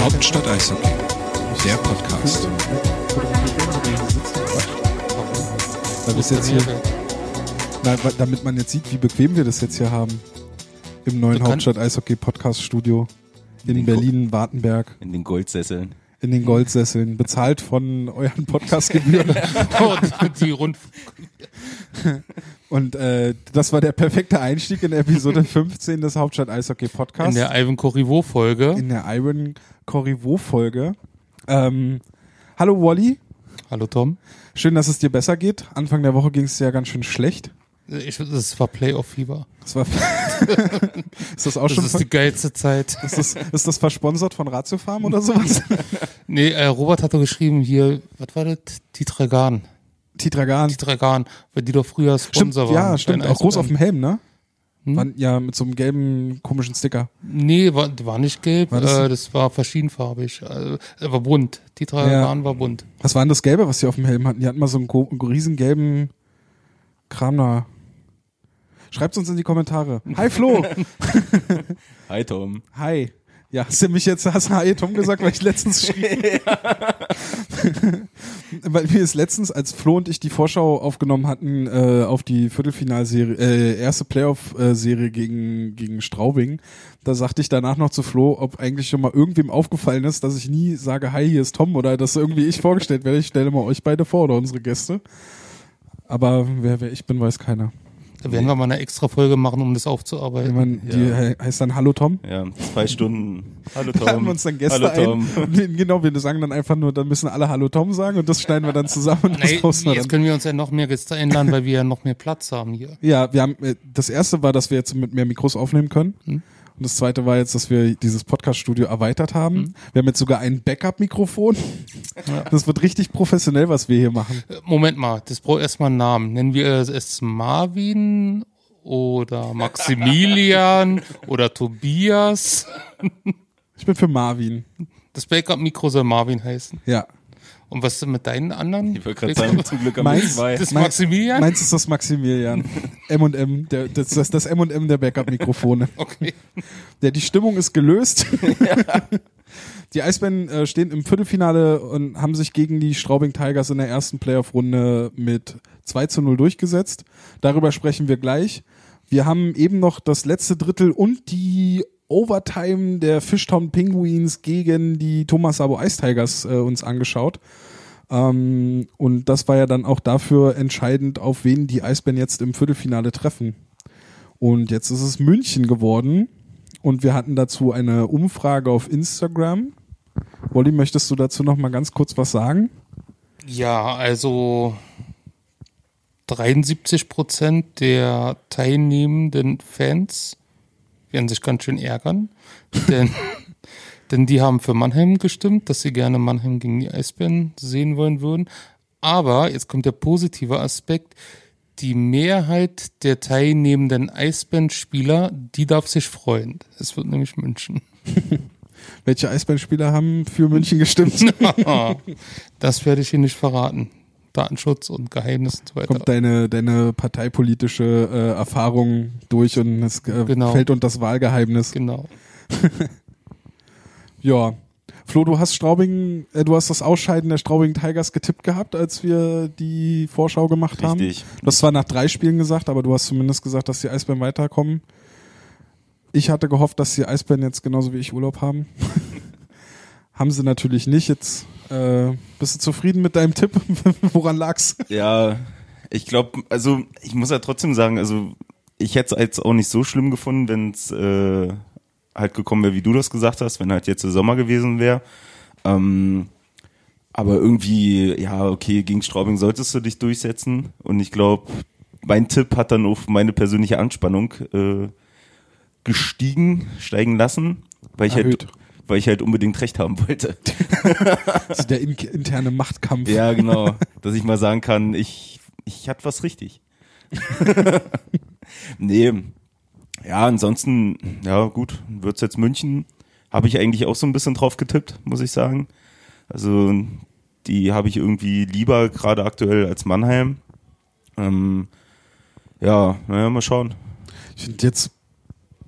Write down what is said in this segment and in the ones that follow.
Hauptstadt Eishockey, der Podcast. Es jetzt hier, na, damit man jetzt sieht, wie bequem wir das jetzt hier haben. Im neuen Hauptstadt Eishockey Podcast Studio in Ko- Berlin-Wartenberg. In den Goldsesseln. In den Goldsesseln, bezahlt von euren Podcastgebühren. Und die rund Und äh, das war der perfekte Einstieg in Episode 15 des Hauptstadt Eishockey Podcasts. in der Ivan Corriveau Folge. in der Iron Corriveau Folge. Ähm, hallo Wally, Hallo Tom. schön, dass es dir besser geht. Anfang der Woche ging es dir ja ganz schön schlecht. Ich, das war Playoff Fieber. Das war ist das auch Das schon ist die geilste Zeit. ist das, ist das versponsert von Ratio Farm oder sowas? Nee, äh, Robert hat doch geschrieben hier, was war das? Titragan. Titragan. Titragan, weil die doch früher Stimmt, Sponsor waren. ja, stimmt. Auch groß auf dem. Helm, ne? Hm? Waren, ja, mit so einem gelben, komischen Sticker. Nee, war, war nicht gelb, War das? Äh, das war verschiedenfarbig. Äh, war bunt. Titragan war bunt. Was war denn das Gelbe, was die auf dem Helm hatten? Die hatten mal so einen, einen riesen gelben Kram da. Schreibt uns in die Kommentare. Hi Flo! Hi Tom. Hi. Ja, hast du mich jetzt, hast du Tom gesagt, weil ich letztens schrieb. weil wir es letztens, als Flo und ich die Vorschau aufgenommen hatten, äh, auf die Viertelfinalserie, äh, erste Playoff-Serie gegen, gegen Straubing, da sagte ich danach noch zu Flo, ob eigentlich schon mal irgendwem aufgefallen ist, dass ich nie sage, hi, hier ist Tom oder dass irgendwie ich vorgestellt werde. Ich stelle mal euch beide vor oder unsere Gäste. Aber wer, wer ich bin, weiß keiner. Da werden wir mal eine extra Folge machen, um das aufzuarbeiten. man, die Ja. he- heißt dann Hallo Tom. Ja, zwei Stunden. Hallo Tom. wir uns dann Gäste Hallo Tom. ein. Genau, wir sagen dann einfach nur, dann müssen alle Hallo Tom sagen und das schneiden wir dann zusammen und das Nee, posten wir jetzt dann. können wir uns ja noch mehr Gäste einladen, weil wir ja noch mehr Platz haben hier. Ja, wir haben, äh, das erste war, dass wir jetzt mit mehr Mikros aufnehmen können. Hm. Und das zweite war jetzt, dass wir dieses Podcast-Studio erweitert haben. Hm. Wir haben jetzt sogar ein Backup-Mikrofon. Ja. Das wird richtig professionell, was wir hier machen. Äh, Moment mal, das braucht erstmal einen Namen. Nennen wir es Marvin oder Maximilian oder Tobias? Ich bin für Marvin. Das Backup-Mikro soll Marvin heißen. Ja. Und was ist denn mit deinen anderen? Ich wollte gerade sagen, zum Glück haben wir Meins- zwei. Das Mein- Maximilian? Meins ist das Maximilian. M&M, der, das, das, das M&M der Backup-Mikrofone. Okay. Ja, die Stimmung ist gelöst. Die Eisbären äh, stehen im Viertelfinale und haben sich gegen die Straubing Tigers in der ersten Playoff-Runde mit 2 zu 0 durchgesetzt. Darüber sprechen wir gleich. Wir haben eben noch das letzte Drittel und die Overtime der Fishtown Penguins gegen die Thomas Sabo Ice Tigers äh, uns angeschaut. Ähm, und das war ja dann auch dafür entscheidend, auf wen die Eisbären jetzt im Viertelfinale treffen. Und jetzt ist es München geworden. Und wir hatten dazu eine Umfrage auf Instagram. Wolli, möchtest du dazu noch mal ganz kurz was sagen? Ja, also 73 Prozent der teilnehmenden Fans werden sich ganz schön ärgern, denn, denn die haben für Mannheim gestimmt, dass sie gerne Mannheim gegen die Eisbären sehen wollen würden. Aber jetzt kommt der positive Aspekt. Die Mehrheit der teilnehmenden Eisbären-Spieler, die darf sich freuen. Es wird nämlich München. Welche Eisbärenspieler haben für München gestimmt? Das werde ich hier nicht verraten. Datenschutz und Geheimnis und so weiter. Kommt deine, deine parteipolitische äh, Erfahrung durch und es äh, Genau. fällt unter das Wahlgeheimnis. Genau. Ja. Flo, du hast Straubing, äh, du hast das Ausscheiden der Straubing Tigers getippt gehabt, als wir die Vorschau gemacht haben. Richtig. Du hast zwar nach drei Spielen gesagt, aber du hast zumindest gesagt, dass die Eisbären weiterkommen. Ich hatte gehofft, dass die Eisbären jetzt genauso wie ich Urlaub haben. haben sie natürlich nicht. Jetzt äh, bist du zufrieden mit deinem Tipp? Woran lag's? Ja, ich glaube, also ich muss ja trotzdem sagen, also ich hätte es jetzt auch nicht so schlimm gefunden, wenn es äh, halt gekommen wäre, wie du das gesagt hast, wenn halt jetzt der Sommer gewesen wäre. Ähm, aber irgendwie, ja, okay, gegen Straubing solltest du dich durchsetzen. Und ich glaube, mein Tipp hat dann auf meine persönliche Anspannung äh, gestiegen, steigen lassen, weil ich Erhöht. halt weil ich halt unbedingt recht haben wollte. Das ist der in interne Machtkampf. Ja, genau. Dass ich mal sagen kann, ich, ich hatte was richtig. nee. Ja, ansonsten, ja gut, wird's jetzt München. Habe ich eigentlich auch so ein bisschen drauf getippt, muss ich sagen. Also die habe ich irgendwie lieber gerade aktuell als Mannheim. Ähm, ja, naja, mal schauen. Ich finde jetzt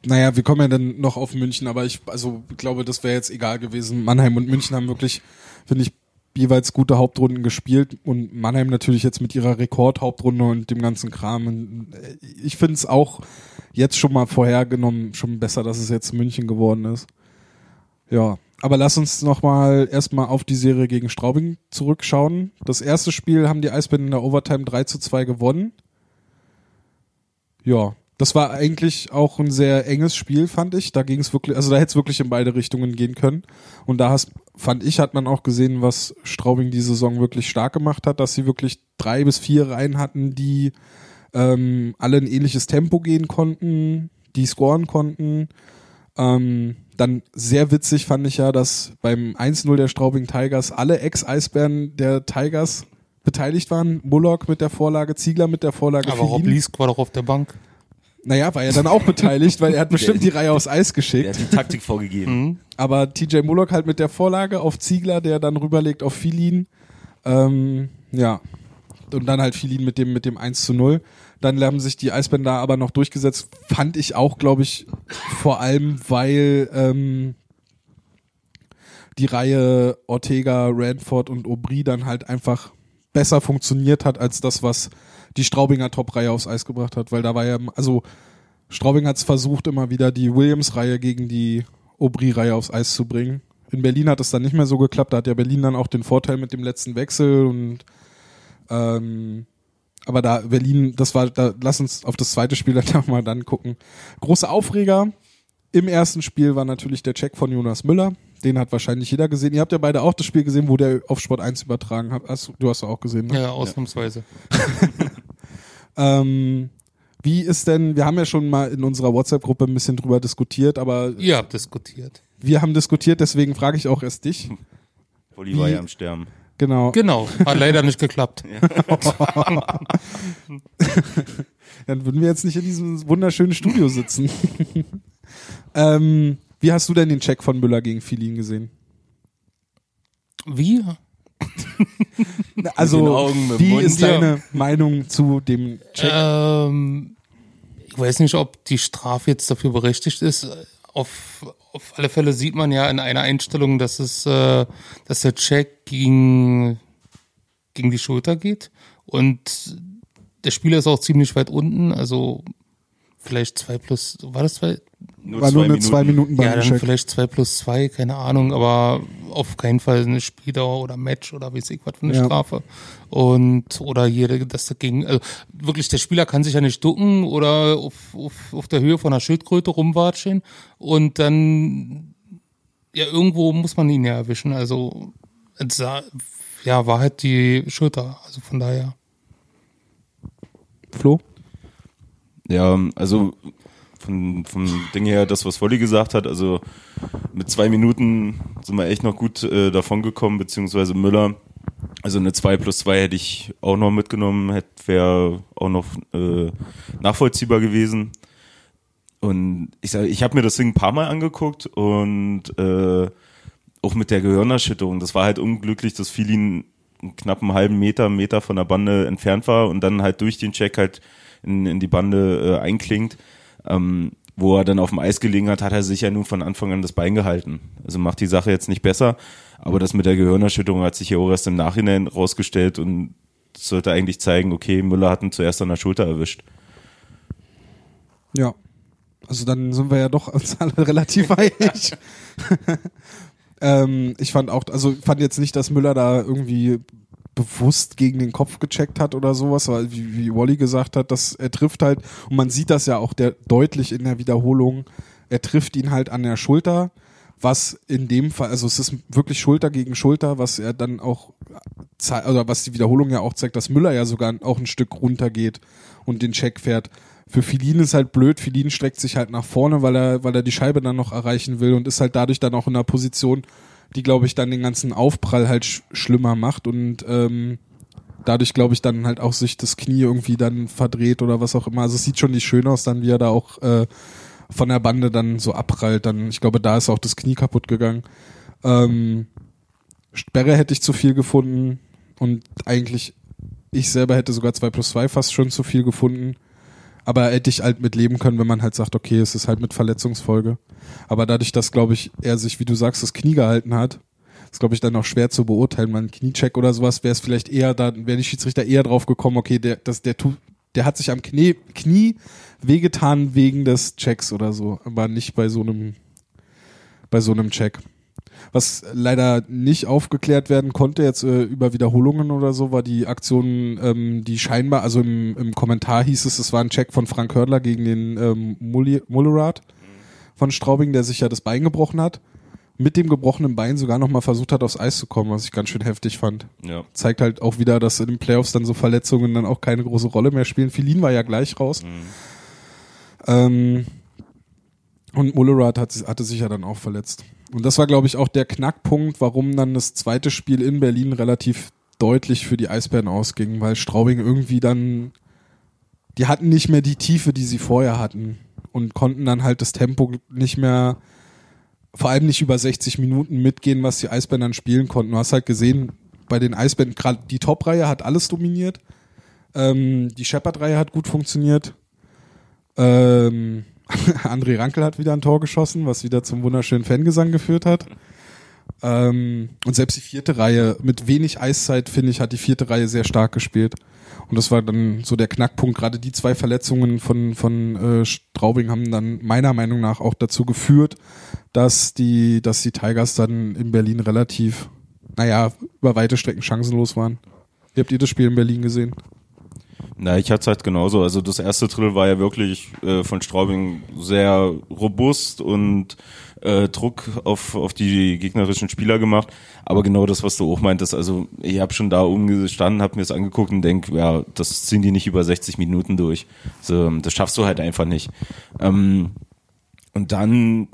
naja, wir kommen ja dann noch auf München, aber ich also glaube, das wäre jetzt egal gewesen. Mannheim und München haben wirklich, finde ich, jeweils gute Hauptrunden gespielt und Mannheim natürlich jetzt mit ihrer Rekordhauptrunde und dem ganzen Kram. Und äh, ich finde es auch jetzt schon mal vorhergenommen, schon besser, dass es jetzt München geworden ist. Ja, aber lass uns nochmal erstmal auf die Serie gegen Straubing zurückschauen. Das erste Spiel haben die Eisbären in der Overtime 3 zu 2 gewonnen. Ja, das war eigentlich auch ein sehr enges Spiel, fand ich. Da ging es wirklich, also da hätte es wirklich in beide Richtungen gehen können. Und da hast, fand ich, hat man auch gesehen, was Straubing die Saison wirklich stark gemacht hat, dass sie wirklich drei bis vier Reihen hatten, die ähm, alle ein ähnliches Tempo gehen konnten, die scoren konnten. Ähm, dann sehr witzig fand ich ja, dass beim 1-0 der Straubing Tigers alle Ex-Eisbären der Tigers beteiligt waren. Mullock mit der Vorlage, Ziegler mit der Vorlage. Aber Rob. Liesk war doch auf der Bank. Naja, war ja dann auch beteiligt, weil er hat bestimmt die Reihe aufs Eis Der geschickt. hat die Taktik vorgegeben. Aber TJ Mullock halt mit der Vorlage auf Ziegler, der dann rüberlegt auf Filin. Ähm, ja. Und dann halt Filin mit dem, mit dem 1 zu 0. Dann haben sich die Eisbänder aber noch durchgesetzt. Fand ich auch, glaube ich, vor allem, weil ähm, die Reihe Ortega, Ranford und Aubry dann halt einfach besser funktioniert hat als das, was die Straubinger Top-Reihe aufs Eis gebracht hat. Weil da war ja, also Straubing hat es versucht, immer wieder die Williams-Reihe gegen die Aubry-Reihe aufs Eis zu bringen. In Berlin hat es dann nicht mehr so geklappt. Da hat ja Berlin dann auch den Vorteil mit dem letzten Wechsel und ähm, aber da Berlin, das war, da lass uns auf das zweite Spiel dann mal dann gucken. Große Aufreger im ersten Spiel war natürlich der Check von Jonas Müller. Den hat wahrscheinlich jeder gesehen. Ihr habt ja beide auch das Spiel gesehen, wo der auf Sport 1 übertragen hat. Hast, du hast ja auch gesehen, ne? Ja, ausnahmsweise. Ähm, wie ist denn, wir haben ja schon mal in unserer WhatsApp-Gruppe ein bisschen drüber diskutiert, aber Ihr habt diskutiert. wir haben diskutiert, deswegen frage ich auch erst dich. Wolli war ja am Sterben. Genau. Genau, hat leider nicht geklappt. Dann würden wir jetzt nicht in diesem wunderschönen Studio sitzen. ähm, wie hast du denn den Check von Müller gegen Filin gesehen? Wie? Also, wie ist deine Meinung zu dem Check? Ähm, ich weiß nicht, ob die Strafe jetzt dafür berechtigt ist. Auf, auf alle Fälle sieht man ja in einer Einstellung, dass es, äh, dass der Check gegen, gegen die Schulter geht. Und der Spieler ist auch ziemlich weit unten, also vielleicht zwei plus, war das zwei? Nur War nur eine zwei Minuten Ja, dann Check. vielleicht zwei plus zwei, keine Ahnung, aber auf keinen Fall eine Spieldauer oder Match oder weiß ich was für eine Ja. Strafe. Und, oder jede, das dagegen, also wirklich, der Spieler kann sich ja nicht ducken oder auf, auf, auf der Höhe von einer Schildkröte rumwatschen und dann, ja, irgendwo muss man ihn ja erwischen, also, ja, war halt die Schulter, also von daher. Flo? Ja, also von, vom Ding her, das, was Wolli gesagt hat, also mit zwei Minuten sind wir echt noch gut äh, davon gekommen, beziehungsweise Müller. Also eine 2 plus 2 hätte ich auch noch mitgenommen, wäre auch noch äh, nachvollziehbar gewesen. Und ich sage, ich habe mir das Ding ein paar Mal angeguckt und äh, auch mit der Gehirnerschütterung. Das war halt unglücklich, dass Filin einen knappen halben Meter, Meter von der Bande entfernt war und dann halt durch den Check halt in, in die Bande äh, einklingt. Ähm, wo er dann auf dem Eis gelegen hat, hat er sich ja nun von Anfang an das Bein gehalten. Also macht die Sache jetzt nicht besser, aber das mit der Gehirnerschütterung hat sich ja auch erst im Nachhinein rausgestellt und sollte eigentlich zeigen, okay, Müller hat ihn zuerst an der Schulter erwischt. Ja. Also dann sind wir ja doch uns alle relativ einig. ähm, ich fand auch, also ich fand jetzt nicht, dass Müller da irgendwie bewusst gegen den Kopf gecheckt hat oder sowas, weil wie, wie Wally gesagt hat, dass er trifft halt, und man sieht das ja auch der, deutlich in der Wiederholung, er trifft ihn halt an der Schulter, was in dem Fall, also es ist wirklich Schulter gegen Schulter, was er dann auch oder was die Wiederholung ja auch zeigt, dass Müller ja sogar auch ein Stück runtergeht und den Check fährt. Für Filin ist halt blöd, Filin streckt sich halt nach vorne, weil er, weil er die Scheibe dann noch erreichen will und ist halt dadurch dann auch in einer Position, die, glaube ich, dann den ganzen Aufprall halt sch schlimmer macht und ähm, dadurch, glaube ich, dann halt auch sich das Knie irgendwie dann verdreht oder was auch immer. Also es sieht schon nicht schön aus, dann wie er da auch äh, von der Bande dann so abprallt. Dann, ich glaube, da ist auch das Knie kaputt gegangen. Ähm, Sperre hätte ich zu viel gefunden und eigentlich ich selber hätte sogar 2 plus 2 fast schon zu viel gefunden. Aber hätte ich halt mit leben können, wenn man halt sagt, okay, es ist halt mit Verletzungsfolge. Aber dadurch, dass, glaube ich, er sich, wie du sagst, das Knie gehalten hat, ist, glaube ich, dann auch schwer zu beurteilen. Man Kniecheck oder sowas wäre es vielleicht eher, da wäre die Schiedsrichter eher drauf gekommen, okay, der, das, der tut, der hat sich am Knie, Knie wehgetan wegen des Checks oder so, aber nicht bei so einem, bei so einem Check. Was leider nicht aufgeklärt werden konnte, jetzt äh, über Wiederholungen oder so, war die Aktion, ähm, die scheinbar, also im, im Kommentar hieß es, es war ein Check von Frank Hördler gegen den ähm, Mullerath von Straubing, der sich ja das Bein gebrochen hat. Mit dem gebrochenen Bein sogar nochmal versucht hat, aufs Eis zu kommen, was ich ganz schön heftig fand. Ja. Zeigt halt auch wieder, dass in den Playoffs dann so Verletzungen dann auch keine große Rolle mehr spielen. Filin war ja gleich raus. Ähm, und Mullerath hat, hatte sich ja dann auch verletzt. Und das war, glaube ich, auch der Knackpunkt, warum dann das zweite Spiel in Berlin relativ deutlich für die Eisbären ausging, weil Straubing irgendwie dann, die hatten nicht mehr die Tiefe, die sie vorher hatten und konnten dann halt das Tempo nicht mehr, vor allem nicht über 60 Minuten mitgehen, was die Eisbären dann spielen konnten. Du hast halt gesehen, bei den Eisbären, gerade die Top-Reihe hat alles dominiert. Ähm, die Shepard-Reihe hat gut funktioniert. Ähm, André Rankel hat wieder ein Tor geschossen, was wieder zum wunderschönen Fangesang geführt hat. Ähm, und selbst die vierte Reihe, mit wenig Eiszeit, finde ich, hat die vierte Reihe sehr stark gespielt. Und das war dann so der Knackpunkt. Gerade die zwei Verletzungen von, von äh, Straubing haben dann meiner Meinung nach auch dazu geführt, dass die, dass die Tigers dann in Berlin relativ, naja, über weite Strecken chancenlos waren. Wie habt ihr das Spiel in Berlin gesehen? Na, ich hatte es halt genauso. Also das erste Drittel war ja wirklich äh, von Straubing sehr robust und äh, Druck auf, auf die gegnerischen Spieler gemacht. Aber genau das, was du auch meintest, also ich habe schon da umgestanden, habe mir das angeguckt und denk, ja, das ziehen die nicht über 60 Minuten durch. So, das schaffst du halt einfach nicht. Ähm, und dann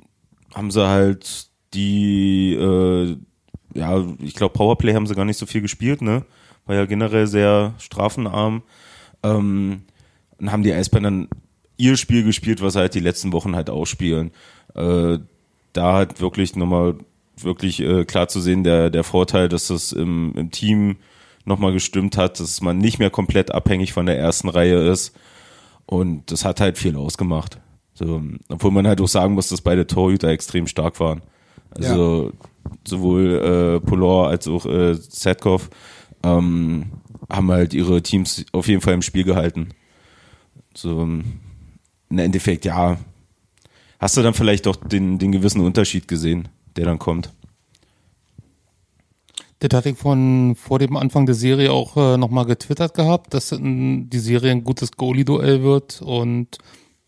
haben sie halt die, äh, ja, ich glaube Powerplay haben sie gar nicht so viel gespielt, ne? War ja generell sehr strafenarm. Ähm, und haben die Eisbären dann ihr Spiel gespielt, was halt die letzten Wochen halt auch spielen. Äh, da halt wirklich nochmal wirklich äh, klar zu sehen, der, der Vorteil, dass das im, im Team nochmal gestimmt hat, dass man nicht mehr komplett abhängig von der ersten Reihe ist. Und das hat halt viel ausgemacht. So, obwohl man halt auch sagen muss, dass beide Torhüter extrem stark waren. Also sowohl äh, Polor als auch äh, Setkov ähm, haben halt ihre Teams auf jeden Fall im Spiel gehalten. So im Endeffekt, ja, hast du dann vielleicht doch den, den gewissen Unterschied gesehen, der dann kommt. Das hatte ich von vor dem Anfang der Serie auch äh, nochmal getwittert gehabt, dass ähm, die Serie ein gutes Goalie-Duell wird und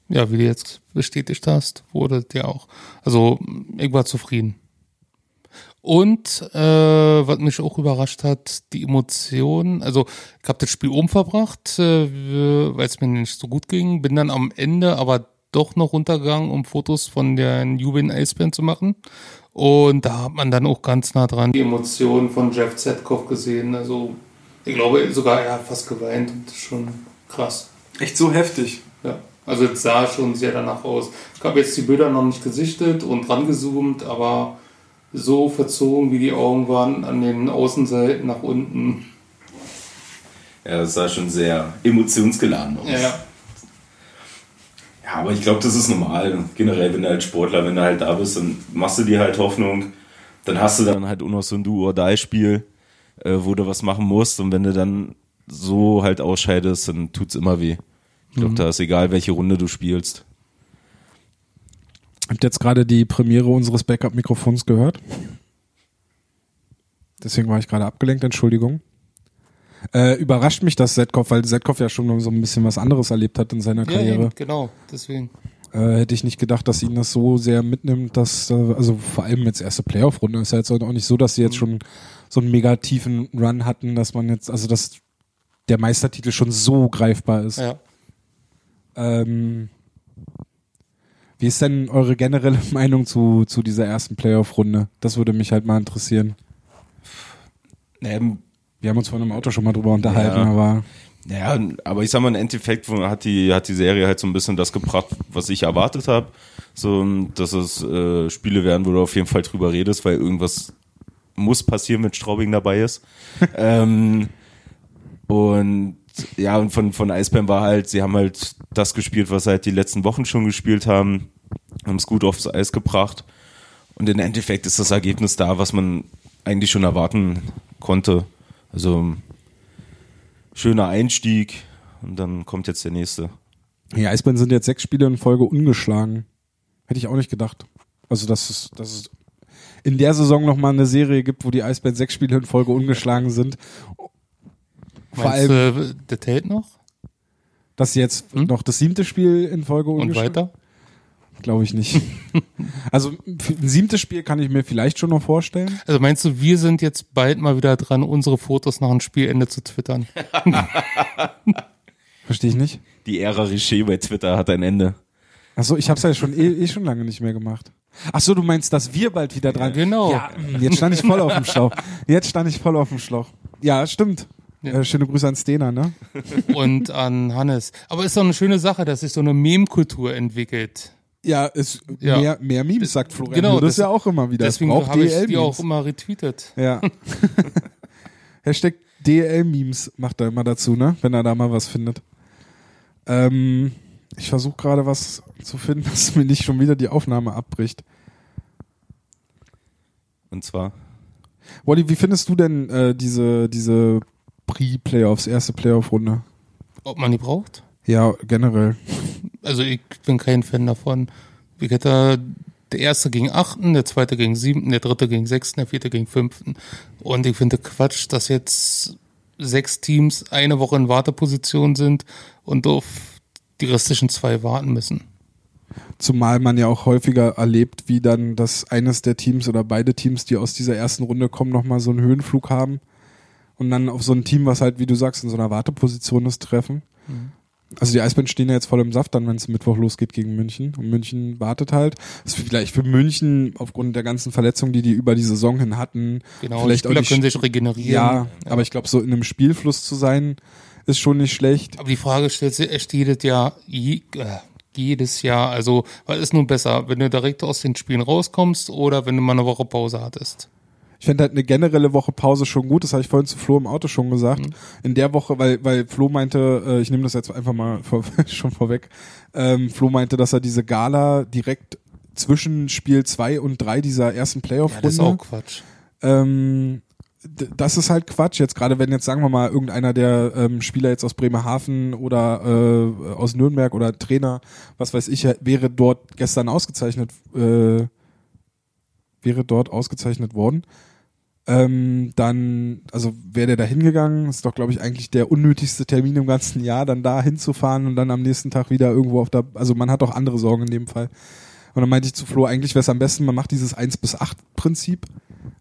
ja, wie du jetzt bestätigt hast, wurde der auch. Also ich war zufrieden. Und äh, was mich auch überrascht hat, die Emotionen. Also ich habe das Spiel umverbracht, äh, weil es mir nicht so gut ging. Bin dann am Ende aber doch noch runtergegangen, um Fotos von der Jubiläen Eisbären zu machen. Und da hat man dann auch ganz nah dran die Emotionen von Jeff Zetkov gesehen. Also ich glaube sogar er hat fast geweint. Das ist schon krass. Echt so heftig. Ja. Also es sah schon sehr danach aus. Ich habe jetzt die Bilder noch nicht gesichtet und rangezoomt, aber so verzogen, wie die Augen waren an den Außenseiten nach unten. Ja, das sah schon sehr emotionsgeladen aus. Ja, ja. Ja, aber ich glaube, das ist normal. Generell, wenn du halt Sportler, wenn du halt da bist, dann machst du dir halt Hoffnung. Dann hast du dann halt auch noch so ein Do-or-Die-Spiel, äh, wo du was machen musst. Und wenn du dann so halt ausscheidest, dann tut's immer weh. Ich glaube, da ist egal, welche Runde du spielst. Habt jetzt gerade die Premiere unseres Backup-Mikrofons gehört? Deswegen war ich gerade abgelenkt, Entschuldigung. Äh, überrascht mich das Setkov, weil Setkov ja schon so ein bisschen was anderes erlebt hat in seiner Ja, Karriere. eben, genau, deswegen. Äh, hätte ich nicht gedacht, dass ihn das so sehr mitnimmt, dass, äh, also vor allem jetzt erste Playoff-Runde ist ja jetzt auch nicht so, dass sie jetzt schon so einen mega tiefen Run hatten, dass man jetzt, also dass der Meistertitel schon so greifbar ist. Ja. Ähm, wie ist denn eure generelle Meinung zu, zu dieser ersten Playoff-Runde? Das würde mich halt mal interessieren. Ähm, Wir haben uns vor einem Auto schon mal drüber unterhalten, Ja. aber Ja, aber ich sag mal, im Endeffekt hat die, hat die Serie halt so ein bisschen das gebracht, was ich erwartet habe. So, dass es äh, Spiele werden, wo du auf jeden Fall drüber redest, weil irgendwas muss passieren, wenn Straubing dabei ist. ähm, und ja, und von, von Eisbären war halt, sie haben halt das gespielt, was sie halt die letzten Wochen schon gespielt haben, haben es gut aufs Eis gebracht. Und im Endeffekt ist das Ergebnis da, was man eigentlich schon erwarten konnte. Also schöner Einstieg und dann kommt jetzt der nächste. Die Eisbären sind jetzt sechs Spiele in Folge ungeschlagen. Hätte ich auch nicht gedacht. Also, dass es, dass es in der Saison nochmal eine Serie gibt, wo die Eisbären sechs Spiele in Folge ungeschlagen sind. Vor Meinst allem, du, der tält noch? dass sie jetzt Hm? noch das siebte Spiel in Folge Und ungeschlagen weiter? Glaube ich nicht. also ein siebtes Spiel kann ich mir vielleicht schon noch vorstellen. Also meinst du, wir sind jetzt bald mal wieder dran, unsere Fotos nach dem Spielende zu twittern? Verstehe ich nicht. Die Ära Richer bei Twitter hat ein Ende. Achso, ich hab's ja schon eh, eh schon lange nicht mehr gemacht. Ach so, du meinst, dass wir bald wieder dran Genau. Ja, mh, jetzt stand ich voll auf dem Schlauch. Jetzt stand ich voll auf dem Schlauch. Ja, stimmt. Ja. Äh, schöne Grüße an Stena, ne? Und an Hannes. Aber ist doch eine schöne Sache, dass sich so eine Meme-Kultur entwickelt. Ja, ist Ja. mehr, mehr Memes, sagt Florian. Genau, das, das- ja auch immer wieder. Es Deswegen braucht habe ich die DL-Memes. auch immer retweetet. Ja. Hashtag DL-Memes macht er immer dazu, ne? Wenn er da mal was findet. Ähm, ich versuche gerade was zu finden, dass mir nicht schon wieder die Aufnahme abbricht. Und zwar, Wally, wie findest du denn äh, diese, diese Pre-Playoffs, erste Playoff-Runde? Ob man die braucht? Ja, generell. Also ich bin kein Fan davon. Ich hätte der erste gegen achten, der zweite gegen siebten, der dritte gegen sechsten, der vierte gegen fünften. Und ich finde Quatsch, dass jetzt sechs Teams eine Woche in Warteposition sind und auf die restlichen zwei warten müssen. Zumal man ja auch häufiger erlebt, wie dann das eines der Teams oder beide Teams, die aus dieser ersten Runde kommen, nochmal so einen Höhenflug haben und dann auf so ein Team, was halt, wie du sagst, in so einer Warteposition ist, treffen. Also die Eisbären stehen ja jetzt voll im Saft dann, wenn es Mittwoch losgeht gegen München. Und München wartet halt. Das ist vielleicht für München aufgrund der ganzen Verletzungen, die die über die Saison hin hatten. Genau, vielleicht die Spieler die können sich regenerieren. Ja, aber ich glaube, so in einem Spielfluss zu sein, ist schon nicht schlecht. Aber die Frage stellt sich jedes Jahr, je, äh, jedes Jahr. Also, was ist nun besser, wenn du direkt aus den Spielen rauskommst oder wenn du mal eine Woche Pause hattest? Ich fände halt eine generelle Woche Pause schon gut, das habe ich vorhin zu Flo im Auto schon gesagt. In der Woche, weil, weil Flo meinte, äh, ich nehme das jetzt einfach mal vor, schon vorweg, ähm, Flo meinte, dass er diese Gala direkt zwischen Spiel zwei und drei dieser ersten Ja, das ist Playoff-Runde, auch Quatsch. ähm, das ist halt Quatsch. Jetzt gerade wenn jetzt sagen wir mal irgendeiner der ähm, Spieler jetzt aus Bremerhaven oder äh, aus Nürnberg oder Trainer, was weiß ich, wäre dort gestern ausgezeichnet, äh, wäre dort ausgezeichnet worden. Ähm, dann, also wäre der da hingegangen, ist doch, glaube ich, eigentlich der unnötigste Termin im ganzen Jahr, dann da hinzufahren und dann am nächsten Tag wieder irgendwo auf der, also man hat auch andere Sorgen in dem Fall. Und dann meinte ich zu Flo, eigentlich wäre es am besten, man macht dieses 1 bis 8 Prinzip,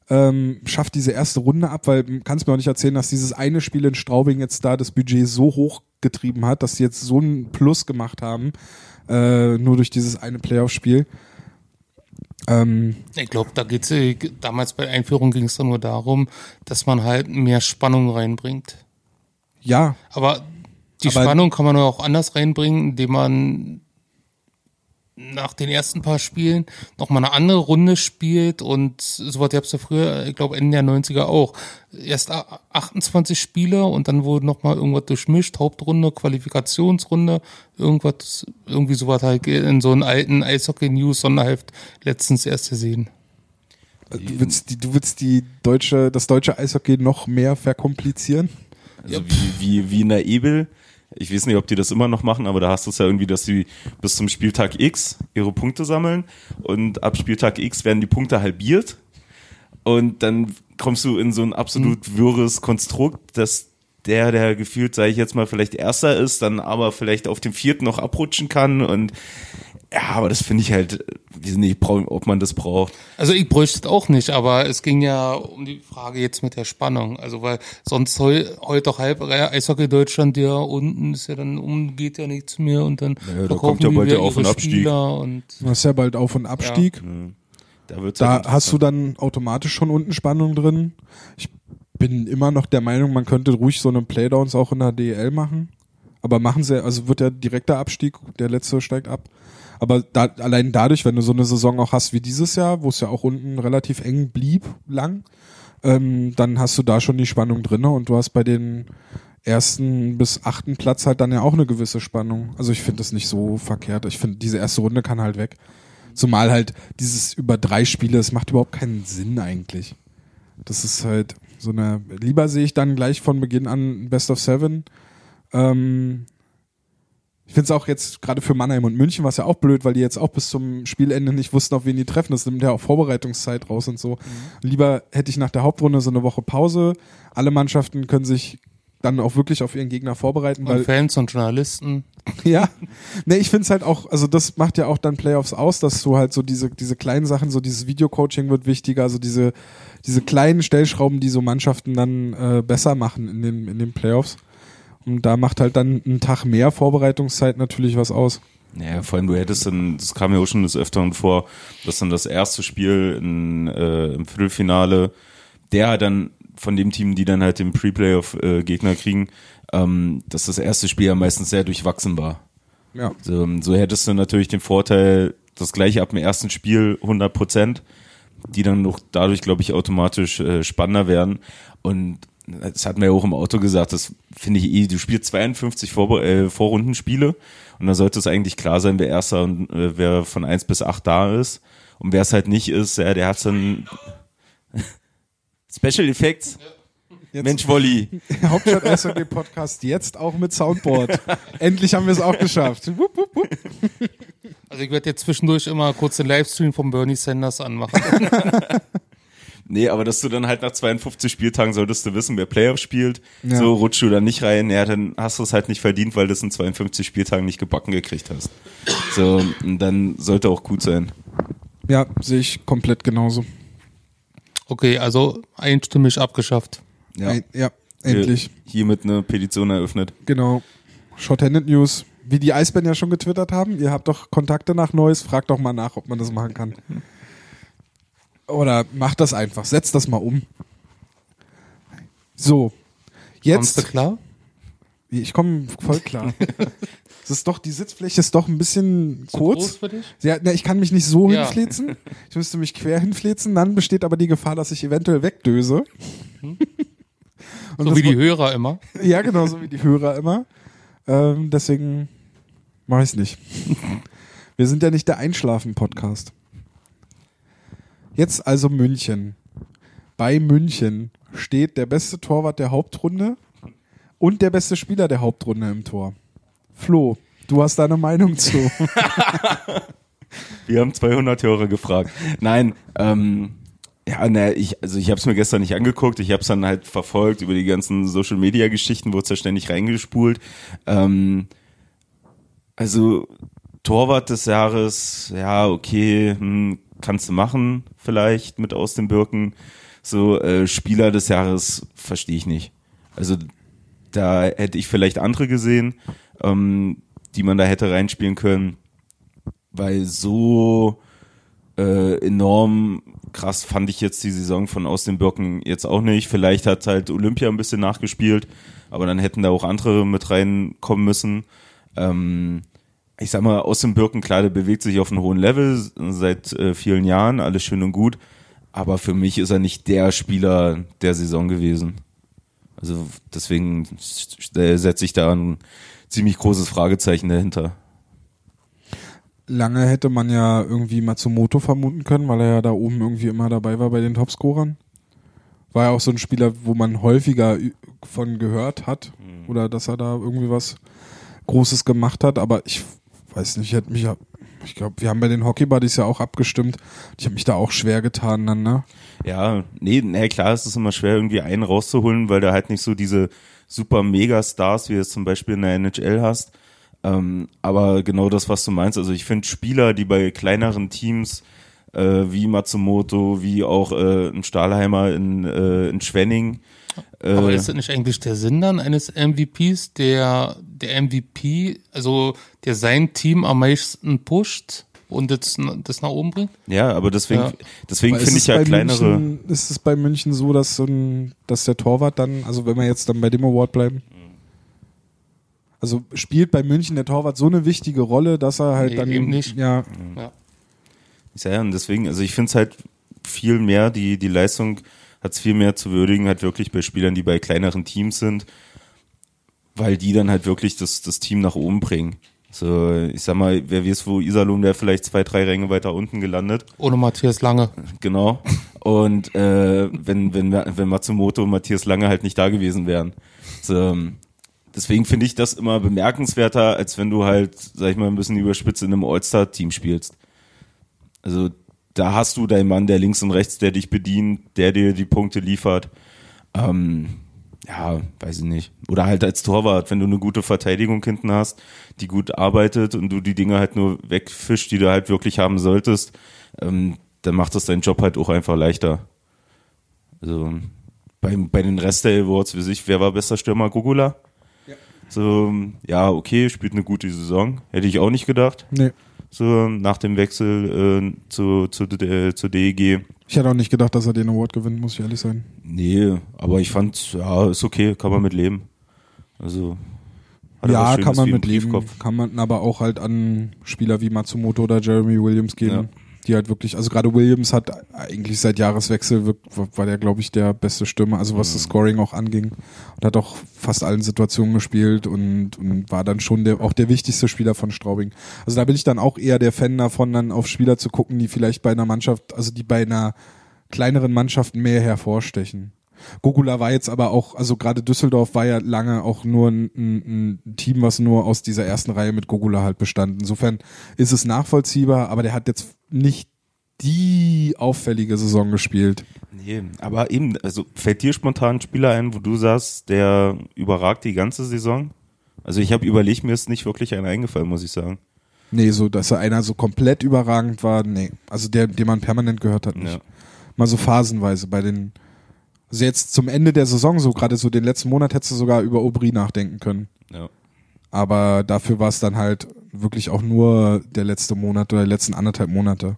ähm, schafft diese erste Runde ab, weil du kannst mir auch nicht erzählen, dass dieses eine Spiel in Straubing jetzt da das Budget so hoch getrieben hat, dass sie jetzt so einen Plus gemacht haben, äh, nur durch dieses eine Playoff-Spiel. Ähm, Ich glaube, da geht's, äh, damals bei der Einführung ging es dann nur darum, dass man halt mehr Spannung reinbringt. ja, Aber die Aber- Spannung kann man auch anders reinbringen, indem man nach den ersten paar Spielen noch mal eine andere Runde spielt und so was gab's ja früher, ich glaube Ende der 90er auch. Erst a- 28 Spieler und dann wurde noch mal irgendwas durchmischt, Hauptrunde, Qualifikationsrunde, irgendwas, irgendwie sowas halt in so einem alten Eishockey-News-Sonderheft letztens erst gesehen. du willst die, du willst die deutsche, das deutsche Eishockey noch mehr verkomplizieren? Also wie, wie, wie in der Ebel. Ich weiß nicht, ob die das immer noch machen, aber da hast du es ja irgendwie, dass sie bis zum Spieltag X ihre Punkte sammeln und ab Spieltag X werden die Punkte halbiert und dann kommst du in so ein absolut wirres Konstrukt, dass der, der gefühlt, sage ich jetzt mal, vielleicht Erster ist, dann aber vielleicht auf dem Vierten noch abrutschen kann und ja, aber das finde ich halt, weiß nicht, ob man das braucht. Also ich bräuchte es auch nicht, aber es ging ja um die Frage jetzt mit der Spannung. Also weil sonst heu, heute doch halb Eishockey Deutschland ja unten ist ja dann umgeht ja nichts mehr und dann Ja, da kommt ja bald der Auf- und Abstieg. Spieler und Du hast ja bald Auf- und Abstieg. Da wird's Da halt hast du dann automatisch schon unten Spannung drin. Ich bin immer noch der Meinung, man könnte ruhig so eine Playdowns auch in der DL machen. Aber machen sie, also wird ja direkter Abstieg, der letzte steigt ab. Aber da, allein dadurch, wenn du so eine Saison auch hast wie dieses Jahr, wo es ja auch unten relativ eng blieb, lang, ähm, dann hast du da schon die Spannung drinne und du hast bei den ersten bis achten Platz halt dann ja auch eine gewisse Spannung. Also ich finde das nicht so verkehrt. Ich finde, diese erste Runde kann halt weg. Zumal halt dieses über drei Spiele, es macht überhaupt keinen Sinn eigentlich. Das ist halt so eine, lieber sehe ich dann gleich von Beginn an Best of Seven. Ähm, ich finde es auch jetzt gerade für Mannheim und München was ja auch blöd, weil die jetzt auch bis zum Spielende nicht wussten, auf wen die treffen. Das nimmt ja auch Vorbereitungszeit raus und so. Mhm. Lieber hätte ich nach der Hauptrunde so eine Woche Pause. Alle Mannschaften können sich dann auch wirklich auf ihren Gegner vorbereiten, weil Und Fans und Journalisten. ja. Nee, ich finde es halt auch, also das macht ja auch dann Playoffs aus, dass du halt so diese, diese kleinen Sachen, so dieses Videocoaching wird wichtiger, also diese, diese kleinen Stellschrauben, die so Mannschaften dann äh, besser machen in den, in den Playoffs. Und da macht halt dann ein Tag mehr Vorbereitungszeit natürlich was aus. Naja, vor allem du hättest dann, das kam ja auch schon des Öfteren vor, dass dann das erste Spiel in, äh, im Viertelfinale, der halt dann von dem Team, die dann halt den Pre-Playoff-Gegner kriegen, ähm, dass das erste Spiel ja meistens sehr durchwachsen war. Ja. So, so hättest du natürlich den Vorteil, das gleiche ab dem ersten Spiel 100 Prozent, die dann noch dadurch, glaube ich, automatisch äh, spannender werden. Und das hatten wir ja auch im Auto gesagt, das finde ich eh, du spielst 52 Vor äh, Vorrundenspiele und da sollte es eigentlich klar sein, wer erster und äh, wer von eins bis acht da ist. Und wer es halt nicht ist, ja, der hat dann Special Effects. Jetzt Mensch, Wolli. Hauptstadt SOG Podcast jetzt auch mit Soundboard. Endlich haben wir es auch geschafft. Wupp, wupp, wupp. Also ich werde jetzt zwischendurch immer kurz den Livestream von Bernie Sanders anmachen. Nee, aber dass du dann halt nach 52 Spieltagen solltest du wissen, wer Playoff spielt. Ja. So rutscht du da nicht rein. Ja, dann hast du es halt nicht verdient, weil du es in 52 Spieltagen nicht gebacken gekriegt hast. So, und dann sollte auch gut sein. Ja, sehe ich komplett genauso. Okay, also einstimmig abgeschafft. Ja, Ein, ja endlich. Hiermit eine Petition eröffnet. Genau. Shorthanded News. Wie die Eisbären ja schon getwittert haben, ihr habt doch Kontakte nach Neues, fragt doch mal nach, ob man das machen kann. Oder macht das einfach, setzt das mal um. So, Kommst du jetzt, klar? ich komme voll klar. Es ist doch, die Sitzfläche ist doch ein bisschen Zu kurz. groß für dich? Ja, na, ich kann mich nicht so Ja. hinflezen. Ich müsste mich quer hinflezen. Dann besteht aber die Gefahr, dass ich eventuell wegdöse. Und So das wie die Hörer immer. Ja, genau, so wie die Hörer immer. Ähm, deswegen mache ich es nicht. Wir sind ja nicht der Einschlafen-Podcast. Jetzt also München. Bei München steht der beste Torwart der Hauptrunde und der beste Spieler der Hauptrunde im Tor. Flo, du hast deine Meinung zu. Wir haben 200 Hörer gefragt. Nein, ähm, ja, ne, ich, also ich habe es mir gestern nicht angeguckt. Ich habe es dann halt verfolgt über die ganzen Social Media Geschichten, wurde es ja ständig reingespult. Ähm, also Torwart des Jahres, ja, okay, hm, kannst du machen, vielleicht mit aus den Birken. So äh, Spieler des Jahres verstehe ich nicht. Also da hätte ich vielleicht andere gesehen, ähm, die man da hätte reinspielen können, weil so äh, enorm krass fand ich jetzt die Saison von aus den Birken jetzt auch nicht. Vielleicht hat halt Olympia ein bisschen nachgespielt, aber dann hätten da auch andere mit reinkommen müssen. Ähm, ich sag mal, aus den Birken, klar, der bewegt sich auf einem hohen Level seit äh, vielen Jahren, alles schön und gut. Aber für mich ist er nicht der Spieler der Saison gewesen. Also deswegen setze ich da ein ziemlich großes Fragezeichen dahinter. Lange hätte man ja irgendwie Matsumoto vermuten können, weil er ja da oben irgendwie immer dabei war bei den Topscorern. War ja auch so ein Spieler, wo man häufiger von gehört hat oder dass er da irgendwie was Großes gemacht hat. Aber ich weiß nicht, ich hätte mich ja, ich glaube, wir haben bei den Hockey Buddies ja auch abgestimmt. Ich habe mich da auch schwer getan dann, ne? Ja, nee, nee, klar, es ist immer schwer, irgendwie einen rauszuholen, weil du halt nicht so diese super Megastars, wie du es zum Beispiel in der NHL hast. Ähm, aber genau das, was du meinst, also ich finde Spieler, die bei kleineren Teams äh, wie Matsumoto, wie auch äh, ein Stahlheimer in, äh, in Schwenning, Aber äh, ist das nicht eigentlich der Sinn dann eines MVPs, der der MVP, also der sein Team am meisten pusht und das, das nach oben bringt? ja, aber deswegen, Ja. deswegen finde ich ja kleinere. München, ist es bei München so, dass so ein, dass der Torwart dann, also wenn wir jetzt dann bei dem Award bleiben, also spielt bei München der Torwart so eine wichtige Rolle, dass er halt Nee, dann eben nicht. ja Ja. Ja, und deswegen, also ich finde es halt viel mehr, die, die Leistung hat es viel mehr zu würdigen, halt wirklich bei Spielern, die bei kleineren Teams sind. weil die dann halt wirklich das, das Team nach oben bringen. So, ich sag mal, wer weiß, wo Iserlohn wäre vielleicht zwei, drei Ränge weiter unten gelandet. Ohne Matthias Lange. Genau. Und äh, wenn, wenn, wenn Matsumoto und Matthias Lange halt nicht da gewesen wären. So, deswegen finde ich das immer bemerkenswerter, als wenn du halt, sag ich mal, ein bisschen überspitzt in einem All-Star-Team spielst. Also da hast du deinen Mann, der links und rechts, der dich bedient, der dir die Punkte liefert. Ähm, ja, weiß ich nicht. Oder halt als Torwart, wenn du eine gute Verteidigung hinten hast, die gut arbeitet und du die Dinge halt nur wegfischst, die du halt wirklich haben solltest, ähm, dann macht das deinen Job halt auch einfach leichter. Also bei, bei den Rest der Awards, wie sich, wer war bester Stürmer? Gugula? Ja. So, ja, okay, spielt eine gute Saison. Hätte ich auch nicht gedacht. Nee. So, nach dem Wechsel äh, zu, zu, äh, zur DEG. Ich hätte auch nicht gedacht, dass er den Award gewinnt, muss ich ehrlich sein. Nee, aber ich fand, ja, ist okay, kann man mit leben. Also. hat Ja, kann man mit leben. Kann man aber auch halt an Spieler wie Matsumoto oder Jeremy Williams gehen, Ja. Die halt wirklich, also gerade Williams hat eigentlich seit Jahreswechsel war der, glaube ich, der beste Stürmer, also was das Scoring auch anging und hat auch fast allen Situationen gespielt und, und war dann schon der, auch der wichtigste Spieler von Straubing. Also da bin ich dann auch eher der Fan davon, dann auf Spieler zu gucken, die vielleicht bei einer Mannschaft, also die bei einer kleineren Mannschaft mehr hervorstechen. Gogula war jetzt aber auch, also gerade Düsseldorf war ja lange auch nur ein, ein, ein Team, was nur aus dieser ersten Reihe mit Gogula halt bestand. Insofern ist es nachvollziehbar, aber der hat jetzt nicht die auffällige Saison gespielt. Nee, aber eben, also fällt dir spontan ein Spieler ein, wo du sagst, der überragt die ganze Saison? Also ich habe überlegt, mir ist nicht wirklich einer eingefallen, muss ich sagen. Nee, so, dass er einer so komplett überragend war, nee. Also der, den man permanent gehört hat, nicht. Ja. Mal so phasenweise bei den, also jetzt zum Ende der Saison, so gerade so den letzten Monat hättest du sogar über Aubry nachdenken können. Ja. Aber dafür war es dann halt wirklich auch nur der letzte Monat oder die letzten anderthalb Monate.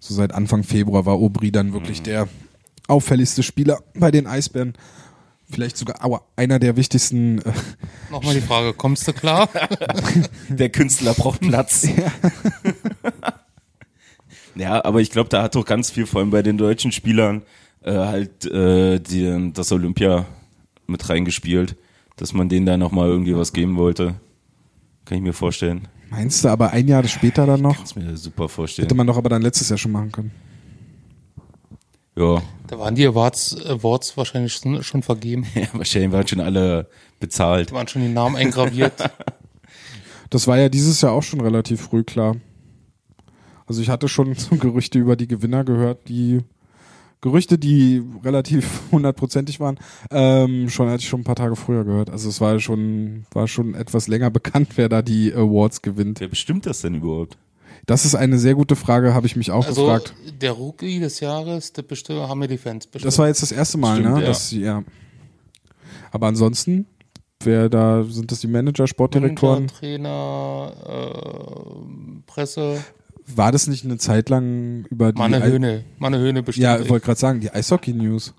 So seit Anfang Februar war Aubry dann wirklich der auffälligste Spieler bei den Eisbären. Vielleicht sogar aua, einer der wichtigsten. Äh, Nochmal die Frage, kommst du klar? Der Künstler braucht Platz. ja, aber ich glaube, da hat doch ganz viel, vor allem bei den deutschen Spielern, äh, halt äh, die, das Olympia mit reingespielt, dass man denen da nochmal irgendwie was geben wollte. Kann ich mir vorstellen. meinst du, aber ein Jahr später dann noch? Kannst mir super vorstellen. Hätte man doch aber dann letztes Jahr schon machen können. Ja. Da waren die Awards, Awards wahrscheinlich schon, schon vergeben. ja, wahrscheinlich waren schon alle bezahlt. Da waren schon die Namen eingraviert. Das war ja dieses Jahr auch schon relativ früh klar. Also ich hatte schon so Gerüchte über die Gewinner gehört, die Gerüchte, die relativ hundertprozentig waren, ähm, schon hatte ich schon ein paar Tage früher gehört. Also es war schon, war schon etwas länger bekannt, wer da die Awards gewinnt. Wer bestimmt das denn überhaupt? Das ist eine sehr gute Frage, habe ich mich auch Also gefragt. der Rookie des Jahres, der bestimmt, haben wir die Fans bestimmt. Das war jetzt das erste Mal, Stimmt, ne? ja. Dass, ja. Aber ansonsten, wer da, sind das die Manager, Sportdirektoren? Manager, Trainer, äh, Presse, War das nicht eine Zeit lang über die Manne Höhne, Manne Höhne bestimmt. Ja, ich wollte gerade sagen, die Eishockey News.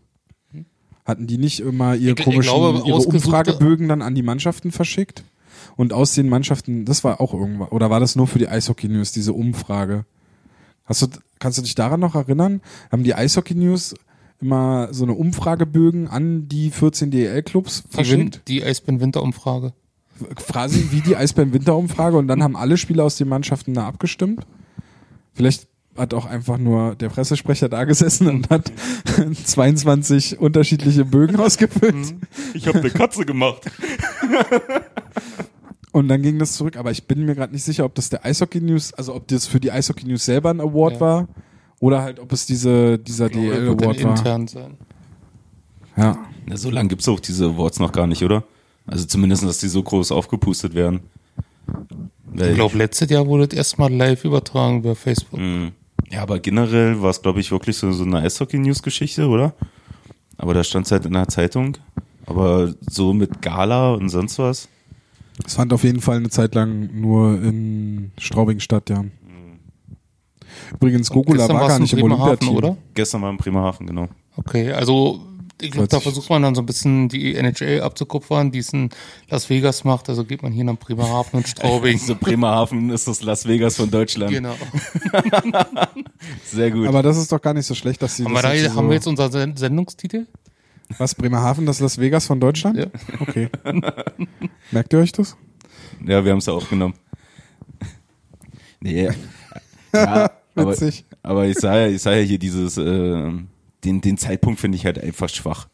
Hatten die nicht immer ihre Ich- ich komischen glaube, ihre Umfragebögen dann an die Mannschaften verschickt? Und aus den Mannschaften, das war auch irgendwas, oder war das nur für die Eishockey News, diese Umfrage? Hast du, kannst du dich daran noch erinnern? Haben die Eishockey News immer so eine Umfragebögen an die 14 DEL-Clubs verschickt? die Eisbären-Winterumfrage. Quasi wie die Eisbären-Winterumfrage und dann haben alle Spieler aus den Mannschaften da abgestimmt? Vielleicht hat auch einfach nur der Pressesprecher da gesessen und hat 22 unterschiedliche Bögen ausgefüllt. Ich habe eine Katze gemacht. Und dann ging das zurück. Aber ich bin mir gerade nicht sicher, ob das der Eishockey News, also ob das für die Eishockey News selber ein Award Ja. war oder halt ob es diese, dieser DL Award war. intern sein. Ja. Na, so lange gibt's auch diese Awards noch gar nicht, oder? Also zumindest, dass die so groß aufgepustet werden. Weil Ich glaube, letztes Jahr wurde das erstmal live übertragen über Facebook. Mhm. Ja, aber generell war es, glaube ich, wirklich so, so eine Eishockey-News-Geschichte, oder? Aber da stand halt in der Zeitung. Aber so mit Gala und sonst was. Es fand auf jeden Fall eine Zeit lang nur in Straubing statt, ja. Übrigens, Gogula Gestern war gar nicht im Olympiateam. oder? Gestern war in Bremerhaven, genau. Okay, also ich glaube, da versucht man dann so ein bisschen die NHL abzukupfern, die es in Las Vegas macht. Also geht man hier nach Bremerhaven und Straubing. So Bremerhaven ist das Las Vegas von Deutschland. genau. Sehr gut. Aber das ist doch gar nicht so schlecht, dass sie Haben wir, das da, jetzt so haben wir jetzt unseren Sen- Sendungstitel? Was, Bremerhaven, das Las Vegas von Deutschland? Ja. Okay. Merkt ihr euch das? Ja, wir haben es ja aufgenommen. Nee. Ja, aber, Witzig. aber ich sah ja, ich sah ja hier dieses, äh, den, den Zeitpunkt finde ich halt einfach schwach.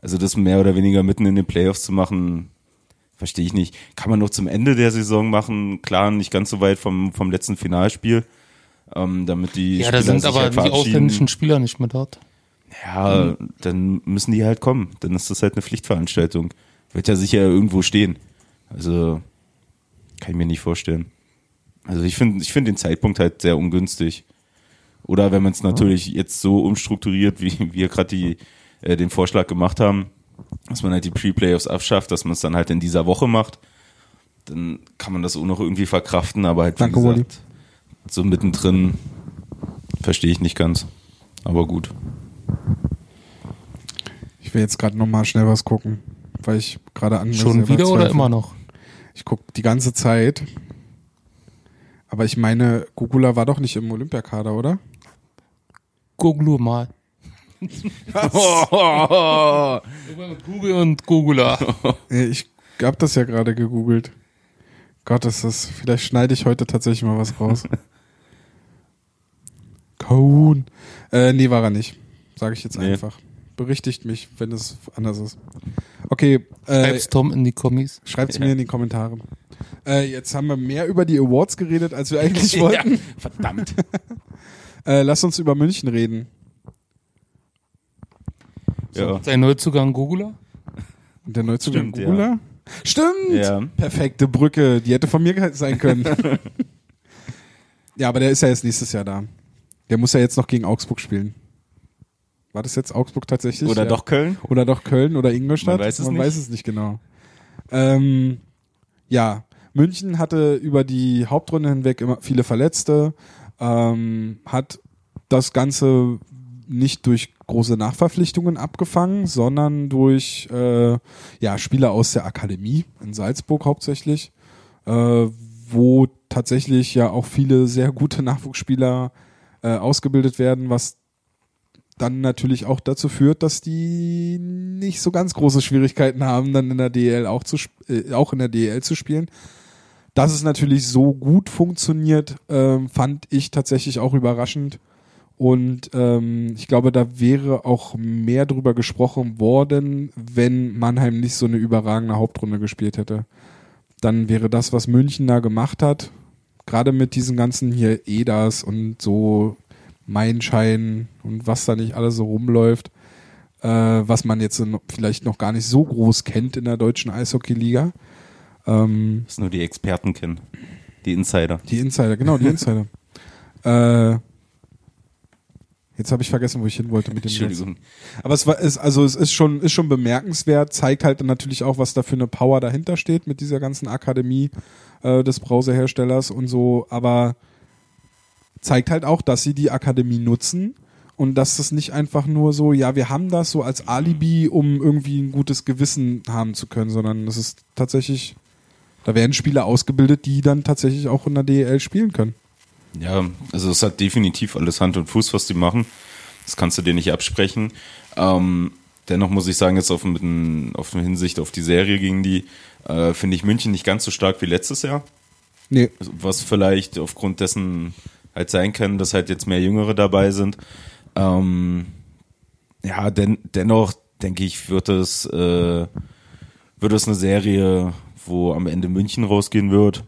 Also das mehr oder weniger mitten in den Playoffs zu machen, verstehe ich nicht. Kann man noch zum Ende der Saison machen, klar, nicht ganz so weit vom, vom letzten Finalspiel, ähm, damit die Ja, da Spieler sind sich aber halt die ausländischen Spieler nicht mehr dort. Ja, dann müssen die halt kommen. Dann ist das halt eine Pflichtveranstaltung. Wird ja sicher irgendwo stehen. Also kann ich mir nicht vorstellen. Also ich finde ich finde den Zeitpunkt halt sehr ungünstig. Oder wenn man es natürlich jetzt so umstrukturiert, wie wir gerade die äh, den Vorschlag gemacht haben, dass man halt die Pre-Playoffs abschafft, dass man es dann halt in dieser Woche macht, dann kann man das auch noch irgendwie verkraften, aber halt wie Danke, Wally. gesagt, so mittendrin verstehe ich nicht ganz. Aber gut. Ich will jetzt gerade nochmal schnell was gucken, weil ich gerade an mir Schon wieder oder immer noch? Ich gucke die ganze Zeit. Aber ich meine, Gugula war doch nicht im Olympiakader, oder? Google mal. Google und. Ja, Ich habe das ja gerade gegoogelt. Gott, ist das. Vielleicht schneide ich heute tatsächlich mal was raus. Cohn. Äh, nee, war er nicht. Sage ich jetzt Nee. einfach. Berichtigt mich, wenn es anders ist. Okay, äh, Schreib's Tom in die Kommis. schreibt's mir in die Kommentare. Äh, jetzt haben wir mehr über die Awards geredet, als wir eigentlich wollten. verdammt. Äh, lass uns über München reden. Ja. Sein Neuzugang Googler? Und der Neuzugang Stimmt, ja. Gugula? Stimmt! Ja. Perfekte Brücke, die hätte von mir sein können. ja, aber der ist ja jetzt nächstes Jahr da. Der muss ja jetzt noch gegen Augsburg spielen. War das jetzt Augsburg tatsächlich? Oder ja. doch Köln? Oder doch Köln oder Ingolstadt? Man weiß es Man nicht. weiß es nicht genau. Ähm, ja, München hatte über die Hauptrunde hinweg immer viele Verletzte, ähm, hat das Ganze nicht durch große Nachverpflichtungen abgefangen, sondern durch äh, ja, Spieler aus der Akademie in Salzburg hauptsächlich, äh, wo tatsächlich ja auch viele sehr gute Nachwuchsspieler äh, ausgebildet werden, was dann natürlich auch dazu führt, dass die nicht so ganz große Schwierigkeiten haben, dann in der DL auch zu äh, auch in der DL zu spielen. Dass es natürlich so gut funktioniert, ähm, fand ich tatsächlich auch überraschend. Und ähm, ich glaube, da wäre auch mehr drüber gesprochen worden, wenn Mannheim nicht so eine überragende Hauptrunde gespielt hätte. Dann wäre das, was München da gemacht hat, gerade mit diesen ganzen hier EDAs und so Maienschein und was da nicht alles so rumläuft, äh, was man jetzt vielleicht noch gar nicht so groß kennt in der deutschen Eishockey-Liga. Ähm, Das nur die Experten kennen. Die Insider. die Insider, genau, die Insider. äh, jetzt habe ich vergessen, wo ich hin wollte mit dem. Entschuldigung. Aber es war, ist, also es ist schon, ist schon bemerkenswert, zeigt halt dann natürlich auch, was da für eine Power dahinter steht mit dieser ganzen Akademie äh, des Browserherstellers und so, aber zeigt halt auch, dass sie die Akademie nutzen und dass das nicht einfach nur so, ja, wir haben das so als Alibi, um irgendwie ein gutes Gewissen haben zu können, sondern es ist tatsächlich, da werden Spieler ausgebildet, die dann tatsächlich auch in der DEL spielen können. Ja, also es hat definitiv alles Hand und Fuß, was die machen. Das kannst du dir nicht absprechen. Ähm, dennoch muss ich sagen, jetzt auf, mit ein, auf eine Hinsicht auf die Serie gegen die, äh, finde ich München nicht ganz so stark wie letztes Jahr. Nee, Was vielleicht aufgrund dessen halt sein kann, dass halt jetzt mehr Jüngere dabei sind. Ähm, ja, den, dennoch denke ich, wird es, äh, wird es eine Serie, wo am Ende München rausgehen wird.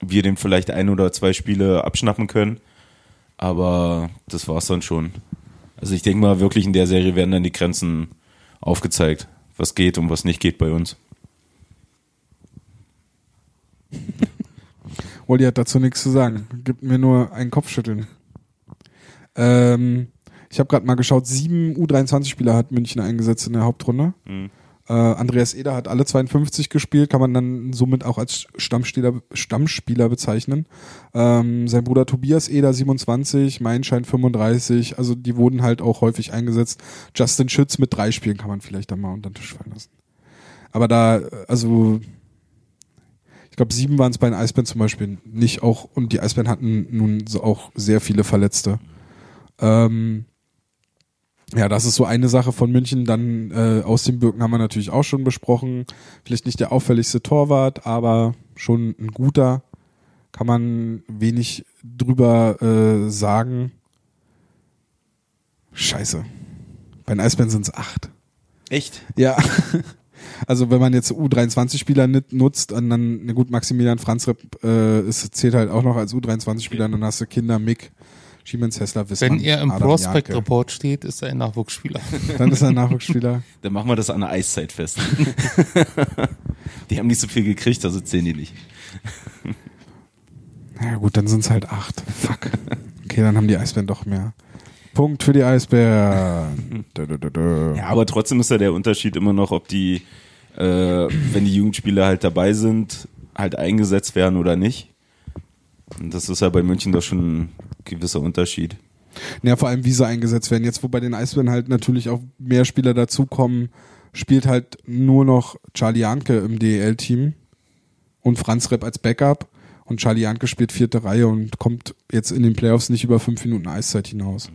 Wir dem vielleicht ein oder zwei Spiele abschnappen können. Aber das war's dann schon. Also ich denke mal, wirklich in der Serie werden dann die Grenzen aufgezeigt, was geht und was nicht geht bei uns. Olli hat dazu nichts zu sagen. Gibt mir nur ein Kopfschütteln. Ähm, ich habe gerade mal geschaut, sieben U23-Spieler hat München eingesetzt in der Hauptrunde. Mhm. Äh, Andreas Eder hat alle 52 gespielt, kann man dann somit auch als Stammspieler, Stammspieler bezeichnen. Ähm, sein Bruder Tobias Eder 27, Meinschein 35, also die wurden halt auch häufig eingesetzt. Justin Schütz mit drei Spielen kann man vielleicht dann mal unter den Tisch fallen lassen. Aber da, also ich glaube, sieben waren es bei den Eisbären zum Beispiel nicht auch, und die Eisbären hatten nun so auch sehr viele Verletzte. Ähm, Ja, das ist so eine Sache von München. Dann äh, aus den Birken haben wir natürlich auch schon besprochen. Vielleicht nicht der auffälligste Torwart, aber schon ein guter. Kann man wenig drüber äh, sagen. Scheiße. Bei den Eisbären sind es acht. Echt? Ja. Also wenn man jetzt U23-Spieler nutzt und dann, na gut, Maximilian Franzrep äh, ist, zählt halt auch noch als U23-Spieler, dann hast du Kinder, Mick, Schiemens, Hessler, Wissmann, Wenn er im Adam Prospect Janke. Report steht, ist er ein Nachwuchsspieler. Dann ist er ein Nachwuchsspieler. Dann machen wir das an der Eiszeit fest. die haben nicht so viel gekriegt, also zählen die nicht. Ja gut, dann sind es halt acht. Fuck. Okay, dann haben die Eisbären doch mehr. Punkt für die Eisbären. Ja, aber trotzdem ist ja der Unterschied immer noch, ob die, äh, wenn die Jugendspieler halt dabei sind, halt eingesetzt werden oder nicht. Und das ist ja bei München doch schon ein gewisser Unterschied. Ja, vor allem wie sie eingesetzt werden. Jetzt, wo bei den Eisbären halt natürlich auch mehr Spieler dazukommen, spielt halt nur noch Charlie Janke im DEL-Team und Franz Repp als Backup. Und Charlie Janke spielt vierte Reihe und kommt jetzt in den Playoffs nicht über fünf Minuten Eiszeit hinaus.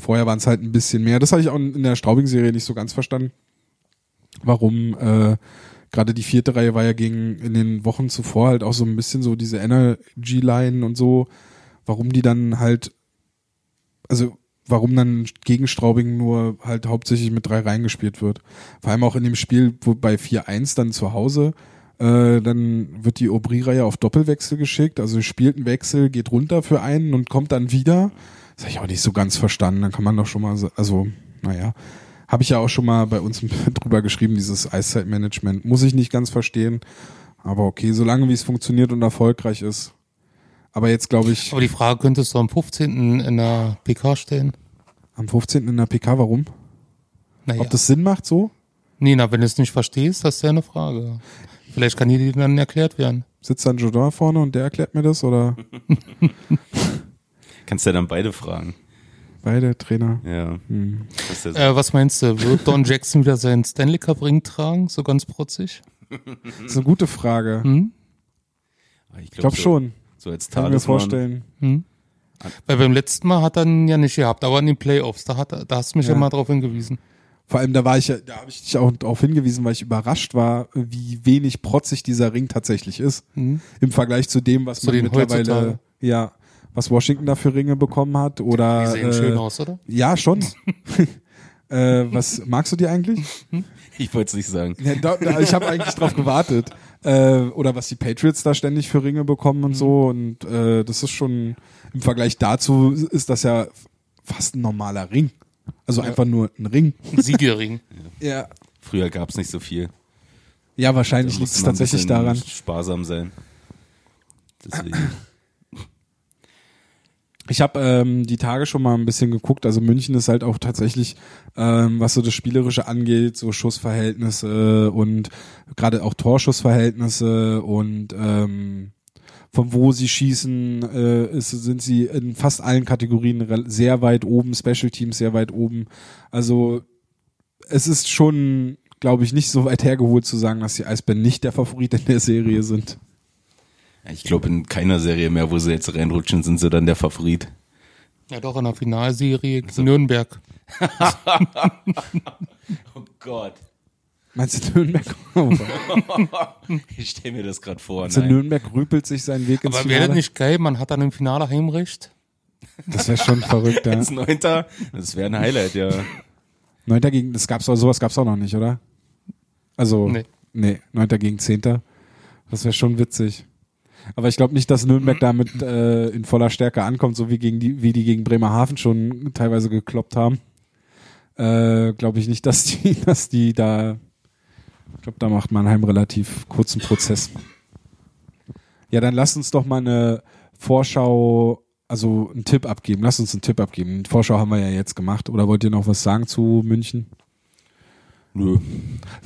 Vorher waren es halt ein bisschen mehr. Das habe ich auch in der Straubing-Serie nicht so ganz verstanden. Warum äh, gerade die vierte Reihe war ja gegen in den Wochen zuvor halt auch so ein bisschen so diese Energy-Line und so. Warum die dann halt also warum dann gegen Straubing nur halt hauptsächlich mit drei Reihen gespielt wird. Vor allem auch in dem Spiel, wo bei 4-1 dann zu Hause, äh, dann wird die Aubry-Reihe auf Doppelwechsel geschickt, also spielt einen Wechsel, geht runter für einen und kommt dann wieder. Das habe ich auch nicht so ganz verstanden. Dann kann man doch schon mal, so, also, naja, habe ich ja auch schon mal bei uns drüber geschrieben, dieses Eiszeitmanagement. Muss ich nicht ganz verstehen. Aber okay, solange wie es funktioniert und erfolgreich ist. Aber jetzt glaube ich, Aber die Frage könntest du am 15. in der PK stellen. am 15. in der PK, warum? Naja. Ob das Sinn macht so? Nina, wenn du es nicht verstehst, das ist ja eine Frage. Vielleicht kann die dir dann erklärt werden. Sitzt dann Jodin vorne und der erklärt mir das oder Kannst ja dann beide fragen. beide Trainer? Ja. Hm. Ja so. Äh, was meinst du, wird Don Jackson wieder seinen Stanley Cup Ring tragen, so ganz protzig? Das ist eine gute Frage. Hm? Ich glaube so, schon. So als Kann ich mir vorstellen. Hm? Weil beim letzten Mal hat er ihn ja nicht gehabt, aber in den Playoffs, da, hat da hast du mich ja, Ja. mal drauf hingewiesen. Vor allem, da war ich ja, da habe ich dich auch darauf hingewiesen, weil ich überrascht war, wie wenig protzig dieser Ring tatsächlich ist. Hm? Im Vergleich zu dem, was Zu man mittlerweile, heutzutage. ja, was Washington da für Ringe bekommen hat. Oder Die sehen äh, schön aus, oder? Ja, schon. äh, was magst du die eigentlich? Ich wollte es nicht sagen. Ja, da, da, ich habe eigentlich drauf gewartet. Äh, oder was die Patriots da ständig für Ringe bekommen und so. Und äh, das ist schon im Vergleich dazu ist das ja fast ein normaler Ring. Also einfach nur ein Ring. Ein Siegerring. Ja. Früher gab es nicht so viel. Ja, wahrscheinlich liegt es tatsächlich daran. Sparsam sein. Deswegen. Ich habe ähm, die Tage schon mal ein bisschen geguckt. Also München ist halt auch tatsächlich, ähm, was so das Spielerische angeht, so Schussverhältnisse und gerade auch Torschussverhältnisse und ähm, von wo sie schießen, äh, ist, sind sie in fast allen Kategorien sehr weit oben, Special Teams sehr weit oben. Also es ist schon, glaube ich, nicht so weit hergeholt zu sagen, dass die Eisbären nicht der Favorit in der Serie sind. Ich glaube, in keiner Serie mehr, wo sie jetzt reinrutschen, sind sie dann der Favorit. Ja, doch, in der Finalserie gegen Nürnberg. Oh Gott. Meinst du Nürnberg? Ich stelle mir das gerade vor. du Nein. Nürnberg rüpelt sich seinen Weg ins Aber wäre das Finale? nicht geil, man hat dann im Finale Heimrecht? Das wäre schon verrückt, ja. Als Neunter, das wäre ein Highlight, ja. Neunter gegen, das gab's auch, sowas gab's auch noch nicht, oder? Also, Nee. nee, Neunter gegen Zehnter. Das wäre schon witzig. Aber ich glaube nicht, dass Nürnberg damit äh, in voller Stärke ankommt, so wie gegen die, wie die gegen Bremerhaven schon teilweise gekloppt haben. Äh, glaube ich nicht, dass die, dass die da, ich glaube, da macht Mannheim relativ kurzen Prozess. Ja, dann lasst uns doch mal eine Vorschau, also einen Tipp abgeben. Lasst uns einen Tipp abgeben. Eine Vorschau haben wir ja jetzt gemacht. Oder wollt ihr noch was sagen zu München? Nö.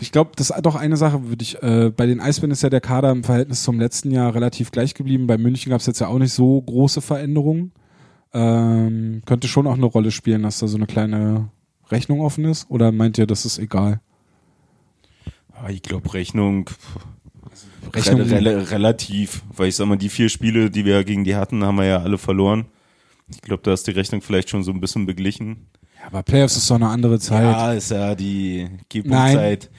Ich glaube, das ist doch eine Sache, würde ich, äh, bei den Eisbären ist ja der Kader im Verhältnis zum letzten Jahr relativ gleich geblieben. Bei München gab es jetzt ja auch nicht so große Veränderungen. Ähm, könnte schon auch eine Rolle spielen, dass da so eine kleine Rechnung offen ist? Oder meint ihr, das ist egal? Ah, Ich glaube, Rechnung, Rechnung Rel rel relativ, weil ich sag mal, die vier Spiele, die wir gegen die hatten, haben wir ja alle verloren. Ich glaube, da ist die Rechnung vielleicht schon so ein bisschen beglichen. Aber Playoffs ist doch eine andere Zeit. Ja, ist ja die G-Punkt-Zeit.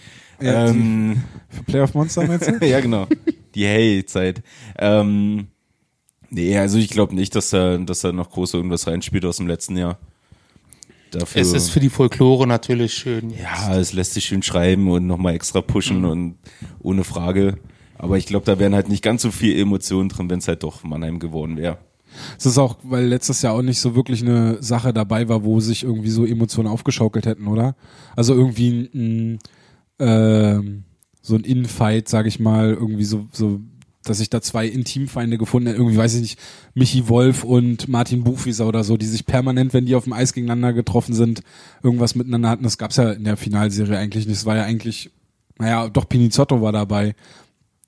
Ja, ähm, Für Playoff-Monster meinst du? ja, genau. Die Hey-Zeit. Ähm, nee, also ich glaube nicht, dass da, dass da noch groß irgendwas reinspielt aus dem letzten Jahr. Dafür, Es ist für die Folklore natürlich schön. jetzt. ja, es lässt sich schön schreiben und nochmal extra pushen Mhm. und ohne Frage. Aber ich glaube, da wären halt nicht ganz so viel Emotionen drin, wenn es halt doch Mannheim geworden wäre. Es ist auch, weil letztes Jahr auch nicht so wirklich eine Sache dabei war, wo sich irgendwie so Emotionen aufgeschaukelt hätten, oder? Also irgendwie ein, ähm, so ein Infight, sag ich mal, irgendwie so, so, dass sich da zwei Intimfeinde gefunden hätten, irgendwie weiß ich nicht, Michi Wolf und Martin Buchwieser oder so, die sich permanent, wenn die auf dem Eis gegeneinander getroffen sind, irgendwas miteinander hatten. Das gab's ja in der Finalserie eigentlich nicht. Es war ja eigentlich, naja, doch Pinizotto war dabei.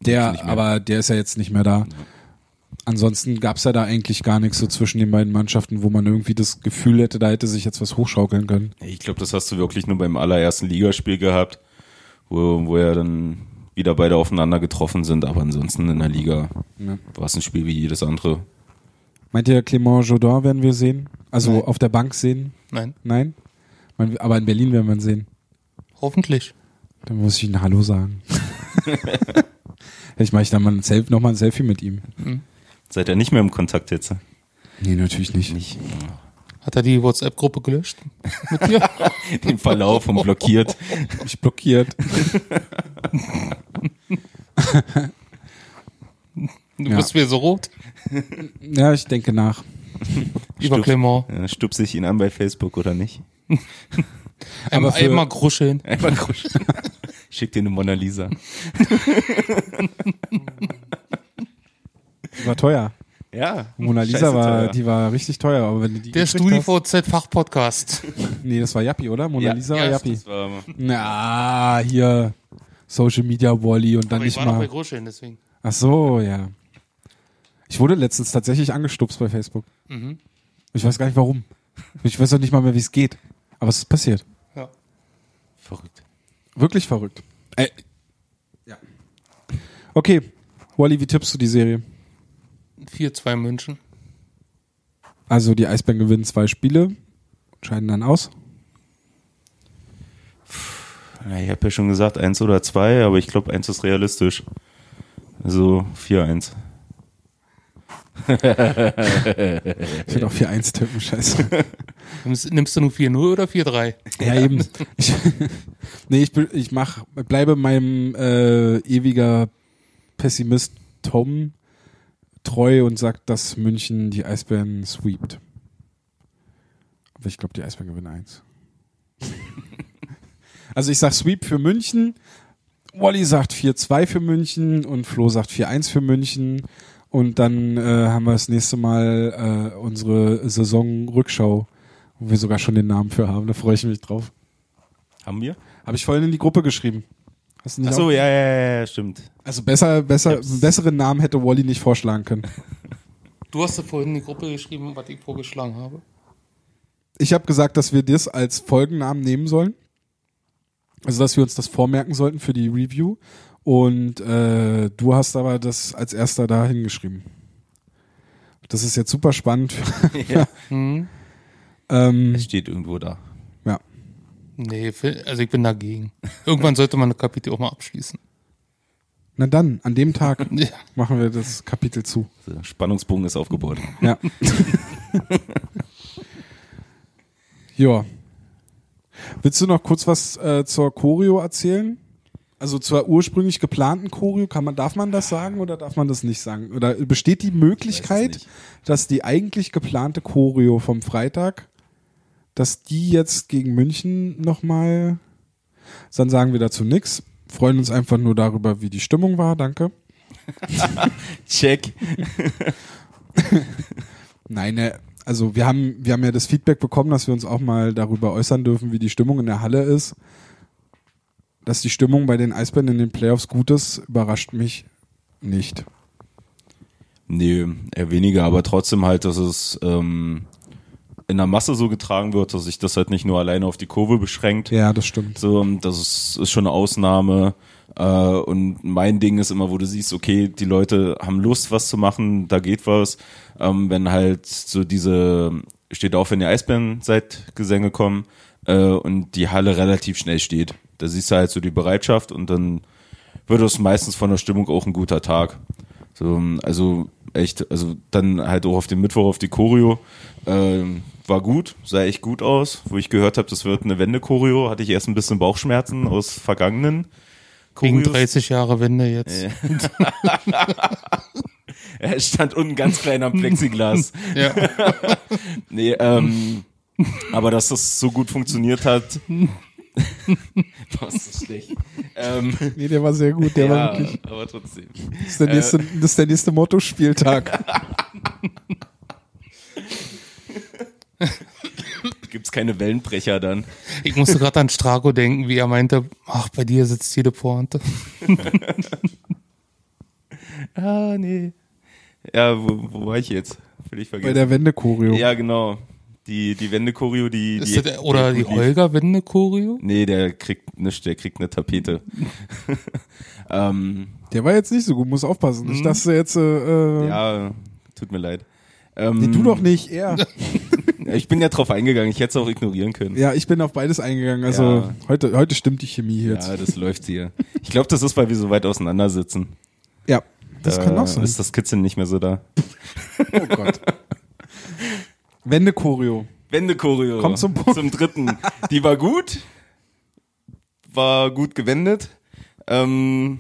Der, aber der ist ja jetzt nicht mehr da. Ansonsten gab's ja da eigentlich gar nichts so zwischen den beiden Mannschaften, wo man irgendwie das Gefühl hätte, da hätte sich jetzt was hochschaukeln können. Ich glaube, das hast du wirklich nur beim allerersten Ligaspiel gehabt, wo, wo ja dann wieder beide aufeinander getroffen sind, aber ansonsten in der Liga Ja. war es ein Spiel wie jedes andere. Meint ihr, Clément Jodin werden wir sehen? Also Nein. auf der Bank sehen? Nein, Nein? Man- Aber in Berlin werden wir ihn sehen. hoffentlich. Dann muss ich ihm Hallo sagen. Vielleicht mache ich dann mal ein Selfie, noch mal ein Selfie mit ihm. Seid ihr nicht mehr im Kontakt jetzt? Nee, natürlich nicht. Nicht. Hat er die WhatsApp-Gruppe gelöscht? Mit dir? Den Verlauf und blockiert. Ich blockiert. Du Ja. bist wieder so rot. Ja, ich denke nach. Lieber Stuf- Clement. Ja, stupse ich ihn an bei Facebook oder nicht? Einmal, für- einmal kruscheln. Einfach krusch. Schick dir eine Mona Lisa. Die war teuer. Ja. Mona Lisa scheiße war, teuer. die war richtig teuer, aber wenn du die Der StudiVZ-Fachpodcast. Nee, das war Yappi, oder? Mona Ja, Lisa ja, war Yappi. Das war, Na, hier Social Media Wally und dann Aber ich nicht war noch bei mal. Deswegen. Ach so, ja. Ich wurde letztens tatsächlich angestupst bei Facebook. Mhm. Ich weiß gar nicht warum. Ich weiß auch nicht mal mehr, wie es geht. Aber es ist passiert. Ja. verrückt. Wirklich verrückt. Äh, ja. Okay, Wally, wie tippst du die Serie? 4-2 München. Also die Eisbären gewinnen zwei Spiele, scheiden dann aus. Ja, ich habe ja schon gesagt, eins oder zwei, aber ich glaube, eins ist realistisch. Also 4-1. Ich würde auch 4-1 tippen, scheiße. Nimmst, nimmst du nur 4-0 oder 4-3? Ja, eben. Ich, nee, ich, bin- ich mach, bleibe meinem äh, ewiger Pessimist Tom treu und sag, dass München die Eisbären sweept. Aber ich glaube, die Eisbären gewinnen eins. also ich sag Sweep für München, Wally sagt 4-2 für München und Flo sagt 4-1 für München. Und dann äh, haben wir das nächste Mal äh, unsere Saisonrückschau, wo wir sogar schon den Namen für haben. Da freue ich mich drauf. Haben wir? Habe ich vorhin in die Gruppe geschrieben. Hast du nicht Achso, auch? ja, ja, ja, stimmt. Also besser, besser, einen besseren Namen hätte Wally nicht vorschlagen können. Du hast ja vorhin in die Gruppe geschrieben, was ich vorgeschlagen habe. Ich habe gesagt, dass wir das als Folgennamen nehmen sollen. Also dass wir uns das vormerken sollten für die Review. Und äh, du hast aber das als erster da hingeschrieben. Das ist jetzt super spannend. ja. Hm? ähm, Es steht irgendwo da. Nee, also ich bin dagegen. Irgendwann sollte man ein Kapitel auch mal abschließen. Na dann, an dem Tag Ja. machen wir das Kapitel zu. Der Spannungsbogen ist aufgebaut. Ja. ja. Willst du noch kurz was äh, zur Choreo erzählen? Also zur ursprünglich geplanten Choreo, kann man, darf man das sagen oder darf man das nicht sagen? Oder besteht die Möglichkeit, dass die eigentlich geplante Choreo vom Freitag, dass die jetzt gegen München nochmal, dann sagen wir dazu nichts, freuen uns einfach nur darüber, wie die Stimmung war, danke. Check. Nein, ne, also wir haben, wir haben ja das Feedback bekommen, dass wir uns auch mal darüber äußern dürfen, wie die Stimmung in der Halle ist. Dass die Stimmung bei den Eisbären in den Playoffs gut ist, überrascht mich nicht. Nee, eher weniger, aber trotzdem halt, dass es ähm, in der Masse so getragen wird, dass sich das halt nicht nur alleine auf die Kurve beschränkt. Ja, das stimmt. So, das ist, ist schon eine Ausnahme. Äh, und mein Ding ist immer, wo du siehst, okay, die Leute haben Lust, was zu machen, da geht was. Ähm, wenn halt so diese steht auf, wenn die Eisbären-Gesänge kommen äh, und die Halle relativ schnell steht. Da siehst du halt so die Bereitschaft und dann wird es meistens von der Stimmung auch ein guter Tag. So, also echt, also dann halt auch auf den Mittwoch auf die Choreo. Ähm, war gut, sah echt gut aus. Wo ich gehört habe, das wird eine Wende-Choreo, hatte ich erst ein bisschen Bauchschmerzen aus vergangenen Choreos. 30 Jahre Wende jetzt. Er stand unten ganz klein am Plexiglas. Ja. Nee, ähm, aber dass das so gut funktioniert hat. Boah, ist das schlecht. Ähm, Nee, der war sehr gut. Der war ja, wirklich. aber trotzdem. Das ist der nächste, das ist der nächste Motto-Spieltag. Gibt's keine Wellenbrecher dann? Ich musste gerade an Strago denken, wie er meinte, ach, bei dir sitzt jede Pointe. Ah, nee. Ja, wo, wo war ich jetzt? Völlig Bei vergessen. der Wende-Choreo. ja, genau. Die, die Wende-Choreo, die, die. Das, oder die gut lief. Holger Wende Choreo? Nee, der kriegt nichts, der kriegt eine Tapete. ähm, Der war jetzt nicht so gut, muss aufpassen. Ich dachte jetzt, äh, äh, ja, tut mir leid. Ähm, nee, du doch nicht, er. Ja, Ich bin ja drauf eingegangen, ich hätte es auch ignorieren können. Ja, ich bin auf beides eingegangen. Also Ja. heute, heute stimmt die Chemie hier jetzt. Ja, das läuft hier. Ich glaube, das ist, weil wir so weit auseinander sitzen. Ja, das da kann auch sein. Ist das Kitzeln nicht mehr so da. Oh Gott. Wende-Choreo. Wende-Choreo. Komm zum Punkt. Zum dritten. Die war gut. War gut gewendet. Ähm,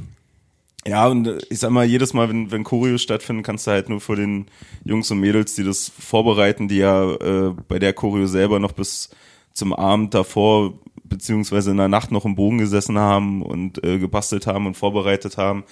ja, und ich sag mal, jedes Mal, wenn, wenn Choreo stattfinden, kannst du halt nur vor den Jungs und Mädels, die das vorbereiten, die ja äh, bei der Choreo selber noch bis zum Abend davor, beziehungsweise in der Nacht noch im Bogen gesessen haben und äh, gebastelt haben und vorbereitet haben,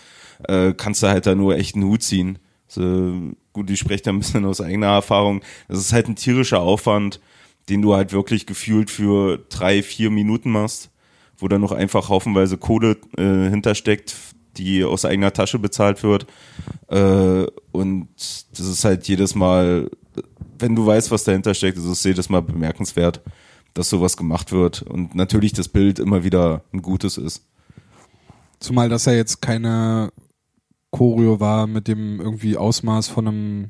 äh, kannst du halt da nur echt einen Hut ziehen. So, gut, ich spreche da ein bisschen aus eigener Erfahrung. Das ist halt ein tierischer Aufwand, den du halt wirklich gefühlt für drei, vier Minuten machst, wo dann noch einfach haufenweise Kohle äh, hintersteckt, die aus eigener Tasche bezahlt wird. Äh, und das ist halt jedes Mal, wenn du weißt, was dahinter steckt, ist es jedes Mal bemerkenswert, dass sowas gemacht wird. Und natürlich das Bild immer wieder ein gutes ist. Zumal das ja jetzt keine Choreo war mit dem irgendwie Ausmaß von einem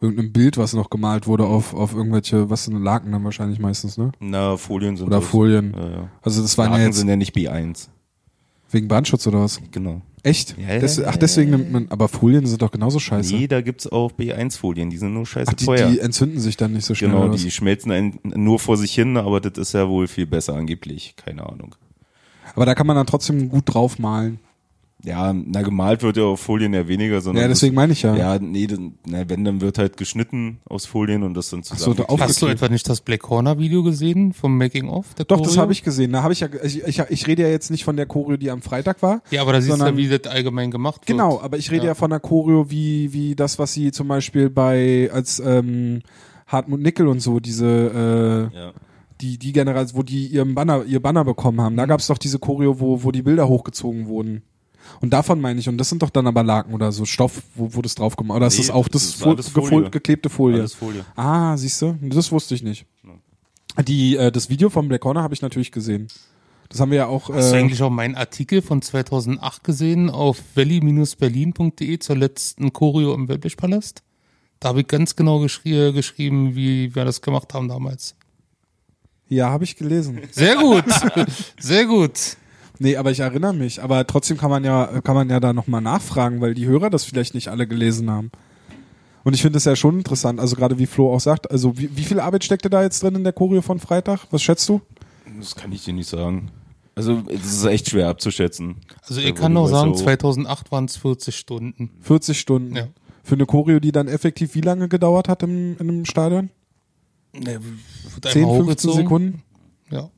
irgendeinem Bild, was noch gemalt wurde auf, auf irgendwelche, was sind Laken dann wahrscheinlich meistens, ne? Na, Folien sind Oder das. Folien. Ja, ja. Also das waren Laken ja jetzt sind ja nicht B1. wegen Brandschutz oder was? Genau. Echt? Ja, ja, ach, deswegen nimmt man, aber Folien sind doch genauso scheiße. Nee, da gibt's auch B1-Folien, die sind nur scheiße ach, die, teuer. die entzünden sich dann nicht so schnell. genau, oder was? die schmelzen ein, nur vor sich hin, aber das ist ja wohl viel besser angeblich. Keine Ahnung. Aber da kann man dann trotzdem gut draufmalen. Ja, na, gemalt wird ja auf Folien ja weniger, sondern. Ja, deswegen meine ich ja. Ja, nee, dann, na, wenn, dann wird halt geschnitten aus Folien und das dann so, zusammen. da auf- Hast du etwa nicht das Black Corner Video gesehen vom Making of? der Doch, das habe ich gesehen. Da habe ich ja, ich, ich, ich rede ja jetzt nicht von der Choreo, die am Freitag war. Ja, aber da siehst du ja, sondern- wie das allgemein gemacht wird. Genau, aber ich rede ja, Ja. von der Choreo wie, wie das, was sie zum Beispiel bei, als ähm, Hartmut Nickel und so, diese, äh, ja. die, die Generation, wo die ihren Banner, ihr Banner bekommen haben. Da gab's doch diese Choreo, wo, wo die Bilder hochgezogen wurden. Und davon meine ich, und das sind doch dann aber Laken oder so Stoff, wo, wo das drauf gemacht Oder ist Nee, das auch das das, ist Fo alles gefol- Folie. geklebte Folie? Alles Folie. Ah, siehst du? Das wusste ich nicht. Die, äh, das Video vom Black Corner habe ich natürlich gesehen. Das haben wir ja auch. Hast du Äh, eigentlich auch meinen Artikel von 2008 gesehen auf valley-berlin.de zur letzten Choreo im Wellblichpalast? Da habe ich ganz genau geschrie geschrieben, wie wir das gemacht haben damals. ja, habe ich gelesen. Sehr gut, sehr gut. Nee, aber ich erinnere mich. Aber trotzdem kann man ja, kann man ja da nochmal nachfragen, weil die Hörer das vielleicht nicht alle gelesen haben. Und ich finde es ja schon interessant, also gerade wie Flo auch sagt, also wie, wie viel Arbeit steckte da jetzt drin in der Choreo von Freitag? Was schätzt du? Das kann ich dir nicht sagen. Also, es ist echt schwer abzuschätzen. Also ich wo kann weißt, sagen, so- 2008 waren es 40 Stunden. 40 Stunden. Ja. Für eine Choreo, die dann effektiv wie lange gedauert hat im, in einem Stadion? Ne, wird 10, einmal 15 hochgezogen. Sekunden? Ja.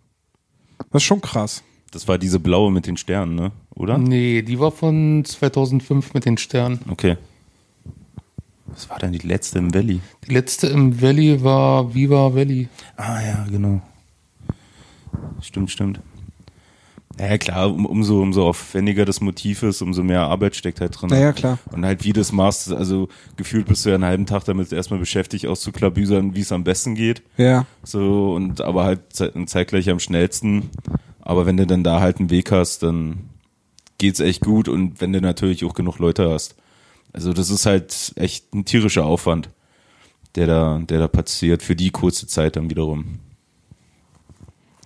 Das ist schon krass. Das war diese blaue mit den Sternen, ne? Oder? Nee, die war von 2005 mit den Sternen. Okay. Was war denn die letzte im Valley? Die letzte im Valley war Viva Valley. Ah ja, genau. Stimmt, stimmt. Ja, klar, um, umso, umso aufwendiger das Motiv ist, umso mehr Arbeit steckt halt drin. Naja, klar. Und halt wie das machst, also gefühlt bist du ja einen halben Tag damit erstmal beschäftigt, auszuklabüsern, wie es am besten geht. Ja. So, und aber halt ze- zeitgleich am schnellsten. Aber wenn du dann da halt einen Weg hast, dann geht's echt gut und wenn du natürlich auch genug Leute hast. Also das ist halt echt ein tierischer Aufwand, der da, der da passiert, für die kurze Zeit dann wiederum.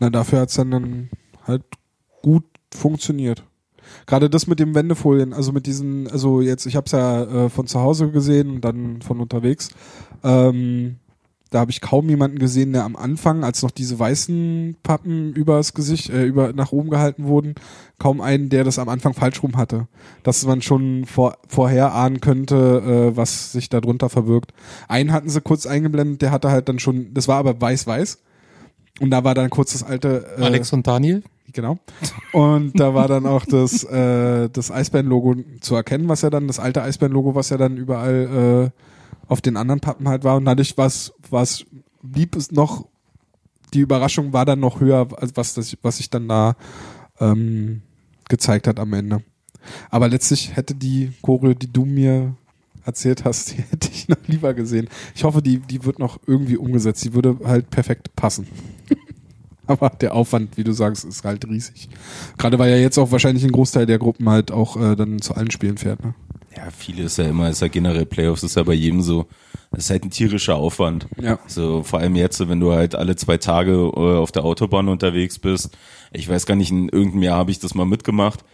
Na, dafür hat's dann, dann halt gut funktioniert. Gerade das mit dem Wendefolien, also mit diesen, also jetzt, ich habe es ja äh, von zu Hause gesehen und dann von unterwegs. Ähm, da habe ich kaum jemanden gesehen, der am Anfang, als noch diese weißen Pappen übers Gesicht, äh, über nach oben gehalten wurden, kaum einen, der das am Anfang falsch rum hatte. Dass man schon vor, vorher ahnen könnte, äh, was sich da drunter verbirgt. Einen hatten sie kurz eingeblendet, der hatte halt dann schon, das war aber weiß-weiß. Und da war dann kurz das alte. Äh, Alex und Daniel? Genau. Und da war dann auch das, äh, das Eisbären-Logo zu erkennen, was ja dann, das alte Eisbären-Logo, was ja dann überall äh, auf den anderen Pappen halt war. Und dadurch war es, blieb es noch, die Überraschung war dann noch höher, als was, das, was sich dann da ähm, gezeigt hat am Ende. Aber letztlich hätte die Choreo, die du mir erzählt hast, die hätte ich noch lieber gesehen. Ich hoffe, die, die wird noch irgendwie umgesetzt. Die würde halt perfekt passen. Aber der Aufwand, wie du sagst, ist halt riesig. Gerade weil ja jetzt auch wahrscheinlich ein Großteil der Gruppen halt auch äh, dann zu allen Spielen fährt. Ne? Ja, viele ist ja immer, ist ja generell Playoffs, ist ja bei jedem so. Das ist halt ein tierischer Aufwand. Ja. So, vor allem jetzt, wenn du halt alle zwei Tage äh, auf der Autobahn unterwegs bist. Ich weiß gar nicht, in irgendeinem Jahr habe ich das mal mitgemacht.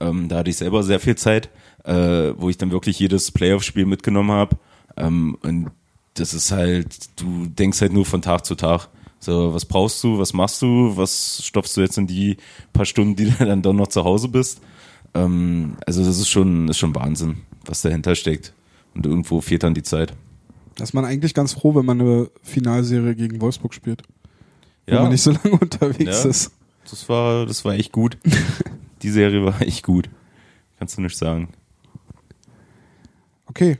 Ähm, da hatte ich selber sehr viel Zeit, äh, wo ich dann wirklich jedes Playoff-Spiel mitgenommen habe. Ähm, und das ist halt, du denkst halt nur von Tag zu Tag. So, was brauchst du, was machst du, was stopfst du jetzt in die paar Stunden, die du dann doch noch zu Hause bist? Ähm, also das ist schon, ist schon Wahnsinn, was dahinter steckt. Und irgendwo fehlt dann die Zeit. Da ist man eigentlich ganz froh, wenn man eine Finalserie gegen Wolfsburg spielt. Wo Ja. man nicht so lange unterwegs Ja. ist. Das war, das war echt gut. die Serie war echt gut. Kannst du nicht sagen. Okay,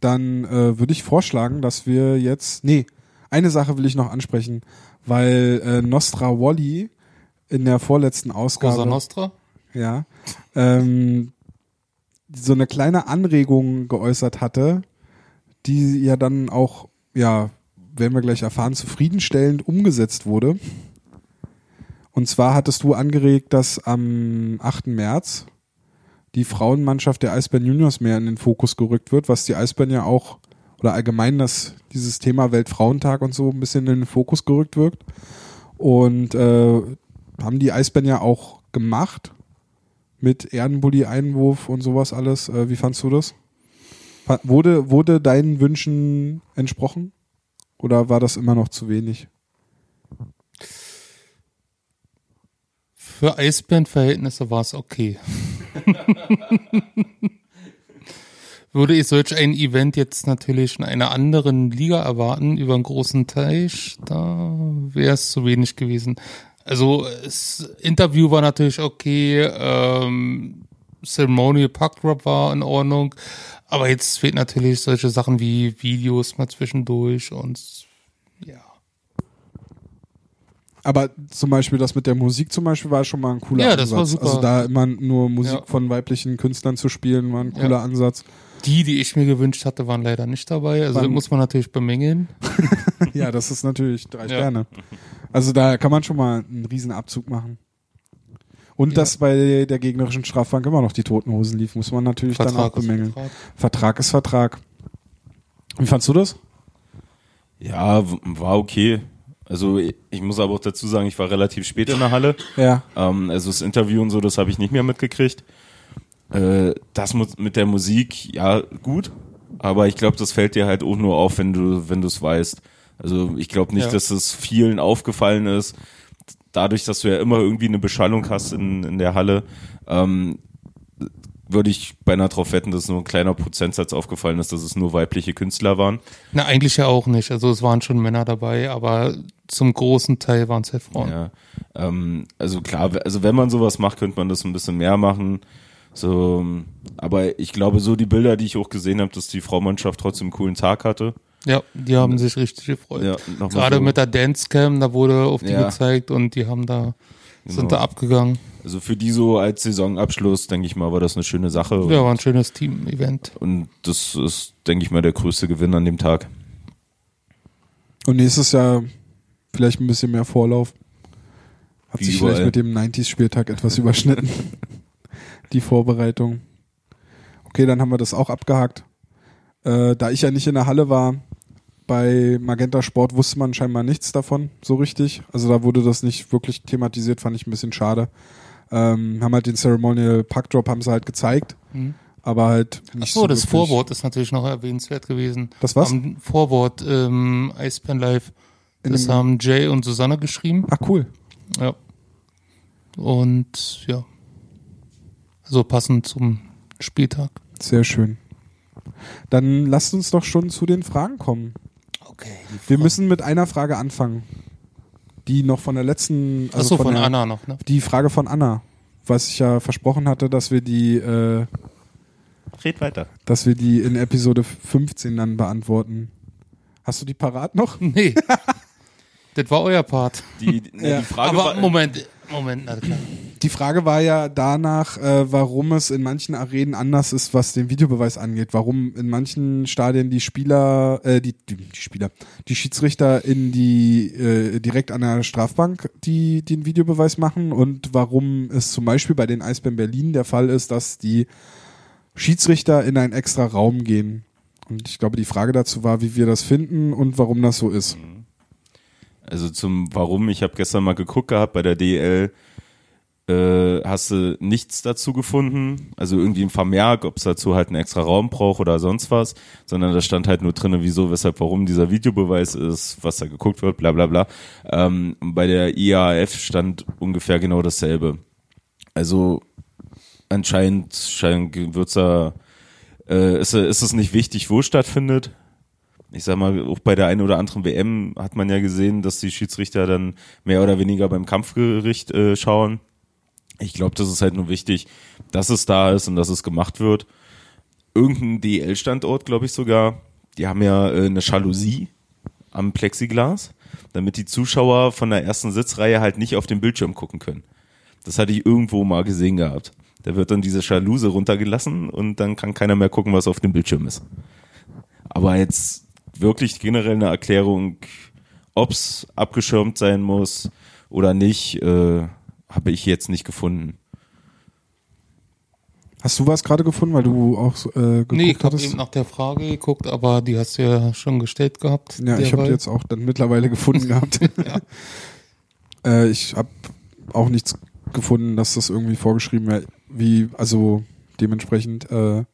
dann äh, würde ich vorschlagen, dass wir jetzt. Nee, eine Sache will ich noch ansprechen, weil äh, Nostra Wally in der vorletzten Ausgabe. Cosa Nostra? Ja, ähm, so eine kleine Anregung geäußert hatte, die ja dann auch, ja, werden wir gleich erfahren, zufriedenstellend umgesetzt wurde. Und zwar hattest du angeregt, dass am 8. März die Frauenmannschaft der Eisbären Juniors mehr in den Fokus gerückt wird, was die Eisbären ja auch, oder allgemein das, dieses Thema Weltfrauentag und so ein bisschen in den Fokus gerückt wirkt. Und äh, haben die Eisbären ja auch gemacht mit Erdenbully-Einwurf und sowas alles. Äh, wie fandst du das? Wurde, wurde deinen Wünschen entsprochen? Oder war das immer noch zu wenig? Für Eisbärenverhältnisse war es okay. Würde ich solch ein Event jetzt natürlich in einer anderen Liga erwarten, über einen großen Teich, da wäre es zu wenig gewesen. Also das Interview war natürlich okay, ähm, Ceremonial Puck Drop war in Ordnung, aber jetzt fehlt natürlich solche Sachen wie Videos mal zwischendurch und ja. Aber zum Beispiel das mit der Musik zum Beispiel war schon mal ein cooler Ja, Ansatz. das war super. Also da immer nur Musik Ja. von weiblichen Künstlern zu spielen, war ein Ja. cooler Ansatz. Die, die ich mir gewünscht hatte, waren leider nicht dabei. Also Wann- muss man natürlich bemängeln. ja, das ist natürlich drei Ja. Sterne. Also da kann man schon mal einen riesen Abzug machen. Und dass bei der gegnerischen Strafbank immer noch die Toten Hosen lief, muss man natürlich dann auch ist bemängeln. Vertrag. Vertrag ist Vertrag. Wie fandst du das? Ja, war okay. Also ich ich muss aber auch dazu sagen, ich war relativ spät in der Halle. Ja. Ähm, also das Interview und so, das habe ich nicht mehr mitgekriegt. Äh, das mit der Musik, ja, gut. Aber ich glaube, das fällt dir halt auch nur auf, wenn du, wenn du es weißt. Also ich glaube nicht, Ja. dass es vielen aufgefallen ist. Dadurch, dass du ja immer irgendwie eine Beschallung hast in, in der Halle, ähm, würde ich beinahe drauf wetten, dass nur ein kleiner Prozentsatz aufgefallen ist, dass es nur weibliche Künstler waren. Na, eigentlich ja auch nicht. Also es waren schon Männer dabei, aber zum großen Teil waren es halt Frauen. Ja, ähm, also klar, also wenn man sowas macht, könnte man das ein bisschen mehr machen. So, aber ich glaube, so die Bilder, die ich auch gesehen habe, dass die Fraumannschaft trotzdem einen coolen Tag hatte. Ja, die haben sich richtig gefreut. Ja, Gerade so. mit der Dancecam, da wurde auf die Ja. gezeigt und die haben da, sind Genau. da abgegangen. Also für die so als Saisonabschluss, denke ich mal, war das eine schöne Sache. Ja, war ein schönes Team-Event. Und das ist, denke ich mal, der größte Gewinn an dem Tag. Und nächstes Jahr vielleicht ein bisschen mehr Vorlauf. Hat Wie sich überall. vielleicht mit dem 90s-Spieltag etwas überschnitten. Die Vorbereitung. Okay, dann haben wir das auch abgehakt. Äh, da ich ja nicht in der Halle war, bei Magenta Sport wusste man scheinbar nichts davon, so richtig. Also da wurde das nicht wirklich thematisiert, fand ich ein bisschen schade. Ähm, haben halt den Ceremonial Pack Drop haben sie halt gezeigt, aber halt nicht Achso, so das wirklich. Vorwort ist natürlich noch erwähnenswert gewesen. Das was? Am Vorwort ähm, Icepan Live. In Das haben Jay und Susanne geschrieben. Ach cool. Ja. Und ja. Also passend zum Spieltag. Sehr schön. Dann lasst uns doch schon zu den Fragen kommen. Okay. Wir müssen mit einer Frage anfangen. Die noch von der letzten, also Achso, von, der, Anna noch, ne? Die Frage von Anna, was ich ja versprochen hatte, dass wir die, äh, Red weiter. dass wir die in Episode 15 dann beantworten. Hast du die parat noch? Nee. das war euer Part. Die, ne, Ja. die Frage Aber war, Moment, Moment, na klar. Die Frage war ja danach, äh, warum es in manchen Arenen anders ist, was den Videobeweis angeht. Warum in manchen Stadien die Spieler, äh, die, die, die Spieler, die Schiedsrichter in die äh, direkt an der Strafbank die den Videobeweis machen und warum es zum Beispiel bei den Eisbären Berlin der Fall ist, dass die Schiedsrichter in einen extra Raum gehen. Und ich glaube, die Frage dazu war, wie wir das finden und warum das so ist. also zum Warum, ich habe gestern mal geguckt gehabt bei der DL, äh, hast du nichts dazu gefunden, also irgendwie im Vermerk, ob es dazu halt einen extra Raum braucht oder sonst was, sondern da stand halt nur drinne, wieso, weshalb, warum dieser Videobeweis ist, was da geguckt wird, bla bla bla. Ähm, bei der IAF stand ungefähr genau dasselbe. Also anscheinend scheint, wird's da, äh, ist, ist es nicht wichtig, wo es stattfindet. Ich sag mal, auch bei der einen oder anderen WM hat man ja gesehen, dass die Schiedsrichter dann mehr oder weniger beim Kampfgericht äh, schauen. Ich glaube, das ist halt nur wichtig, dass es da ist und dass es gemacht wird. Irgendein DL-Standort, glaube ich sogar, die haben ja äh, eine Jalousie am Plexiglas, damit die Zuschauer von der ersten Sitzreihe halt nicht auf den Bildschirm gucken können. Das hatte ich irgendwo mal gesehen gehabt. Da wird dann diese Jalouse runtergelassen und dann kann keiner mehr gucken, was auf dem Bildschirm ist. Aber jetzt wirklich generell eine Erklärung, ob's abgeschirmt sein muss oder nicht, äh, habe ich jetzt nicht gefunden. Hast du was gerade gefunden, weil du auch so, äh, geguckt Nee, ich habe hattest? eben nach der Frage geguckt, aber die hast du ja schon gestellt gehabt. Ja, ich habe die jetzt auch dann mittlerweile gefunden gehabt. äh, ich habe auch nichts gefunden, dass das irgendwie vorgeschrieben wäre. Wie, also dementsprechend, äh,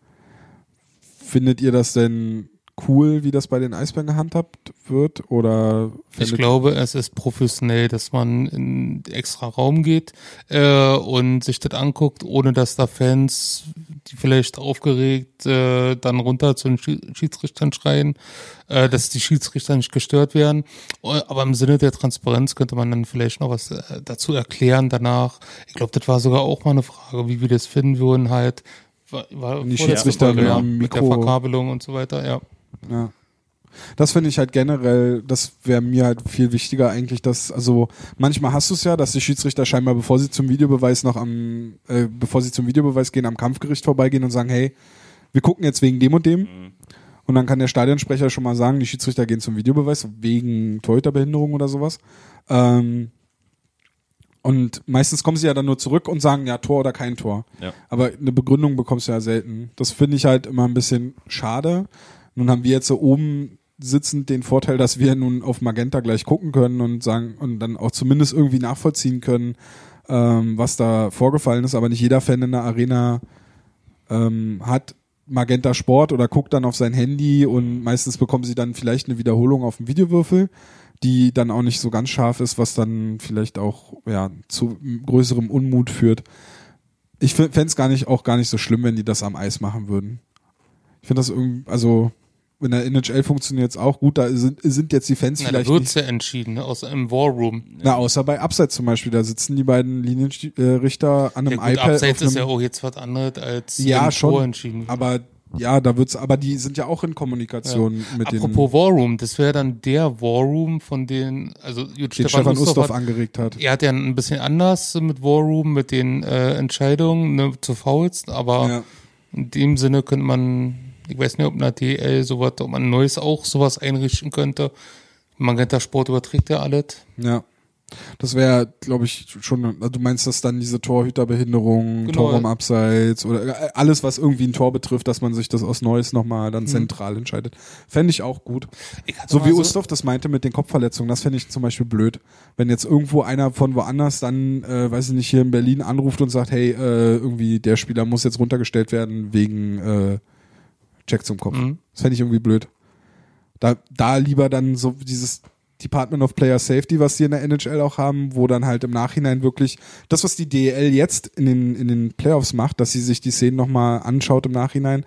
findet ihr das denn cool, wie das bei den Eisbären gehandhabt wird? Oder Ich glaube, es ist professionell, dass man in extra Raum geht äh, und sich das anguckt, ohne dass da Fans, die vielleicht aufgeregt äh, dann runter zu den Schi- Schiedsrichtern schreien, äh, dass die Schiedsrichter nicht gestört werden. Äh, Aber im Sinne der Transparenz könnte man dann vielleicht noch was äh, dazu erklären danach. Ich glaube, das war sogar auch mal eine Frage, wie wir das finden würden halt. War, war Die vor der Schiedsrichter ja, mit der Verkabelung und so weiter, ja. Ja. Das finde ich halt generell, das wäre mir halt viel wichtiger eigentlich, dass, also manchmal hast du es ja, dass die Schiedsrichter scheinbar, bevor sie zum Videobeweis noch am, äh, bevor sie zum Videobeweis gehen, am Kampfgericht vorbeigehen und sagen, hey, wir gucken jetzt wegen dem und dem. Und dann kann der Stadionsprecher schon mal sagen, die Schiedsrichter gehen zum Videobeweis wegen Torhüterbehinderung oder sowas. Ähm, und meistens kommen sie ja dann nur zurück und sagen, ja, Tor oder kein Tor. Ja. Aber eine Begründung bekommst du ja selten. Das finde ich halt immer ein bisschen schade. Nun haben wir jetzt so oben sitzend den Vorteil, dass wir nun auf Magenta gleich gucken können und sagen und dann auch zumindest irgendwie nachvollziehen können, ähm, was da vorgefallen ist. Aber nicht jeder Fan in der Arena ähm, hat Magenta Sport oder guckt dann auf sein Handy und meistens bekommen sie dann vielleicht eine Wiederholung auf dem Videowürfel, die dann auch nicht so ganz scharf ist, was dann vielleicht auch ja, zu größerem Unmut führt. Ich fände es gar nicht, auch gar nicht so schlimm, wenn die das am Eis machen würden. Ich finde das irgendwie, also in der NHL funktioniert es auch gut, da sind, sind jetzt die Fans Na, da vielleicht wird's nicht. ja entschieden, ne? aus im War Room. Na, außer bei Abseits zum Beispiel, da sitzen die beiden Linienrichter an einem Ja, gut, iPad. Abseits ist ja auch jetzt was anderes als Ja, im schon. Tor entschieden. aber ja, da wird's, aber die sind ja auch in Kommunikation mit den, Apropos War Room, das wäre dann der War Room, von den, also gut, den Stefan, Stefan Ustorf angeregt hat. er hat ja ein bisschen anders mit War Room, mit den äh, Entscheidungen ne, zu Fouls, aber Ja. in dem Sinne könnte man, ich weiß nicht, ob eine DL sowas, ob man Neues auch sowas einrichten könnte. Magenta Sport überträgt ja alles. Ja. Das wäre, glaube ich, schon, du meinst, dass dann diese Torhüterbehinderung, Genau. Tor im Abseits oder äh, alles, was irgendwie ein Tor betrifft, dass man sich das aus Neues nochmal dann zentral entscheidet. Fände ich auch gut. Ich So wie Ustorf das meinte mit den Kopfverletzungen, das fände ich zum Beispiel blöd. Wenn jetzt irgendwo einer von woanders dann, äh, weiß ich nicht, hier in Berlin anruft und sagt, hey, äh, irgendwie der Spieler muss jetzt runtergestellt werden wegen äh, Check zum Kopf. Mhm. Das fände ich irgendwie blöd. Da, da lieber dann so dieses Department of Player Safety, was die in der NHL auch haben, wo dann halt im Nachhinein wirklich das, was die DEL jetzt in den, in den Playoffs macht, dass sie sich die Szenen nochmal anschaut im Nachhinein,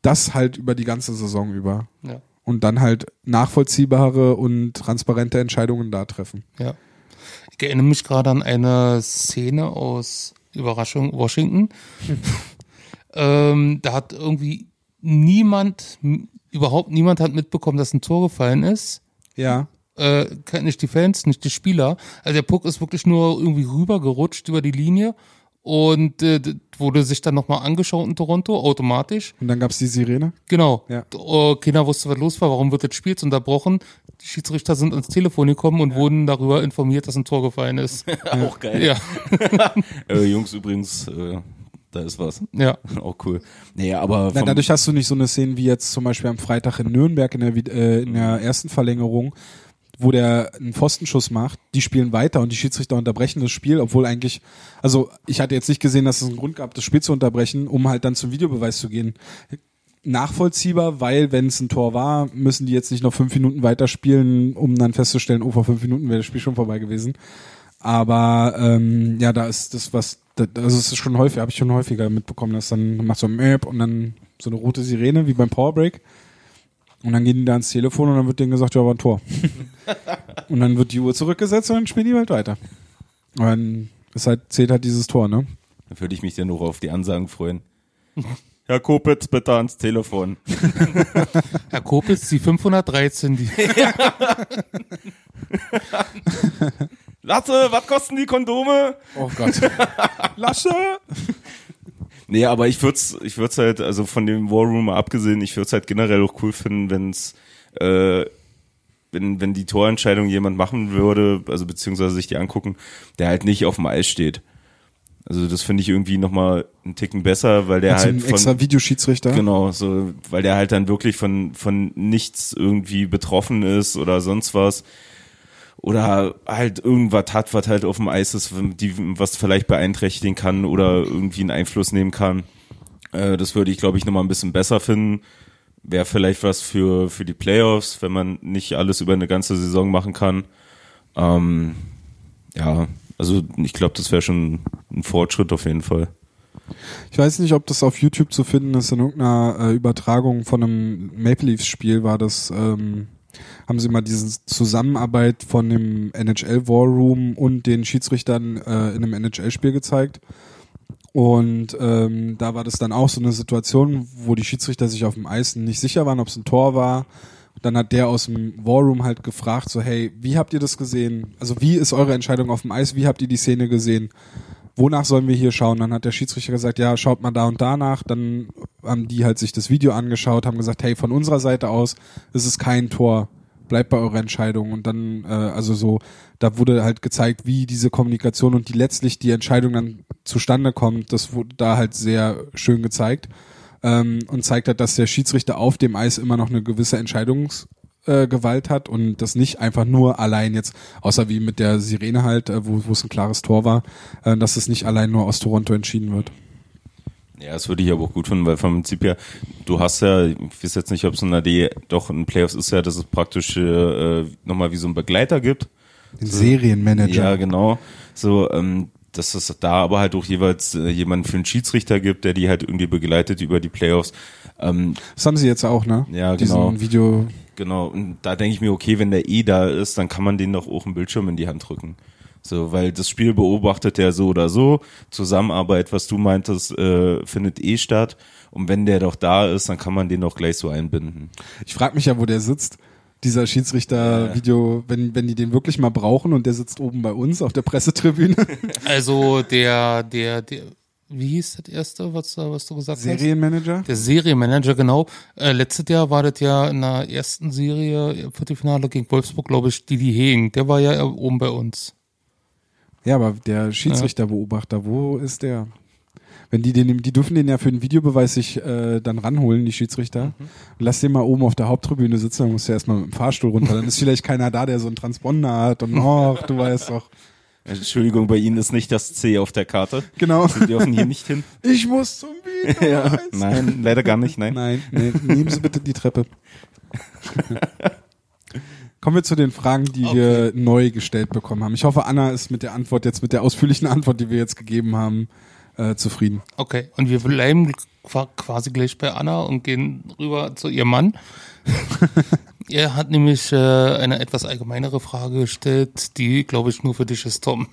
das halt über die ganze Saison über Ja, und dann halt nachvollziehbare und transparente Entscheidungen da treffen. ja. Ich erinnere mich gerade an eine Szene aus Überraschung Washington. ähm, da hat irgendwie niemand, überhaupt niemand hat mitbekommen, dass ein Tor gefallen ist. Ja. äh, nicht die Fans, nicht die Spieler. Also der Puck ist wirklich nur irgendwie rübergerutscht über die Linie und äh, wurde sich dann nochmal angeschaut in Toronto, automatisch. Und dann gab's die Sirene. Genau. Ja. Äh, keiner wusste, was los war, warum wird das Spiel jetzt unterbrochen. Die Schiedsrichter sind ans Telefon gekommen und wurden darüber informiert, dass ein Tor gefallen ist. Auch geil. ja, Äh, Jungs, übrigens, äh, da ist was. ja. Auch cool. Nee, aber vom, dadurch hast du nicht so eine Szene wie jetzt zum Beispiel am Freitag in Nürnberg in der, äh, in der ersten Verlängerung, wo der einen Pfostenschuss macht, die spielen weiter und die Schiedsrichter unterbrechen das Spiel, obwohl eigentlich, also ich hatte jetzt nicht gesehen, dass es einen Grund gab, das Spiel zu unterbrechen, um halt dann zum Videobeweis zu gehen. Nachvollziehbar, weil wenn es ein Tor war, müssen die jetzt nicht noch fünf Minuten weiterspielen, um dann festzustellen, oh, vor fünf Minuten wäre das Spiel schon vorbei gewesen. Aber ähm, ja, da ist das was, da- also es ist schon häufig, habe ich schon häufiger mitbekommen, dass dann macht so ein Möp und dann so eine rote Sirene wie beim Powerbreak. Und dann gehen die da ans Telefon und dann wird denen gesagt, ja, war ein Tor. und dann wird die Uhr zurückgesetzt und dann spielen die halt weiter. Und dann ist halt, zählt halt dieses Tor, ne? dann würde ich mich dann noch auf die Ansagen freuen. Herr Kopitz, bitte ans Telefon. Herr Kopitz, die 513, die, Lasse, was kosten die Kondome? Oh Gott. Lasche! Nee, aber ich würde es ich würd's halt, also von dem War Room mal abgesehen, ich würde es halt generell auch cool finden, wenn's, äh, wenn, wenn die Torentscheidung jemand machen würde, also beziehungsweise sich die angucken, der halt nicht auf dem Eis steht. Also das finde ich irgendwie nochmal einen Ticken besser, weil der Also halt ein von, extra Videoschiedsrichter. Genau, so, weil der halt dann wirklich von, von nichts irgendwie betroffen ist oder sonst was. Oder halt irgendwas hat, was halt auf dem Eis ist, die, was vielleicht beeinträchtigen kann oder irgendwie einen Einfluss nehmen kann. Äh, das würde ich, glaube ich, nochmal ein bisschen besser finden. Wäre vielleicht was für, für die Playoffs, wenn man nicht alles über eine ganze Saison machen kann. Ähm, ja, also ich glaube, das wäre schon ein Fortschritt auf jeden Fall. Ich weiß nicht, ob das auf YouTube zu finden ist. In irgendeiner äh, Übertragung von einem Maple Leafs Spiel war das, ähm, haben sie mal diese Zusammenarbeit von dem NHL War Room und den Schiedsrichtern äh, in einem NHL-Spiel gezeigt. Und ähm, da war das dann auch so eine Situation, wo die Schiedsrichter sich auf dem Eis nicht sicher waren, ob es ein Tor war. Dann hat der aus dem War Room halt gefragt, so hey, wie habt ihr das gesehen? Also wie ist eure Entscheidung auf dem Eis? Wie habt ihr die Szene gesehen? Wonach sollen wir hier schauen? Dann hat der Schiedsrichter gesagt, ja, schaut mal da und da nach. Dann haben die halt sich das Video angeschaut, haben gesagt, hey, von unserer Seite aus ist es kein Tor. Bleibt bei eurer Entscheidung. Und dann, äh, also so, da wurde halt gezeigt, wie diese Kommunikation und die letztlich die Entscheidung dann zustande kommt. Das wurde da halt sehr schön gezeigt. Ähm, und zeigt halt, dass der Schiedsrichter auf dem Eis immer noch eine gewisse Entscheidungs äh, Gewalt hat und das nicht einfach nur allein jetzt, außer wie mit der Sirene halt, äh, wo wo es ein klares Tor war, äh, dass es nicht allein nur aus Toronto entschieden wird. Ja, das würde ich aber auch gut finden, weil vom Prinzip her, du hast ja, ich weiß jetzt nicht, ob es in der D doch in Playoffs ist ja, dass es praktisch äh, nochmal wie so einen Begleiter gibt. Den Serienmanager. Ja, genau. So, ähm, dass es da aber halt auch jeweils äh, jemanden für einen Schiedsrichter gibt, der die halt irgendwie begleitet über die Playoffs. Ähm, Das haben sie jetzt auch, ne? Ja, Diesen genau. Video. Genau, und da denke ich mir, okay, wenn der eh da ist, dann kann man den doch auch einen Bildschirm in die Hand drücken. So, weil das Spiel beobachtet der so oder so. Zusammenarbeit, was du meintest, äh, findet eh statt. Und wenn der doch da ist, dann kann man den doch gleich so einbinden. Ich frage mich ja, wo der sitzt. Dieser Schiedsrichter-Video, wenn, wenn die den wirklich mal brauchen und der sitzt oben bei uns auf der Pressetribüne. Also der, der, der wie hieß das erste, was, was du gesagt hast? Serienmanager? Der Serienmanager, genau. Äh, letztes Jahr war das ja in der ersten Serie Viertelfinale gegen Wolfsburg, glaube ich, Didi Hegen. Der war ja oben bei uns. Ja, aber der Schiedsrichterbeobachter, wo ist der? Wenn die den, die dürfen den ja für den Videobeweis sich äh, dann ranholen, die Schiedsrichter. Mhm. Und lass den mal oben auf der Haupttribüne sitzen, dann muss der erstmal mit dem Fahrstuhl runter. Dann ist vielleicht keiner da, der so einen Transponder hat und ach, du weißt doch. Entschuldigung, bei Ihnen ist nicht das C auf der Karte. Genau. Sie dürfen hier nicht hin. Ich muss zum Videobeweis. Ja, nein, leider gar nicht, nein. Nein, nee, nehmen Sie bitte die Treppe. Kommen wir zu den Fragen, die wir neu gestellt bekommen haben. Ich hoffe, Anna ist mit der Antwort jetzt, mit der ausführlichen Antwort, die wir jetzt gegeben haben, äh, zufrieden. Okay, und wir bleiben qua- quasi gleich bei Anna und gehen rüber zu ihrem Mann. er hat nämlich äh, eine etwas allgemeinere Frage gestellt, die, glaube ich, nur für dich ist, Tom.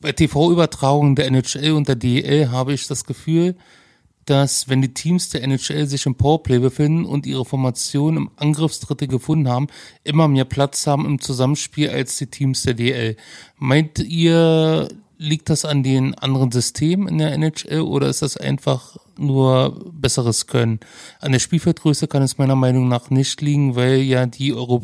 Bei TV-Übertragungen der NHL und der DEL habe ich das Gefühl, dass wenn die Teams der NHL sich im Powerplay befinden und ihre Formation im Angriffsdritte gefunden haben, immer mehr Platz haben im Zusammenspiel als die Teams der DL. Meint ihr, liegt das an den anderen Systemen in der NHL oder ist das einfach nur besseres Können? An der Spielfeldgröße kann es meiner Meinung nach nicht liegen, weil ja die Euro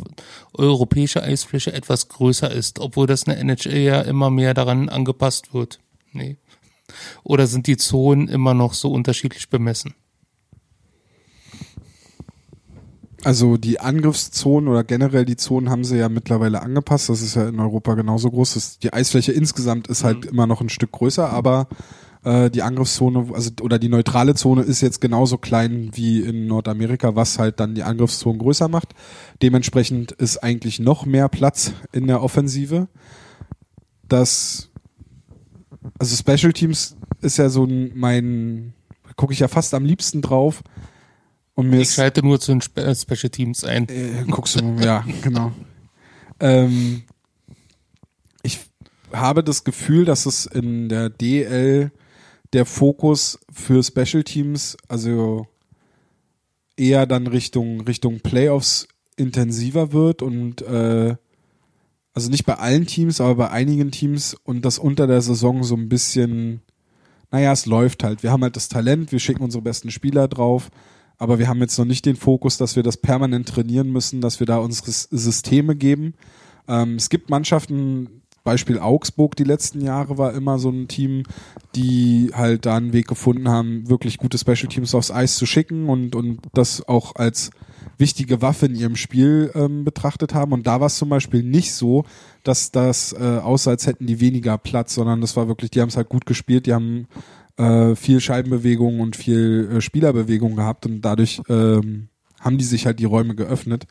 europäische Eisfläche etwas größer ist, obwohl das in der NHL ja immer mehr daran angepasst wird. Nee. Oder sind die Zonen immer noch so unterschiedlich bemessen? Also die Angriffszonen oder generell die Zonen haben sie ja mittlerweile angepasst. Das ist ja in Europa genauso groß. Das, die Eisfläche insgesamt ist halt immer noch ein Stück größer, aber äh, die Angriffszone, also oder die neutrale Zone ist jetzt genauso klein wie in Nordamerika, was halt dann die Angriffszone größer macht. Dementsprechend ist eigentlich noch mehr Platz in der Offensive. Das also Special Teams ist ja so ein, mein, gucke ich ja fast am liebsten drauf. Und mir Ich schalte nur zu den Spe äh, Special Teams ein. äh, guckst du, ja, genau. Ähm, ich habe das Gefühl, dass es in der DL der Fokus für Special Teams, also eher dann Richtung, Richtung Playoffs intensiver wird und äh, also nicht bei allen Teams, aber bei einigen Teams und das unter der Saison so ein bisschen, naja, es läuft halt. Wir haben halt das Talent, wir schicken unsere besten Spieler drauf, aber wir haben jetzt noch nicht den Fokus, dass wir das permanent trainieren müssen, dass wir da unsere Systeme geben. Ähm, es gibt Mannschaften, Beispiel Augsburg die letzten Jahre war immer so ein Team, die halt da einen Weg gefunden haben, wirklich gute Special Teams aufs Eis zu schicken und, und das auch als wichtige Waffe in ihrem Spiel ähm, betrachtet haben. Und da war es zum Beispiel nicht so, dass das äh, aussah, als hätten die weniger Platz, sondern das war wirklich, die haben es halt gut gespielt, die haben äh, viel Scheibenbewegung und viel äh, Spielerbewegung gehabt und dadurch ähm, haben die sich halt die Räume geöffnet.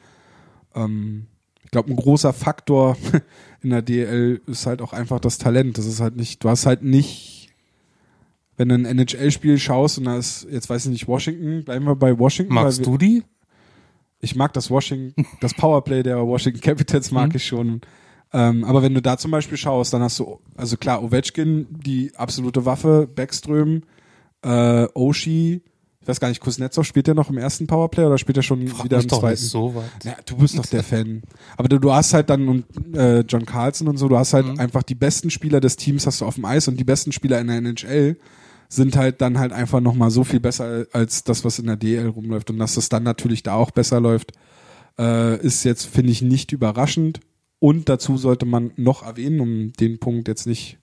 Ähm, ich glaube, ein großer Faktor in der DL ist halt auch einfach das Talent. Das ist halt nicht, du hast halt nicht, wenn du ein NHL-Spiel schaust und da ist, jetzt weiß ich nicht, Washington, bleiben wir bei Washington. Magst du die? Ich mag das Washington, das Powerplay der Washington Capitals mag Mhm. ich schon. Ähm, aber wenn du da zum Beispiel schaust, dann hast du, also klar, Ovechkin, die absolute Waffe, Backström, äh, Oshie, ich weiß gar nicht, Kuznetsov, spielt der noch im ersten Powerplay oder spielt er schon Frag wieder im doch zweiten? nicht so weit. Ja, du bist doch der Fan. Aber du, du hast halt dann und äh, John Carlson und so, du hast halt Mhm. einfach die besten Spieler des Teams hast du auf dem Eis und die besten Spieler in der NHL sind halt dann halt einfach nochmal so viel besser als das, was in der DL rumläuft. Und dass das dann natürlich da auch besser läuft, äh, ist jetzt, finde ich, nicht überraschend. Und dazu sollte man noch erwähnen, um den Punkt jetzt nicht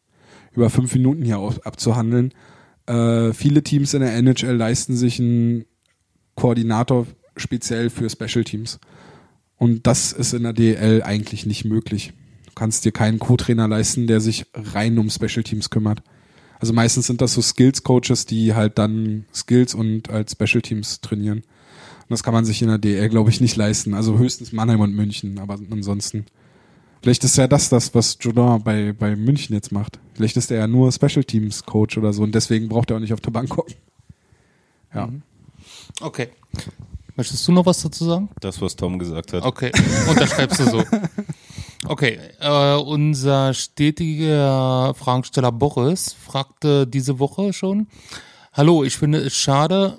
über fünf Minuten hier abzuhandeln, äh, viele Teams in der NHL leisten sich einen Koordinator speziell für Special Teams. Und das ist in der DL eigentlich nicht möglich. Du kannst dir keinen Co-Trainer leisten, der sich rein um Special Teams kümmert. Also meistens sind das so Skills-Coaches, die halt dann Skills und als Special Teams trainieren. Und das kann man sich in der DL, glaube ich, nicht leisten. Also höchstens Mannheim und München, aber ansonsten. Vielleicht ist ja das das, was Jordan bei, bei München jetzt macht. Vielleicht ist er ja nur Special Teams Coach oder so und deswegen braucht er auch nicht auf der Bank gucken. Ja. Okay. Möchtest du noch was dazu sagen? Das, was Tom gesagt hat. Okay, unterschreibst du so. Okay, äh, unser stetiger Fragensteller Boris fragte diese Woche schon, Hallo, ich finde es schade,